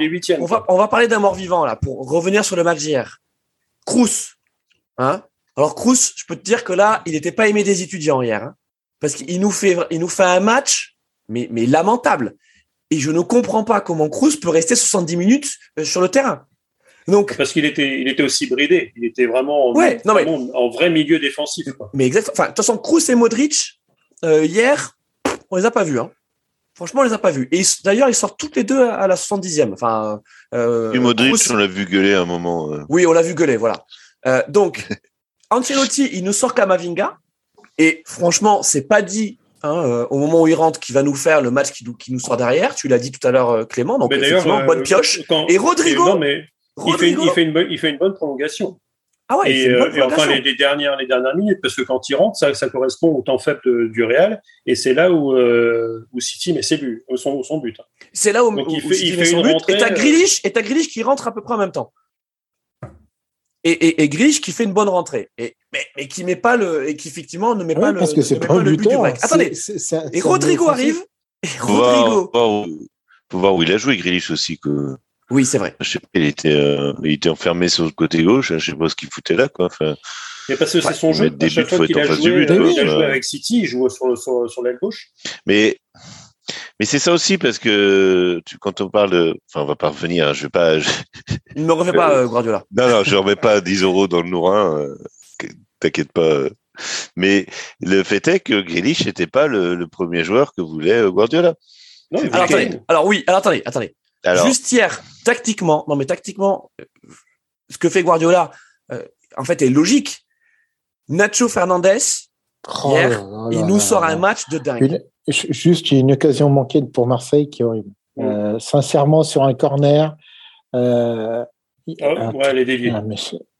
les huitièmes. On va, on va parler d'un mort vivant là pour revenir sur le match d'hier. Cruz, Hein Alors Cruz, je peux te dire que là, il n'était pas aimé des étudiants hier, hein parce qu'il nous fait, il nous fait un match, mais, mais lamentable. Et je ne comprends pas comment Cruz peut rester 70 minutes euh, sur le terrain. Donc, parce qu'il était, il était aussi bridé. Il était vraiment, en, ouais, non, mais, en vrai milieu défensif. Mais. Enfin, de toute façon, Cruz et Modric euh, hier, on les a pas vus. Hein. Franchement, on les a pas vus. Et d'ailleurs, ils sortent toutes les deux à la 70e. Enfin, euh, et Modric, on l'a vu gueuler à un moment. Euh. Oui, on l'a vu gueuler. Voilà. Euh, donc, Ancelotti, il nous sort Kamavinga. Et franchement, c'est pas dit hein, euh, au moment où il rentre qu'il va nous faire le match qui, qui nous sort derrière. Tu l'as dit tout à l'heure, euh, Clément. Donc, effectivement, bonne pioche. et Rodrigo. mais Il, fait, il, fait une bonne, il fait une bonne prolongation. Ah ouais, et, enfin les, dernières les dernières minutes parce que quand il rentre ça, ça correspond au temps faible du Real et c'est là où, où City met ses buts son, son but. C'est là où, il fait, son but et t'as Grealish et t'as Grealish qui rentre à peu près en même temps et, et, et Grish qui fait une bonne rentrée, et, mais, mais qui met pas le, et qui effectivement ne met pas le, parce que c'est pas, le but du break. Attendez, et Rodrigo arrive. Et Rodrigo. Faut voir, où il a joué Grish aussi que. Oui, c'est vrai. Je sais pas, il était, euh, il était enfermé sur le côté gauche. Je sais pas ce qu'il foutait là, quoi. Enfin, mais parce que c'est son jeu. Être en face du but. Il a joué avec City, il joue sur, sur, sur l'aile gauche. Mais mais c'est ça aussi parce que tu, quand on parle, de, enfin, on va pas revenir. Hein, je vais pas. Je... Ne me refais pas euh, Guardiola. Non, non, je remets pas 10 euros dans le nourrin. Euh, t'inquiète pas. Mais le fait est que Grealish n'était pas le, premier joueur que voulait euh, Guardiola. alors, oui, alors attendez, attendez. Juste hier, tactiquement, non mais tactiquement, euh, ce que fait Guardiola, euh, en fait, est logique. Nacho Fernandez, oh hier, il nous sort un match de dingue. Juste une occasion manquée pour Marseille qui est horrible. sincèrement, sur un corner. Euh, ah, ouais, elle est déviée. Ah,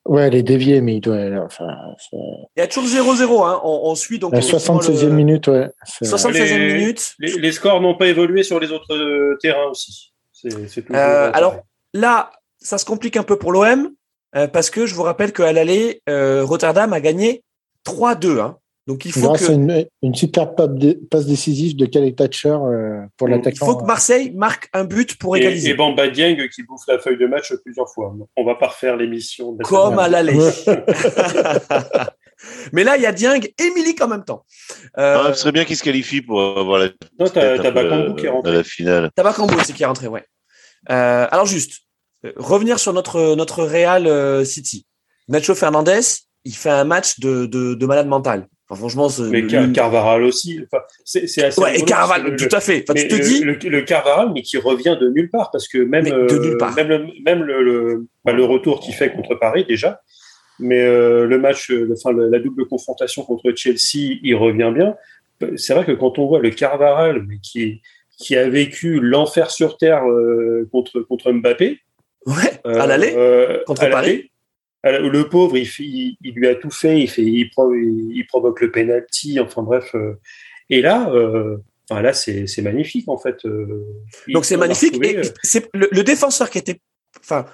Ouais, elle est déviée, mais il doit. Enfin, il y a toujours 0-0. Hein. On, suit donc. La 76e minute, ouais. 76e minute. Les, scores n'ont pas évolué sur les autres euh, terrains aussi. C'est, euh, alors là, ça se complique un peu pour l'OM euh, parce que je vous rappelle qu'à l'aller, Rotterdam a gagné 3-2. Hein. Donc il faut que... une, une, super passe décisive de Kelly Thatcher euh, pour l'attaquant. Il faut que Marseille marque un but pour égaliser. Et, Bamba Dieng qui bouffe la feuille de match plusieurs fois. On va pas refaire l'émission. Comme à l'aller. Mais là, il y a Dieng et Milik en même temps. Euh... Ah, ce serait bien qu'il se qualifie pour avoir la. Non, t'as Bakambu qui est rentré. La finale. T'as Bakambu aussi qui est rentré, ouais. Euh, alors juste, euh, revenir sur notre, notre Real City. Nacho Fernandez, il fait un match de, de, de malade mental franchement, mais Carvaral aussi. c'est assez. Ouais, et Carvaral, tout à fait. tu te le, dis le, Carvaral, mais qui revient de nulle part parce que même euh, même le même le, bah, le, retour qu'il fait contre Paris déjà, mais euh, le match, enfin la double confrontation contre Chelsea, il revient bien. C'est vrai que quand on voit le Carvaral, mais qui qui a vécu l'enfer sur terre euh, contre contre Mbappé, ouais, à l'aller contre Paris le pauvre, il, il, lui a tout fait, il, fait, il, il provoque le penalty, enfin bref. Euh. et là, euh, là c'est magnifique en fait. Euh. Donc c'est magnifique. et c'est le, défenseur qui était, enfin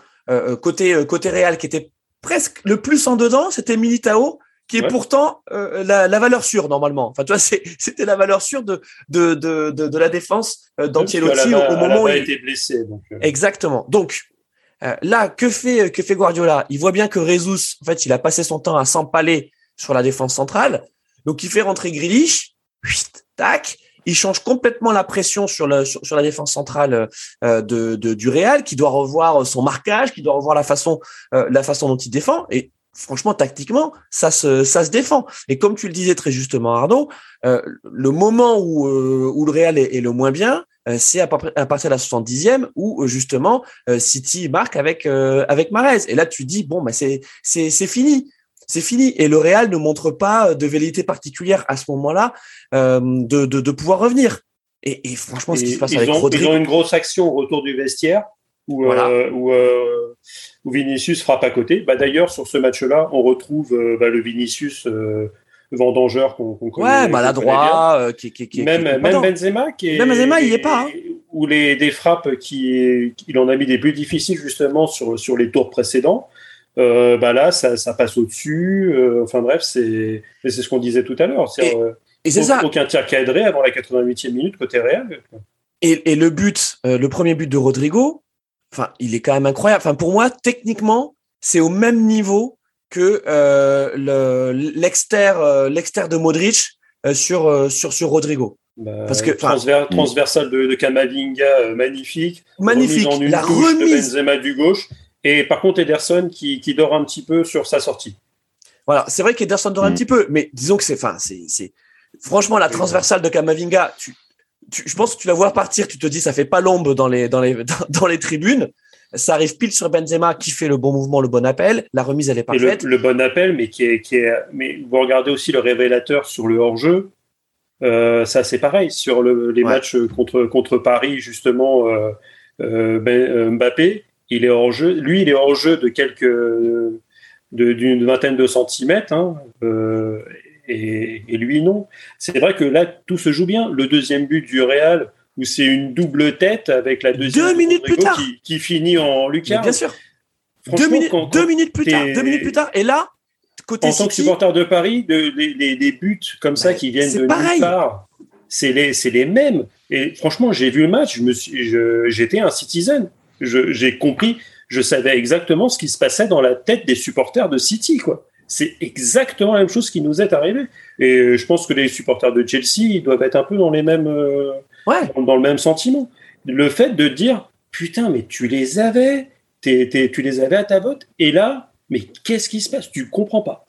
côté côté Real, qui était presque le plus en dedans, c'était Militao, qui est pourtant la, valeur sûre normalement. Enfin, tu vois, c'était la valeur sûre de de, de, de, la défense d'Ancelotti au, moment où il a été blessé. Donc, Exactement. Donc euh, là, que fait, que fait Guardiola? Il voit bien que Rezus, en fait, il a passé son temps à s'empaler sur la défense centrale. Donc, il fait rentrer Grealish, tac, il change complètement la pression sur, le, sur, la défense centrale euh, de, de, du Real, qui doit revoir son marquage, qui doit revoir la façon, euh, la façon dont il défend. Et franchement, tactiquement, ça se, ça se défend. Et comme tu le disais très justement, Arnaud, le moment où, où le Real est, est, le moins bien, euh, c'est à, partir de la 70e où euh, justement euh, City marque avec avec Marez. Et là, tu dis bon, bah c'est c'est c'est fini. C'est fini. Et le Real ne montre pas de velléité particulière à ce moment-là de, de, de, pouvoir revenir. Et, et franchement, ce qui se passe avec ont, Ils ont une grosse action au retour du vestiaire où, où, où, Vinicius frappe à côté. Bah, D'ailleurs, sur ce match-là, on retrouve bah, le Vinicius vendangeur qu'on connaît. Ouais, maladroit, euh, qui, qui, qui, même, même Benzema, qui est, même Benzema, il y est pas. Hein. Ou les des frappes qui, il en a mis des plus difficiles justement sur sur les tours précédents. Euh, bah là, ça, ça passe au-dessus. Euh, enfin bref, c'est c'est ce qu'on disait tout à l'heure. Et, et c'est ça. Aucun tir cadré avant la 88e minute côté Real. Et, et le but, le premier but de Rodrigo, enfin, il est quand même incroyable. Enfin, pour moi, techniquement, c'est au même niveau que euh, l'exter euh, l'exter de Modric euh, sur sur sur Rodrigo. Bah, Parce que transversal de, de Kamavinga magnifique, magnifique, remise en une la remise de Benzema du gauche et par contre Ederson qui, qui dort un petit peu sur sa sortie. Voilà, c'est vrai qu'Ederson dort un mm. petit peu, mais disons que c'est enfin c'est franchement la transversale de Kamavinga, tu, tu, je pense que tu la vois partir, tu te dis ça fait pas l'ombre dans les dans les dans les tribunes. Ça arrive pile sur Benzema qui fait le bon mouvement, le bon appel. La remise, elle est parfaite. Le, le, bon appel, mais qui est, qui est, mais vous regardez aussi le révélateur sur le hors-jeu. Euh, ça, c'est pareil sur le, les matchs contre contre Paris, justement. Euh, euh, ben, Mbappé, il est hors jeu. Lui, il est hors jeu de quelques d'une vingtaine de centimètres. Hein, et, et, lui, non. C'est vrai que là, tout se joue bien. Le deuxième but du Real, où c'est une double tête avec la deuxième deux minutes plus tard. Qui, finit en lucarne. Bien sûr. Deux, minutes, deux minutes plus tard. Deux minutes plus tard. Et là, côté en tant que supporter de Paris, de, les, buts comme ça qui viennent de nulle part, c'est les, les mêmes. Et franchement, j'ai vu le match, je me suis, j'étais un citizen. J'ai compris, je savais exactement ce qui se passait dans la tête des supporters de City, quoi. C'est exactement la même chose qui nous est arrivé. Et je pense que les supporters de Chelsea ils doivent être un peu dans les mêmes, euh, dans, le même sentiment. Le fait de dire putain, mais tu les avais, tu les avais à ta botte, et là, mais qu'est-ce qui se passe? Tu comprends pas.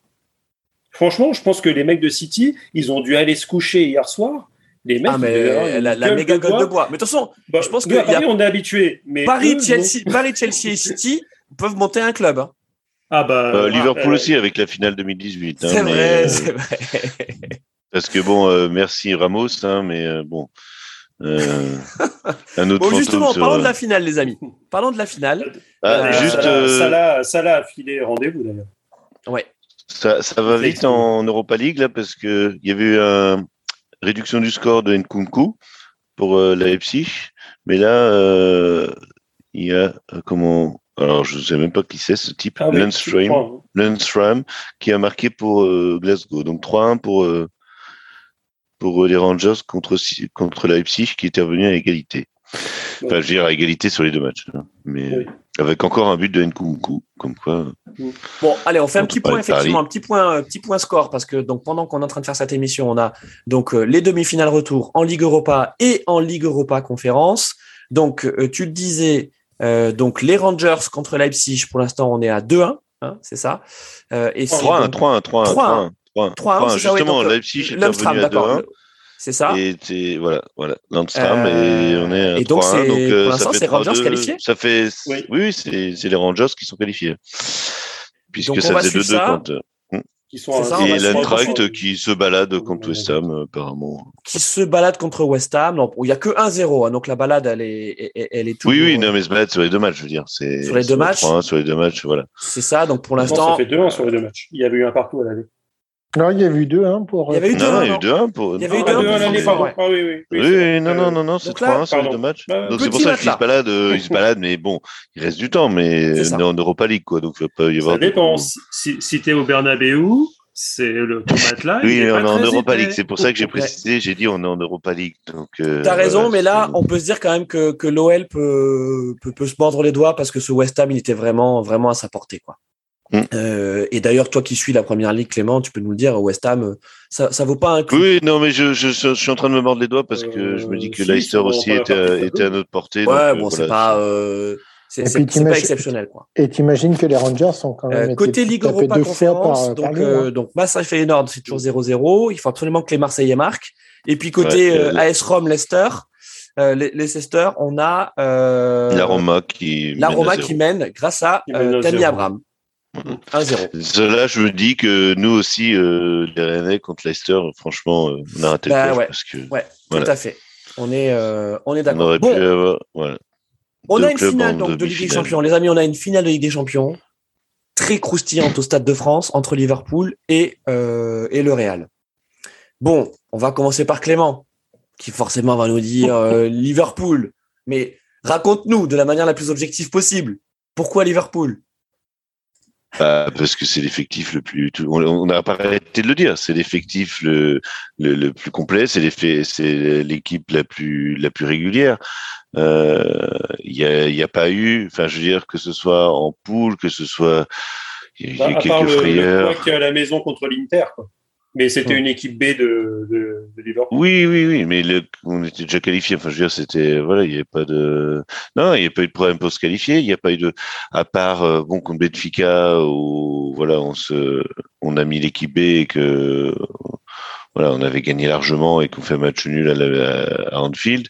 franchement, je pense que les mecs de City, ils ont dû aller se coucher hier soir. Les mecs, ah, mais la, méga gueule de bois. Mais de toute façon, bah, je pense que Paris, on est habitué. Mais Paris, Chelsea, Paris, Chelsea et City peuvent monter un club. Hein. Ah bah, euh, Liverpool aussi avec la finale 2018. Hein, c'est vrai, c'est vrai. Parce que bon, euh, merci Ramos, hein, mais euh, bon. Euh, un autre bon, justement, parlons de la finale, les amis. Parlons de la finale. Ah, juste, Salah, Salah, a filé rendez-vous d'ailleurs. Ouais. Ça, ça va vite en Europa League là parce que il y avait eu une réduction du score de Nkunku pour la Leipzig, mais là il y a comment alors je ne sais même pas qui c'est ce type, ah, Lundstrom, qui a marqué pour Glasgow. Donc 3-1 pour pour les Rangers contre, contre Leipzig qui était revenu à égalité. Enfin, je veux dire à égalité sur les deux matchs. Hein. Mais avec encore un but de Nkunku, comme quoi. Bon, allez, on fait un petit point, effectivement, un petit point, euh, petit point score, parce que donc pendant qu'on est en train de faire cette émission, on a donc euh, les demi-finales retour en Ligue Europa et en Ligue Europa Conférence. Donc, euh, tu te disais, donc les Rangers contre Leipzig, pour l'instant, on est à 2-1, hein, c'est ça. et 3-1, 3-1, 3-1. 3-1. justement, Leipzig est revenu à 2-1. C'est ça. Et voilà, voilà, Landstram et on est à et donc, 3-1. Donc, euh, pour l'instant, c'est Rangers qualifiés Ça fait, oui, oui c'est les Rangers qui sont qualifiés. Puisque donc, ça faisait 2-2 contre. Qui sont ça, et l'Eintracht qui se balade contre West Ham, apparemment. Qui se balade contre West Ham. Non, il n'y a que 1-0, hein, donc la balade, elle est, elle est Oui, oui, non, mais se balade sur les deux matchs, je veux dire. Sur les deux matchs. sur les deux matchs, voilà. C'est ça, donc pour l'instant. Ça fait 2-1 sur les deux matchs. Il y avait eu un partout à la vie. Non, il y a eu 2-1 pour. Il y avait eu 2-1. Non, il y a eu 2-1 pour. Il y avait eu 2-1 l'année pardon. Ah oui, oui. Oui, oui non, non, non, non, c'est 3-1 sur les deux matchs. Bah, donc c'est pour ça qu'il se balade, euh, il se balade, mais bon, il reste du temps, mais on est en Europa League, quoi. Donc il va pas y avoir. Ça dépend. Si, si tu es au Bernabeu, c'est le tomate là. Oui, on est en Europa League. C'est pour ça que j'ai précisé. J'ai dit on est en Europa League. Donc. Euh, T'as raison, mais là, on peut se dire quand même que, que l'OL peut, peut, peut se mordre les doigts parce que ce West Ham, il était vraiment, vraiment à sa portée, quoi. Mm. Euh, et d'ailleurs, toi qui suis la première ligue, Clément, tu peux nous le dire, West Ham, ça, ça vaut pas un coup. Oui, non, mais je, je, je, suis en train de me mordre les doigts parce que je me dis que euh, Leicester aussi était, était, à notre portée. Ouais, bon, c'est pas, euh, c'est pas exceptionnel, quoi. Et t'imagines que les Rangers sont quand même. Euh, côté Ligue Europa Conférence, par, donc, euh, hein. donc Massa Feyenoord, c'est toujours 0-0. Il faut absolument que les Marseillais marquent. Et puis côté ouais, AS Rome, Leicester. Euh, les Leicester, on a euh, la Roma qui la Roma qui mène grâce à Tammy Abraham. 1-0. Cela, je me dis que nous aussi, euh, les Rennais contre Leicester, franchement, euh, on a raté bah, le ouais. parce que. Ouais, tout à fait. On est, euh, on est d'accord. On bon, avoir, voilà, on a une finale donc, de Ligue des Champions. Les amis, on a une finale de Ligue des Champions très croustillante au Stade de France entre Liverpool et, euh, et le Real. Bon, on va commencer par Clément, qui forcément va nous dire euh, Liverpool. Mais raconte-nous de la manière la plus objective possible. Pourquoi Liverpool? Bah, parce que c'est l'effectif le plus. On n'a pas arrêté de le dire. C'est l'effectif le, le, le, plus complet. C'est l'équipe la plus la plus régulière. Il euh, n'y a, y a pas eu. Enfin, je veux dire que ce soit en poule, que ce soit. Il y a, bah, quelques part frayeurs. Le, le à la maison contre l'Inter. Mais c'était une équipe B de, de, de, Liverpool. Oui, oui, oui, mais le, on était déjà qualifié. Enfin, je veux dire, c'était voilà, il n'y avait pas de non, il n'y a pas eu de problème pour se qualifier. Il n'y a pas eu de à part euh, bon contre Benfica où voilà, on se on a mis l'équipe B et que voilà, on avait gagné largement et qu'on fait match nul à, à Anfield.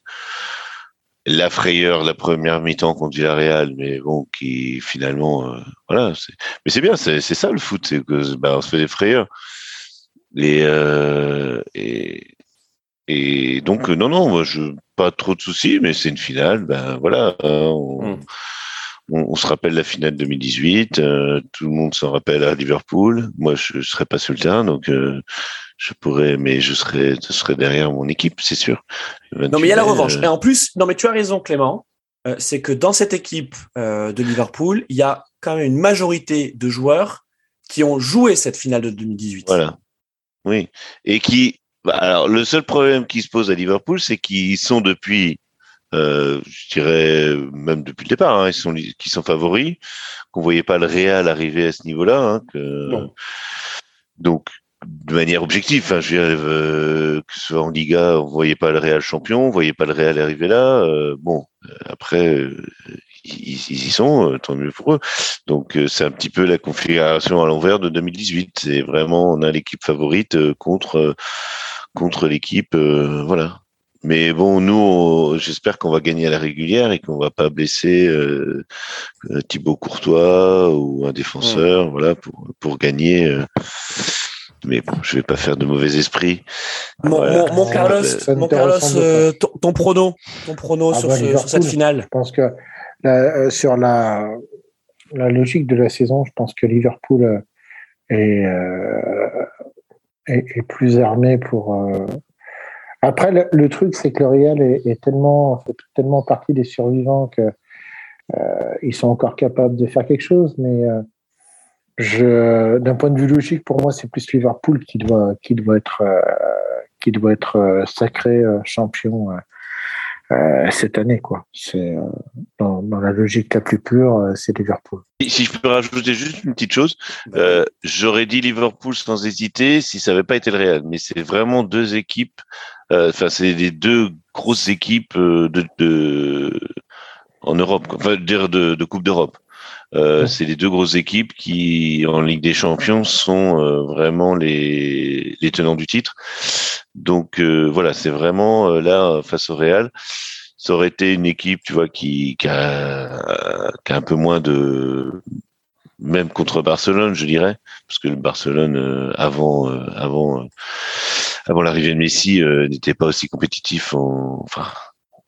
La frayeur, la première mi-temps contre Villarreal, mais bon, qui finalement, euh, voilà, mais c'est bien, c'est ça le foot, c'est que bah, on se fait des frayeurs. Et, euh, et, et donc, non, non, moi, je pas trop de soucis, mais c'est une finale. Ben voilà, hein, on, mm. on, on, se rappelle la finale 2018. Euh, tout le monde s'en rappelle à Liverpool. Moi, je, je serais pas sur le terrain, donc euh, je pourrais, mais je serais, je derrière mon équipe, c'est sûr. Non, mais il y a la revanche. Et en plus, non, mais tu as raison, Clément. Euh, c'est que dans cette équipe euh, de Liverpool, il y a quand même une majorité de joueurs qui ont joué cette finale de 2018. Voilà. Oui. Et qui, bah, alors le seul problème qui se pose à Liverpool, c'est qu'ils sont depuis, euh, je dirais même depuis le départ, hein, ils sont, qui sont favoris, qu'on voyait pas le Real arriver à ce niveau-là. Hein, que, donc de manière objective. Enfin, je veux dire, que ce soit en Liga, on voyait pas le Real champion, on voyait pas le Real arriver là. bon, après, ils, y sont, tant mieux pour eux. Donc c'est un petit peu la configuration à l'envers de 2018. C'est vraiment on a l'équipe favorite contre contre l'équipe, voilà. Mais bon, nous, j'espère qu'on va gagner à la régulière et qu'on va pas blesser euh, euh Thibaut Courtois ou un défenseur, voilà, pour pour gagner. Euh. Mais bon, je vais pas faire de mauvais esprit. Mon, Carlos, mon Carlos euh, ton, prono, ton prono ah sur, bah, sur, cette finale. Je pense que sur la la logique de la saison, je pense que Liverpool est, est, est plus armé pour après, le, truc, c'est que le Real est, tellement, fait tellement partie des survivants que euh, ils sont encore capables de faire quelque chose. Mais euh, d'un point de vue logique, pour moi, c'est plus Liverpool qui doit, qui doit être, euh, qui doit être euh, sacré champion euh, cette année. quoi. C'est dans, la logique la plus pure, c'est Liverpool. Si je peux rajouter juste une petite chose, j'aurais dit Liverpool sans hésiter si ça n'avait pas été le Real. Mais c'est vraiment deux équipes. Enfin, c'est les deux grosses équipes de, de en Europe, enfin dire de, de Coupe d'Europe. Euh, c'est les deux grosses équipes qui, en Ligue des Champions, sont euh, vraiment les, les tenants du titre. Donc euh, voilà, c'est vraiment là face au Real. Ça aurait été une équipe, tu vois, qui, qui, a, qui a un peu moins de, même contre Barcelone, je dirais, parce que le Barcelone avant, avant, avant l'arrivée de Messi n'était pas aussi compétitif. En, enfin,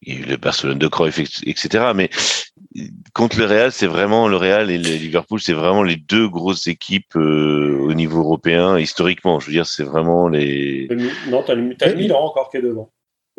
il y a eu le Barcelone de Cruyff, etc. Mais contre le Real, c'est vraiment le Real et le Liverpool, c'est vraiment les deux grosses équipes euh, au niveau européen historiquement. Je veux dire, c'est vraiment les. Non, t'as le, as Milan encore qui est devant.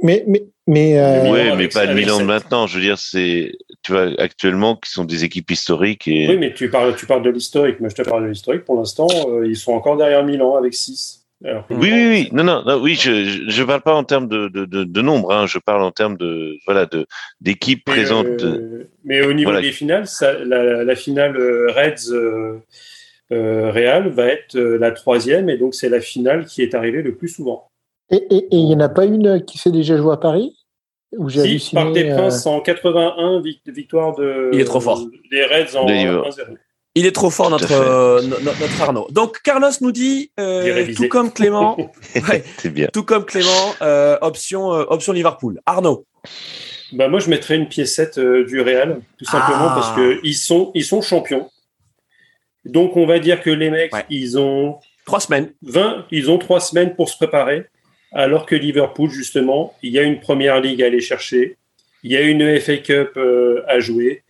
Mais mais mais. Euh... Ouais, mais pas le Milan de maintenant. Je veux dire, c'est tu vois actuellement qui sont des équipes historiques et. Oui, mais tu parles tu parles de l'historique. Moi, je te parle de l'historique. Pour l'instant, euh, ils sont encore derrière Milan avec 6 oui, oui, oui, non, non, oui, je je parle pas en termes de, de, de, nombre, hein, je parle en termes de voilà de d'équipes présentes. Euh, mais au niveau des finales, ça, la, la, finale euh, Reds euh, euh, Real va être la troisième et donc c'est la finale qui est arrivée le plus souvent. Et il n'y en a pas une qui s'est déjà jouée à Paris? Où j'ai si, Parc des Princes en 81, victoire de. Il est trop fort. Des Reds en 1-0. Il est trop fort, notre, euh, notre Arnaud. Donc, Carlos nous dit, euh, tout comme Clément, bien. tout comme Clément, euh, option, option Liverpool. Arnaud. Bah, moi, je mettrais une piécette du Real, tout simplement parce ah. que ils sont, ils sont champions. Donc, on va dire que les mecs, ils ont trois semaines. 20, ils ont trois semaines pour se préparer, alors que Liverpool, justement, il y a une première ligue à aller chercher, il y a une FA Cup à jouer.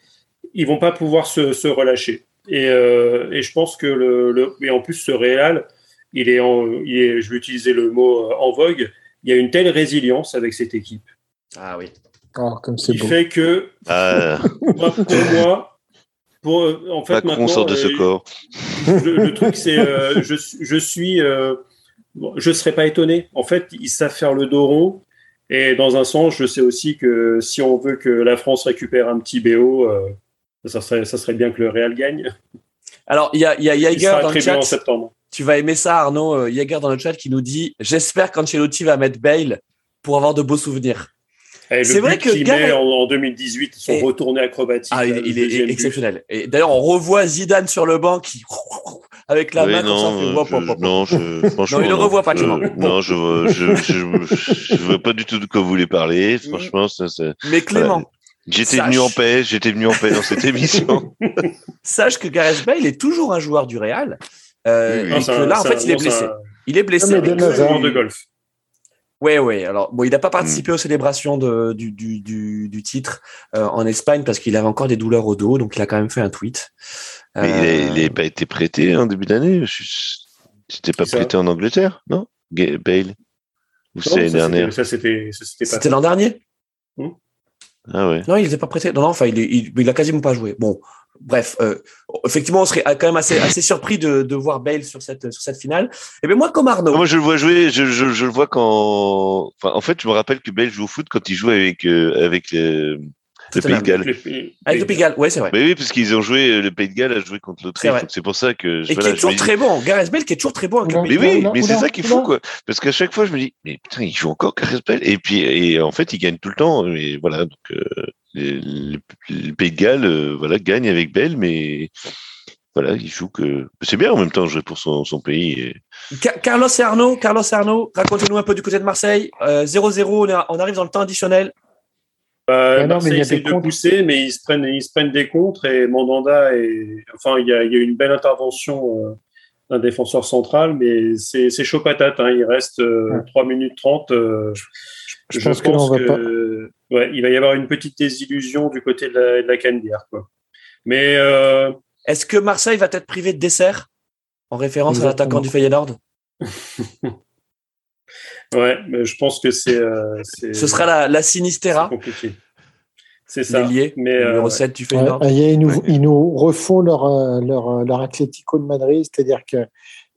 Ils vont pas pouvoir se, se relâcher. Et, euh, et, je pense que le, le, et en plus ce Real, il est, en, il est, je vais utiliser le mot euh, en vogue. Il y a une telle résilience avec cette équipe. Ah oui. Oh, comme c'est beau. fait que ah. pour moi, pour euh, en fait maintenant, sort de ce corps. Le, le truc c'est, euh, je, je suis, euh, je serais pas étonné. En fait, ils savent faire le dos rond. Et dans un sens, je sais aussi que si on veut que la France récupère un petit BO, euh, ça serait, ça serait bien que le Real gagne. Alors, il y a, y a Jaeger dans le chat. En septembre. Tu vas aimer ça, Arnaud. Jaeger euh, dans le chat qui nous dit J'espère qu'Ancelotti va mettre Bale pour avoir de beaux souvenirs. C'est vrai que Gareth... en, en 2018, son retourné acrobatique. Ah, il, est exceptionnel. Et d'ailleurs, on revoit Zidane sur le banc qui avec la main non, comme ça. Fait... non, je, franchement, non, il ne revoit pas. Je, non, je, je, je, je, vois pas du tout de quoi vous voulez parler. Franchement, ça, Mais Clément, J'étais venu en paix, j'étais venu en paix dans cette émission. Sache que Gareth Bale est toujours un joueur du Real. Euh, et que là, en fait, il est blessé. Il est blessé. Le de golf. Ouais, ouais. Alors, bon, il n'a pas participé aux célébrations de, du, du, du, du, titre euh, en Espagne parce qu'il avait encore des douleurs au dos, donc il a quand même fait un tweet. Mais il n'a pas été prêté en début d'année. C'était pas prêté en Angleterre, non? Bale Ou c'est l'année dernière? Ça, c'était l'an dernier? Ah ouais. Non, il n'était pas prêté. Non, non, enfin, il, il, il, a quasiment pas joué. Bon, bref, euh, effectivement, on serait quand même assez, assez surpris de, de voir Bale sur cette, sur cette finale. Et eh bien moi, comme Arnaud. Moi, je le vois jouer. Je, je, je le vois quand. Enfin, en fait, je me rappelle que Bale joue au foot quand il joue avec euh, avec. Euh, le Pays de Galles. Avec le Pays de Galles, ouais, c'est vrai. Mais oui, parce qu'ils ont joué, le Pays de Galles a joué contre l'Autriche, c'est pour ça que. Je, Et qui est toujours très bon. Gareth Bell qui est toujours très bon avec Mais oui, mais c'est ça qu'il faut, quoi. Parce qu'à chaque fois, je me dis, mais putain, il joue encore Gareth Bell. Et puis, et en fait, il gagne tout le temps. Et voilà, donc, euh, le, Pays de Galles, euh, voilà, gagne avec Bell, mais voilà, il joue que. C'est bien en même temps jouer pour son, son pays. Carlos et Arnaud, Carlos et Arnaud, racontez-nous un peu du côté de Marseille. 0-0, euh, on arrive dans le temps additionnel. Bah, Marseille essaye de pousser, mais ils se prennent, ils se prennent des contres et Mandanda et enfin il y a, il y a une belle intervention euh, d'un défenseur central, mais c'est chaud patate. Hein. Il reste 3 minutes 30. je, pense, que, Ouais, il va y avoir une petite désillusion du côté de la, de la Canebière, quoi. Mais euh, est-ce que Marseille va être privé de dessert en référence à l'attaquant du Feyenoord? Ouais, mais je pense que c'est. Euh, Ce sera la, la Sinistera. C'est compliqué. C'est ça. Lié, mais euh, numéro 7 du Feyenoord. Ouais, ils, nous, ils, nous, refont leur, euh, leur, leur Atlético de Madrid, c'est-à-dire que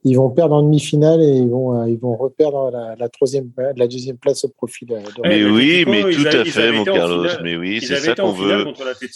ils vont perdre en demi-finale et ils vont, ils vont reperdre la, la, troisième, la deuxième place au profit de. Mais oui, mais tout à fait, mon Carlos. Mais oui, c'est ça qu'on veut.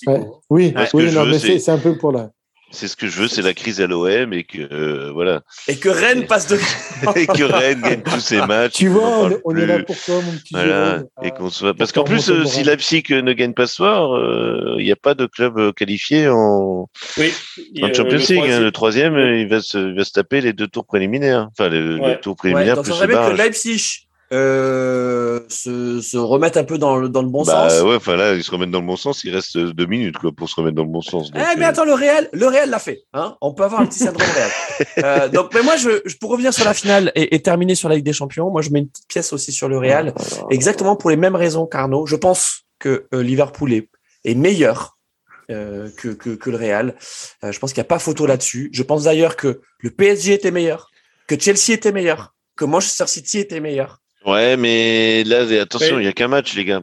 Ouais. Oui, oui non, mais c'est un peu pour la. C'est ce que je veux, c'est la crise à l'OM et que euh, voilà. Et que Rennes passe de. et que Rennes gagne tous ses matchs. Tu vois, on, est là pour toi, mon petit. Voilà. et qu'on soit. Parce qu'en plus, euh, si Leipzig ne gagne pas ce soir, euh, il n'y a pas de club qualifié en, oui, en Champions League. Hein. Le troisième, il va se, il va se taper les deux tours préliminaires. Enfin, les, ouais. tours préliminaires ouais, donc plus que Leipzig euh, se, se, remettre un peu dans le, dans le bon bah, sens. Ouais, enfin là, ils se remettent dans le bon sens. Il reste deux minutes quoi, pour se remettre dans le bon sens. Donc, eh, mais attends, le Real, le Real l'a fait. Hein On peut avoir un petit syndrome Real. euh, donc, mais moi, je, je, pour revenir sur la finale et, et, terminer sur la Ligue des Champions, moi, je mets une petite pièce aussi sur le Real, exactement pour les mêmes raisons qu'Arnaud. Je pense que euh, Liverpool est, est meilleur euh, que, que, que, le Real. Euh, je pense qu'il n'y a pas photo là-dessus. Je pense d'ailleurs que le PSG était meilleur, que Chelsea était meilleur, que Manchester City était meilleur. Ouais, mais là, attention, il n'y a qu'un match, les gars.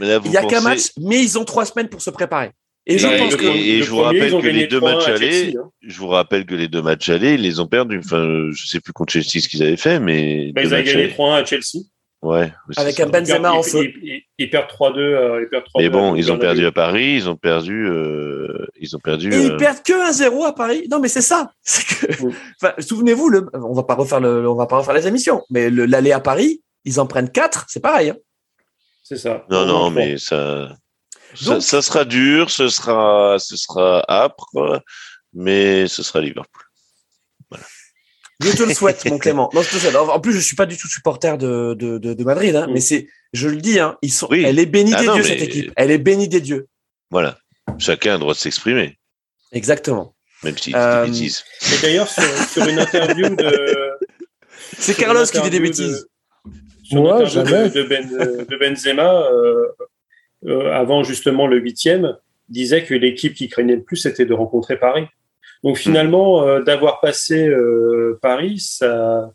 Il n'y a qu'un match, mais ils ont trois semaines pour se préparer. Et, je, pense que et je vous rappelle que les deux matchs allés, hein. je vous rappelle que les deux matchs allés, ils les ont perdus. Enfin, je sais plus contre Chelsea ce qu'ils avaient fait, mais. Bah, ils avaient gagné 3-1 à Chelsea. Ouais. Avec un Benzema en feu. Ils, perdent 3-2. Euh, ils perdent 3 Mais bon, ils ont perdu à Paris, ils ont perdu. Euh, ils ont perdu. Et ils perdent que 1-0 à Paris. Non, mais c'est ça. Que... Enfin, souvenez-vous, le... on va pas refaire le, on va pas refaire les émissions, mais l'aller à Paris, ils en prennent 4, c'est pareil. Hein. C'est ça. Non, non, mais ça, ça, ça, sera dur, ce sera, ce sera âpre, mais ce sera Liverpool. Voilà. Je te le souhaite, mon Clément. Non, je te souhaite. En plus, je suis pas du tout supporter de, de, de, de Madrid, hein, mm. mais c'est, je le dis, hein, ils sont, oui. elle est bénie ah des non, dieux, cette équipe. Elle est bénie des dieux. Voilà. Chacun a le droit de s'exprimer. Exactement. Même si euh... des bêtises. Et d'ailleurs, sur, sur, une interview de. C'est Carlos qui dit des bêtises. Sur ouais, de, de, ben, de, Benzema, euh, euh, avant justement le huitième, disait que l'équipe qui craignait le plus, c'était de rencontrer Paris. Donc mm. finalement, euh, d'avoir passé euh, Paris, ça,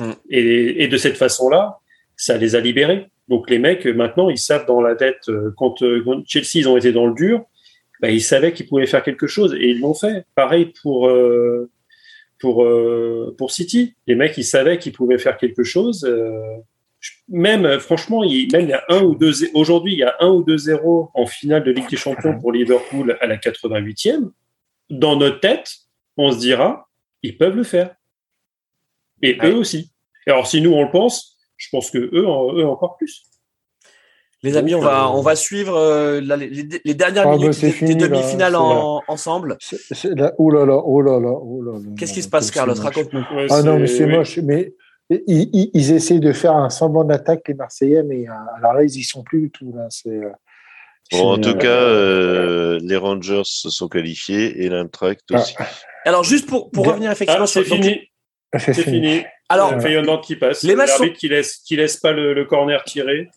mm. et, et, de cette façon-là, ça les a libérés. Donc les mecs, maintenant, ils savent dans la tête, euh, quand, quand Chelsea, ils ont été dans le dur, bah, ils savaient qu'ils pouvaient faire quelque chose et ils l'ont fait. Pareil pour pour pour City. Les mecs, ils savaient qu'ils pouvaient faire quelque chose même euh, franchement, il, même il y a un ou deux aujourd'hui, il y a un ou deux zéros en finale de Ligue des Champions pour Liverpool à la 88e. Dans notre tête, on se dira, ils peuvent le faire. Et eux aussi. alors, si nous on le pense, je pense que eux, eux encore plus. Les amis, on va, euh, on va suivre euh, la, les, les, dernières ah, minutes bah, des, demi-finales en, ensemble. Là, oh là là, oh là là, oh là là. Qu'est-ce qui se passe, Carlos? Raconte-nous. Ouais, ah non, mais c'est oui. moche. Mais ils, ils, essayent de faire un semblant d'attaque, les Marseillais, mais euh, alors là, ils y sont plus du tout. Là. C'est, euh, bon, en tout cas, euh, les Rangers se sont qualifiés et l'Intract ah. aussi. Alors, juste pour, pour revenir effectivement ah, sur c'est fini. C'est fini. Alors, euh, Feyenoord qui passe. Les matchs sont... qui laisse, qui laisse pas le, le corner tirer,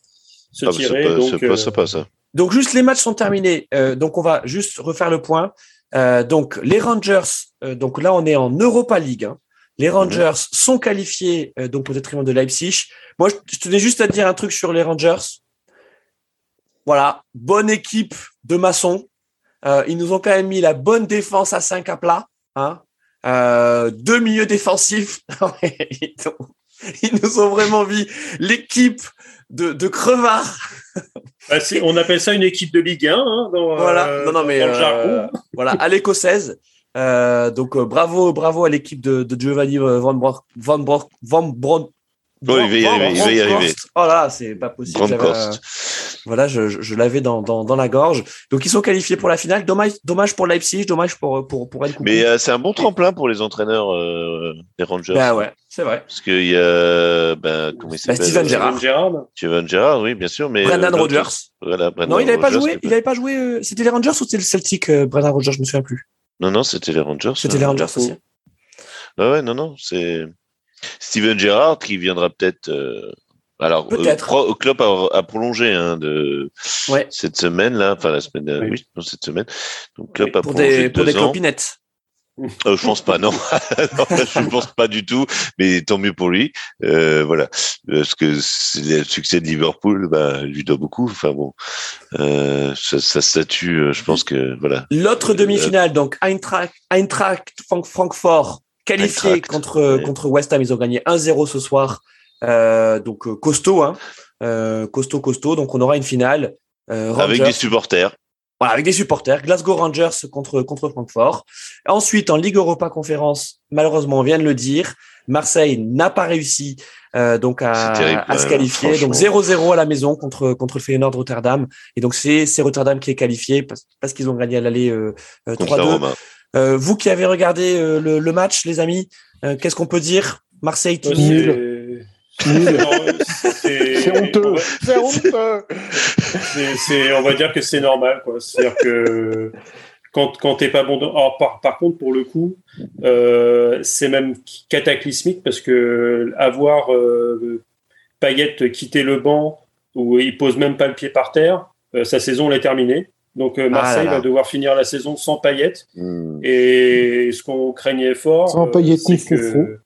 se ah, tirer. Pas, donc, pas, ça passe. Hein. Donc, juste les matchs sont terminés. Euh, donc, on va juste refaire le point. Euh, donc, les Rangers, donc là, on est en Europa League. Hein. Les Rangers sont qualifiés euh, donc au détriment de Leipzig. Moi, je, tenais juste à dire un truc sur les Rangers. Voilà, bonne équipe de maçons. Euh, ils nous ont quand même mis la bonne défense à 5 à plat. Hein. deux milieux défensifs. ils, nous ont vraiment vu l'équipe de, de crevards. Bah, on appelle ça une équipe de Ligue 1. Hein, voilà, non, non, mais voilà, à l'écossaise. Donc bravo, bravo à l'équipe de, de Giovanni Van Brock, Van Brock, Van Brock, Bon, il va y arriver. Il va y arriver. Oh là, c'est pas possible. Euh, voilà, je, je, l'avais dans, dans, dans, la gorge. Donc, ils sont qualifiés pour la finale. Dommage, dommage pour Leipzig, dommage pour, pour, pour Mais euh, c'est un bon tremplin pour les entraîneurs euh, des Rangers. Ben ouais, c'est vrai. Parce qu'il y a, ben, comment il bah, s'appelle? Steven Gerrard. Steven Gerrard, oui, bien sûr. Mais, Brendan Rodgers. Voilà, non, il n'avait pas joué. Il n'avait pas joué. C'était les Rangers ou c'était le Celtic, Brendan Rodgers Je me souviens plus. Non, non, c'était les Rangers. C'était les Rangers aussi. Ouais, ouais, non, non, c'est. Steven Gerrard qui viendra peut-être. Euh, alors, euh, Klopp a, prolongé hein, de cette semaine là, enfin la semaine, oui. oui non, cette semaine. Donc Klopp a pour prolongé des, pour des clopinettes. Euh, je pense pas, non. non je pense pas du tout, mais tant mieux pour lui. Euh, voilà, parce que le succès de Liverpool, bah, lui doit beaucoup. Enfin bon, euh, sa, statue, euh, je pense que voilà. L'autre demi-finale, donc Eintracht, Eintracht Francfort qualifié contre, contre West Ham. Ils ont gagné 1-0 ce soir. Euh, donc euh, costaud, hein. Euh, costaud, costaud. Donc on aura une finale. avec des supporters. Voilà, avec des supporters. Glasgow Rangers contre, contre Francfort. Ensuite, en Ligue Europa Conférence, malheureusement, on vient de le dire, Marseille n'a pas réussi donc à, à se qualifier. Donc 0-0 à la maison contre contre le Feyenoord Rotterdam. Et donc c'est c'est Rotterdam qui est qualifié parce, parce qu'ils ont gagné à l'aller 3-2. Euh, vous qui avez regardé euh, le, match, les amis, euh, qu'est-ce qu'on peut dire? Marseille nul. C'est honteux. C'est honteux. on va dire que c'est normal. C'est-à-dire que quand, quand t'es pas bon. par, contre, pour le coup, c'est même cataclysmique parce que avoir Payet quitter le banc où il pose même pas le pied par terre, sa saison est terminée. Donc euh, Marseille ah va devoir finir la saison sans paillettes. Hmm. Et ce qu'on craignait fort. Sans euh, paillettes ni que...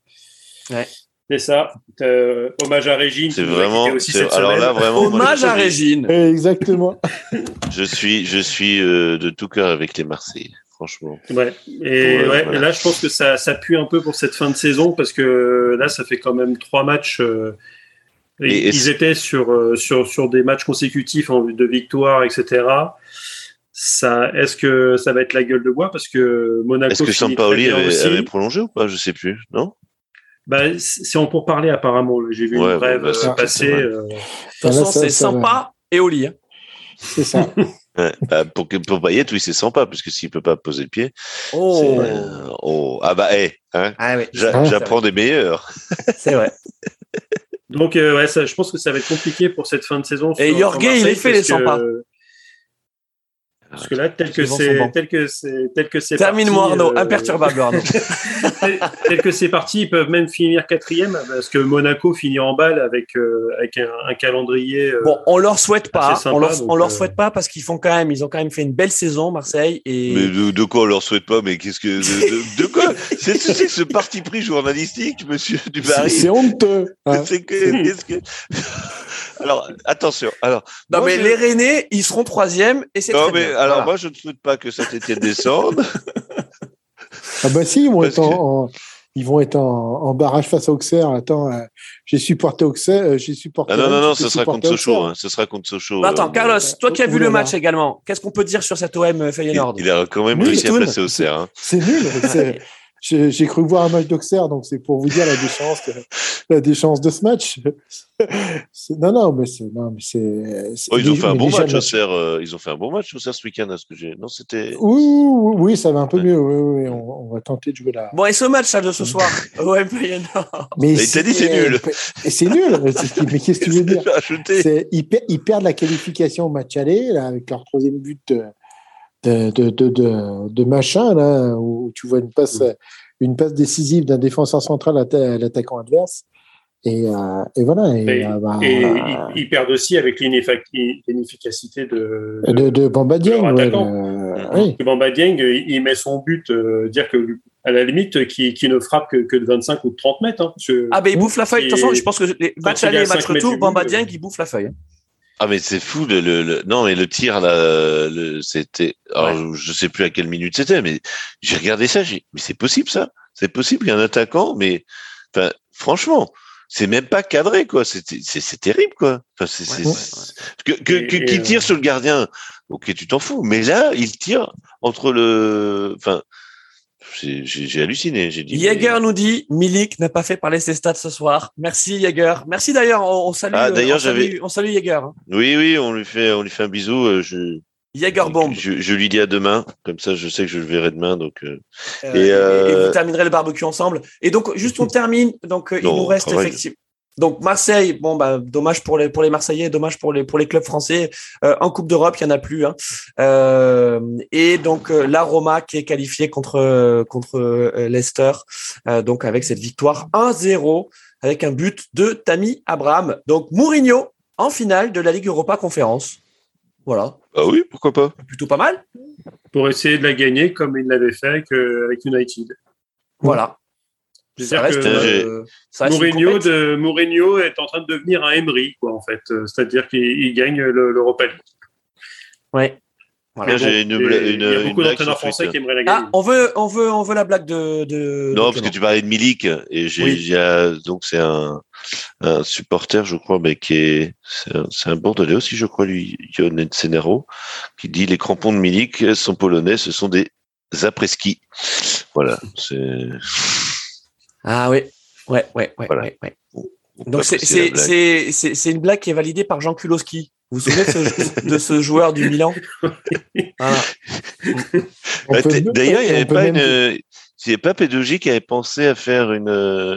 ouais. C'est ça. Euh, hommage à Régine. C'est vraiment. Aussi alors là, vraiment. hommage à Régine. Exactement. je suis, je suis de tout cœur avec les Marseillais. Franchement. Ouais. Et, ouais, et là, je pense que ça, ça pue un peu pour cette fin de saison parce que là, ça fait quand même trois matchs. ils étaient sur, sur, sur des matchs consécutifs en vue de victoire, etc ça, est-ce que ça va être la gueule de bois parce que Monaco. Est-ce que Sampaoli avait, avait, prolongé ou pas? Je sais plus, non? Bah, c'est en pour parler apparemment. J'ai vu une brève bah, euh, passer. Euh. De toute façon, c'est sympa et au lit. Hein. C'est ça. bah, pour, pour Payet, oui, c'est sympa, parce que s'il peut pas poser le pied. Oh. Euh, oh. Ah bah, hey, hein, ah, oui. j'apprends des meilleurs. c'est vrai. Donc, ouais, ça, je pense que ça va être compliqué pour cette fin de saison. Et Jorge, il est fait les sympas. Parce que là, tel que c'est, tel que c'est, tel que c'est. Termine-moi Arnaud, euh, imperturbable Arnaud. tel, que c'est parti, ils peuvent même finir quatrième parce que Monaco finit en balle avec euh, avec un, calendrier. Euh, bon, on leur souhaite pas, on leur, on leur souhaite pas parce qu'ils font quand même, ils ont quand même fait une belle saison Marseille et. Mais de, quoi on leur souhaite pas Mais qu'est-ce que de, quoi? C'est ce parti pris journalistique, Monsieur Dubarry. C'est honteux. Hein. C'est que alors, attention. Alors, non, mais les Rennais, ils seront troisième et c'est Non, mais alors moi, je ne souhaite pas que Saint-Etienne descende. ah bah si, ils vont être en, ils vont être en, barrage face à Auxerre. Attends, euh, j'ai supporté Auxerre, euh, j'ai supporté. Ah non, non, non, ce sera contre Sochaux. Hein, ce sera contre Sochaux. Bah, attends, Carlos, toi qui as vu le match également, qu'est-ce qu'on peut dire sur cet OM Feyenoord il, il, a quand même réussi à passer Auxerre. Hein. C'est nul. J'ai cru voir un match d'Auxerre, donc c'est pour vous dire la déchéance, la déchéance de ce match. non, non, mais c'est, non, mais c'est. Oh, ils ont fait un bon match Auxerre. Euh, ils ont fait un bon match Auxerre ce week-end, ce que j'ai. Non, c'était. Oui, oui, oui, ça va un peu mieux. Oui, oui, on, va tenter de jouer là. Bon, et ce match là de ce soir, OM Mais il t'a dit c'est nul. C'est nul. mais qu'est-ce que tu veux dire? Ils, ils, perdent la qualification au match aller là, avec leur troisième but. De de, de, de, de, machin, là, où tu vois une passe, une passe décisive d'un défenseur central à l'attaquant adverse. Et, euh, et, voilà. Et, et, euh, bah, ils, perdent aussi avec l'inefficacité de, de, de Bamba Dieng. oui. Bamba Dieng, il met son but, euh, dire que à la limite, qui, qui ne frappe que, que, de 25 ou de 30 mètres. Hein, ah, ben il bouffe la feuille. De toute façon, je pense que les matchs aller et matchs retour, Bamba Dieng, il bouffe la feuille. Hein. Ah mais c'est fou le, le, non mais le tir là c'était alors je sais plus à quelle minute c'était mais j'ai regardé ça j'ai mais c'est possible ça C'est possible qu'un attaquant, mais enfin, franchement, c'est même pas cadré, quoi. C'est terrible, quoi. Enfin, c'est que, que, qui tire sur le gardien? Ok, tu t'en fous. Mais là, il tire entre le. Enfin, j'ai halluciné. J'ai dit. Jäger nous dit Milik n'a pas fait parler ses stats ce soir. Merci Jäger. Merci d'ailleurs. On, salue. Ah, d'ailleurs, j'avais. On salue Jäger. Hein. Oui, oui, on lui fait, on lui fait un bisou. Euh, je. Bomb. Je, je, lui dis à demain, comme ça je sais que je le verrai demain. Donc, euh, euh, et, et, vous terminerez le barbecue ensemble. Et donc, juste on termine. Donc, il nous reste effectivement. Donc Marseille, bon bah dommage pour les pour les Marseillais, dommage pour les pour les clubs français. Euh, en Coupe d'Europe, il y en a plus. Hein. Euh, et donc euh, la Roma qui est qualifiée contre contre Leicester, donc avec cette victoire 1-0 avec un but de Tammy Abraham. Donc Mourinho en finale de la Ligue Europa Conférence. Voilà. Ah oui, pourquoi pas. Plutôt pas mal. Pour essayer de la gagner comme il l'avait fait avec United. Voilà. Ça reste, euh, Mourinho, de, Mourinho est en train de devenir un Emery, quoi, en fait. Euh, c'est-à-dire qu'il gagne l'Europa League. Ouais. Voilà. J'ai une, une, il y a beaucoup d'entraîneurs français qui aimeraient la gagner. Ah, on veut, on veut, on veut la blague de. de non, parce que tu parlais de Milik et j'ai, donc c'est un, un, supporter, je crois, mais qui est, c'est un, un, Bordelais aussi, je crois, lui, Yon Senero, qui dit les crampons de Milik sont polonais, ce sont des après-ski. Voilà, c'est. Ah oui, ouais, ouais, ouais, ouais, ouais. Donc c'est une blague qui est validée par Jean Kulowski. Vous vous souvenez de ce, de ce joueur du Milan? Voilà. D'ailleurs, il n'y avait pas une. C'est pas P2J qui avait pensé à faire une,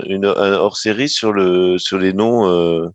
une hors-série sur le sur les noms euh,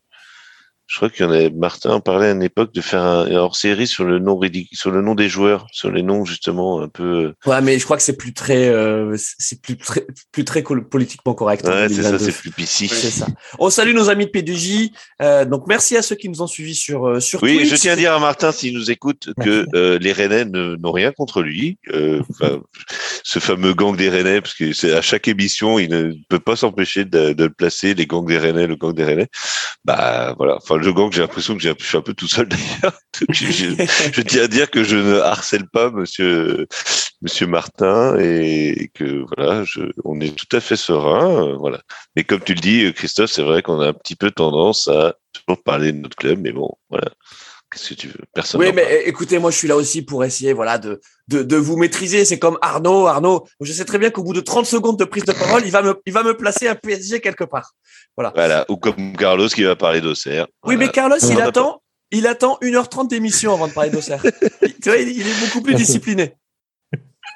je crois qu'il y en avait, Martin en parlait à une époque de faire un hors-série sur le nom sur le nom des joueurs, sur les noms justement un peu. Euh, ouais, mais je crois que c'est plus très, euh, c'est plus très, plus très politiquement correct. Ouais, c'est ça, c'est plus pissi. C'est ça. On salue nos amis de P2J. Euh, donc merci à ceux qui nous ont suivis sur sur Oui, je tiens à dire à Martin s'il nous écoute que euh, les Rennais n'ont rien contre lui. ce fameux gang des Rennais, parce que c'est à chaque émission, il ne peut pas s'empêcher de, de, le placer, les gangs des Rennais, le gang des Rennais. Bah voilà. Enfin, j'ai l'impression que je suis un peu tout seul d'ailleurs. je, tiens à dire que je ne harcèle pas Monsieur Monsieur Martin et que voilà, on est tout à fait serein, euh, voilà. Mais comme tu le dis, Christophe, c'est vrai qu'on a un petit peu tendance à toujours parler de notre club, mais bon, voilà. Qu'est-ce que tu veux? Personne. Oui, mais écoutez, moi, je suis là aussi pour essayer, voilà, de, de, de vous maîtriser. C'est comme Arnaud. Arnaud, je sais très bien qu'au bout de 30 secondes de prise de parole, il va me, il va me placer un PSG quelque part. Voilà. Voilà. Ou comme Carlos qui va parler d'Auxerre. Oui, mais Carlos, il attend, il attend 1h30 d'émission avant de parler d'Auxerre. tu vois, il, est beaucoup plus discipliné.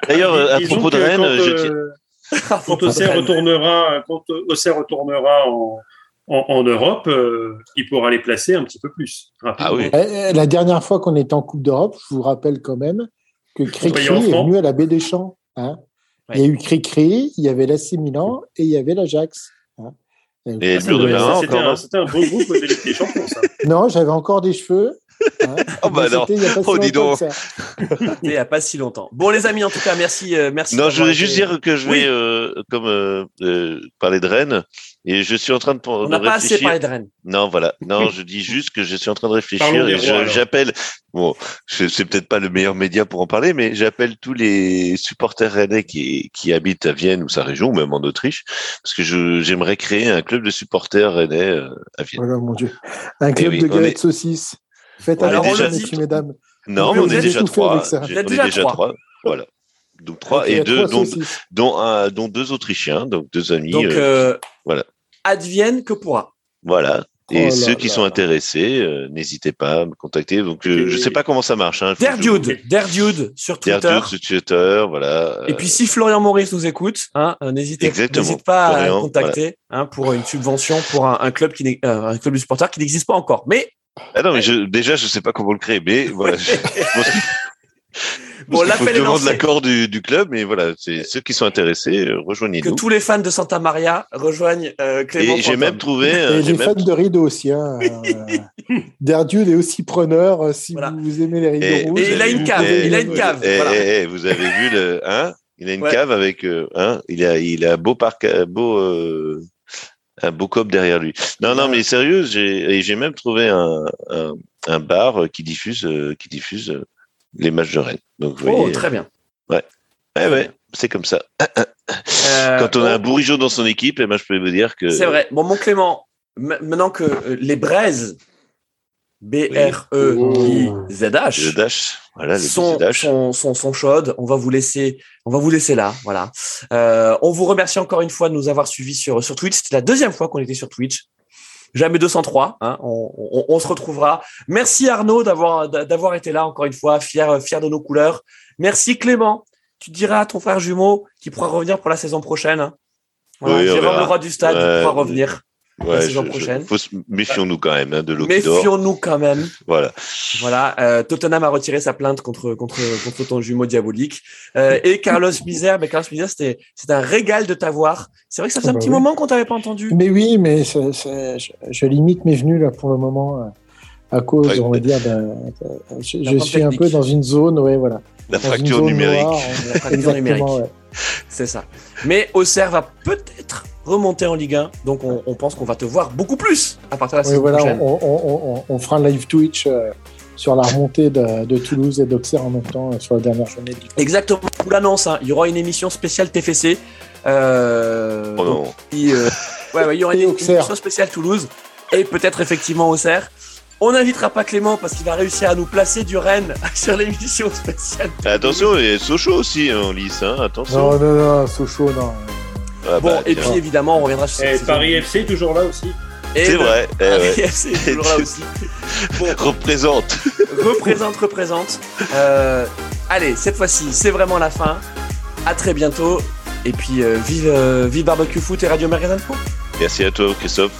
D'ailleurs, à propos de Rennes, quand, je quand Auxerre retournera, quand Auxerre retournera en, en, Europe, euh, il pourra les placer un petit peu plus. Ah oui. Eh, la dernière fois qu'on était en Coupe d'Europe, je vous rappelle quand même que Cricri est venu à la Baie des Champs. Hein. Il y a eu Cricri, il y avait l'AC Milan et il y avait l'Ajax. Hein. Et, le de Berlin C'était un, un, beau groupe de Ligue des Champions, ça. Non, j'avais encore des cheveux. Hein. oh bah non, oh dis donc. Il n'y a pas si longtemps. Bon les amis, en tout cas, merci, euh, merci. Non, je voulais juste dire que je vais, euh, comme euh, euh, parler de Rennes, et je suis en train de, On n'a pas assez parlé de Rennes. Non, voilà. Non, je dis juste que je suis en train de réfléchir et j'appelle. Bon, c'est peut-être pas le meilleur média pour en parler, mais j'appelle tous les supporters rennais qui, qui habitent à Vienne ou sa région, ou même en Autriche, parce que j'aimerais créer un club de supporters rennais à Vienne. Voilà, mon Dieu. Un club de galettes saucisses. Faites un déjà... messieurs, mesdames. Non, mais on est déjà trois. On est déjà trois. Voilà. Donc trois et deux, dont, dont, un, dont deux Autrichiens, donc deux amis. Donc euh, voilà. Advienne que pourra. Voilà. Et oh ceux qui sont intéressés, euh, n'hésitez pas à me contacter. Donc, euh, je sais pas comment ça marche. Hein, Derdude, Derdude sur Twitter. Derdude sur Twitter, voilà. Et puis, si Florian Maurice nous écoute, hein, n'hésitez pas à contacter hein, pour une subvention pour un, un club qui un club de supporters qui n'existe pas encore. Mais ah non, mais je, déjà, je sais pas comment le créer, mais voilà. Je, bon, l'appel est lancé. l'accord du, du, club, mais voilà, c'est ceux qui sont intéressés, euh, rejoignez-nous. Que tous les fans de Santa Maria rejoignent euh, Clément. Et j'ai même trouvé. Euh, et les fans de rideaux aussi. Hein, euh, Derdude est aussi preneur euh, si voilà. vous aimez les rideaux et, rouges. Et il a une cave. Et, il a une cave. Et, voilà. et, vous avez vu le, hein Il a une ouais. cave avec, euh, hein Il a, il a beau parc, beau. Euh, un beau cop derrière lui. Non, non, mais sérieux, j'ai, j'ai même trouvé un, un, un, bar qui diffuse, euh, qui diffuse les matchs de Rennes. Donc, vous oh, voyez, très bien. Ouais. Ouais, ouais, c'est comme ça. Quand on a un bourrigeau dans son équipe, eh ben, je peux vous dire que. C'est vrai. Bon, mon Clément, maintenant que les braises B-R-E-I-Z-H. Voilà, sont, sont, sont, chaudes. On va vous laisser, on va vous laisser là. Voilà. Euh, on vous remercie encore une fois de nous avoir suivis sur, sur Twitch. C'était la deuxième fois qu'on était sur Twitch. Jamais 203. Hein. On, on, on, se retrouvera. Merci Arnaud d'avoir, d'avoir été là encore une fois, fier, fier de nos couleurs. Merci Clément. Tu diras à ton frère jumeau qui pourra revenir pour la saison prochaine. Hein. Voilà, Jérôme le roi du stade pourra revenir la saison prochaine. méfions-nous quand même hein, de Méfions-nous quand même. Voilà. Voilà. Euh, Tottenham a retiré sa plainte contre contre contre ton jumeau diabolique. Euh, et Carlos Misère, mais Carlos c'était c'est un régal de t'avoir. C'est vrai que ça fait un bah petit moment qu'on t'avait pas entendu. Mais oui, mais je, limite mes venues là pour le moment à cause, on va dire, je, suis un peu dans une zone, ouais, voilà. La fracture numérique. la fracture numérique. C'est ça. Mais Auxerre va peut-être remonter en Ligue 1. Donc on, pense qu'on va te voir beaucoup plus à partir de la saison voilà, prochaine. On, fera un live Twitch euh, sur la remontée de, Toulouse et d'Auxerre en même temps euh, sur la dernière journée. Exactement, je vous l'annonce, hein. il y aura une émission spéciale TFC. Euh, oh non. ouais, il y aura une, émission spéciale Toulouse et peut-être effectivement Auxerre. On n'invitera pas Clément parce qu'il va réussir à nous placer du Rennes sur l'émission spéciale. Attention, il y a Sochaux aussi en lice, hein, attention. Non, non, non, Sochaux, non. Ah bon, bah, et puis évidemment, on reviendra sur Et Paris FC toujours là aussi. C'est vrai. Eh Paris FC toujours là aussi. représente. représente, représente. Euh, allez, cette fois-ci, c'est vraiment la fin. À très bientôt. Et puis, euh, vive, euh, vive Barbecue Foot et Radio Magazine Merci à toi, Christophe.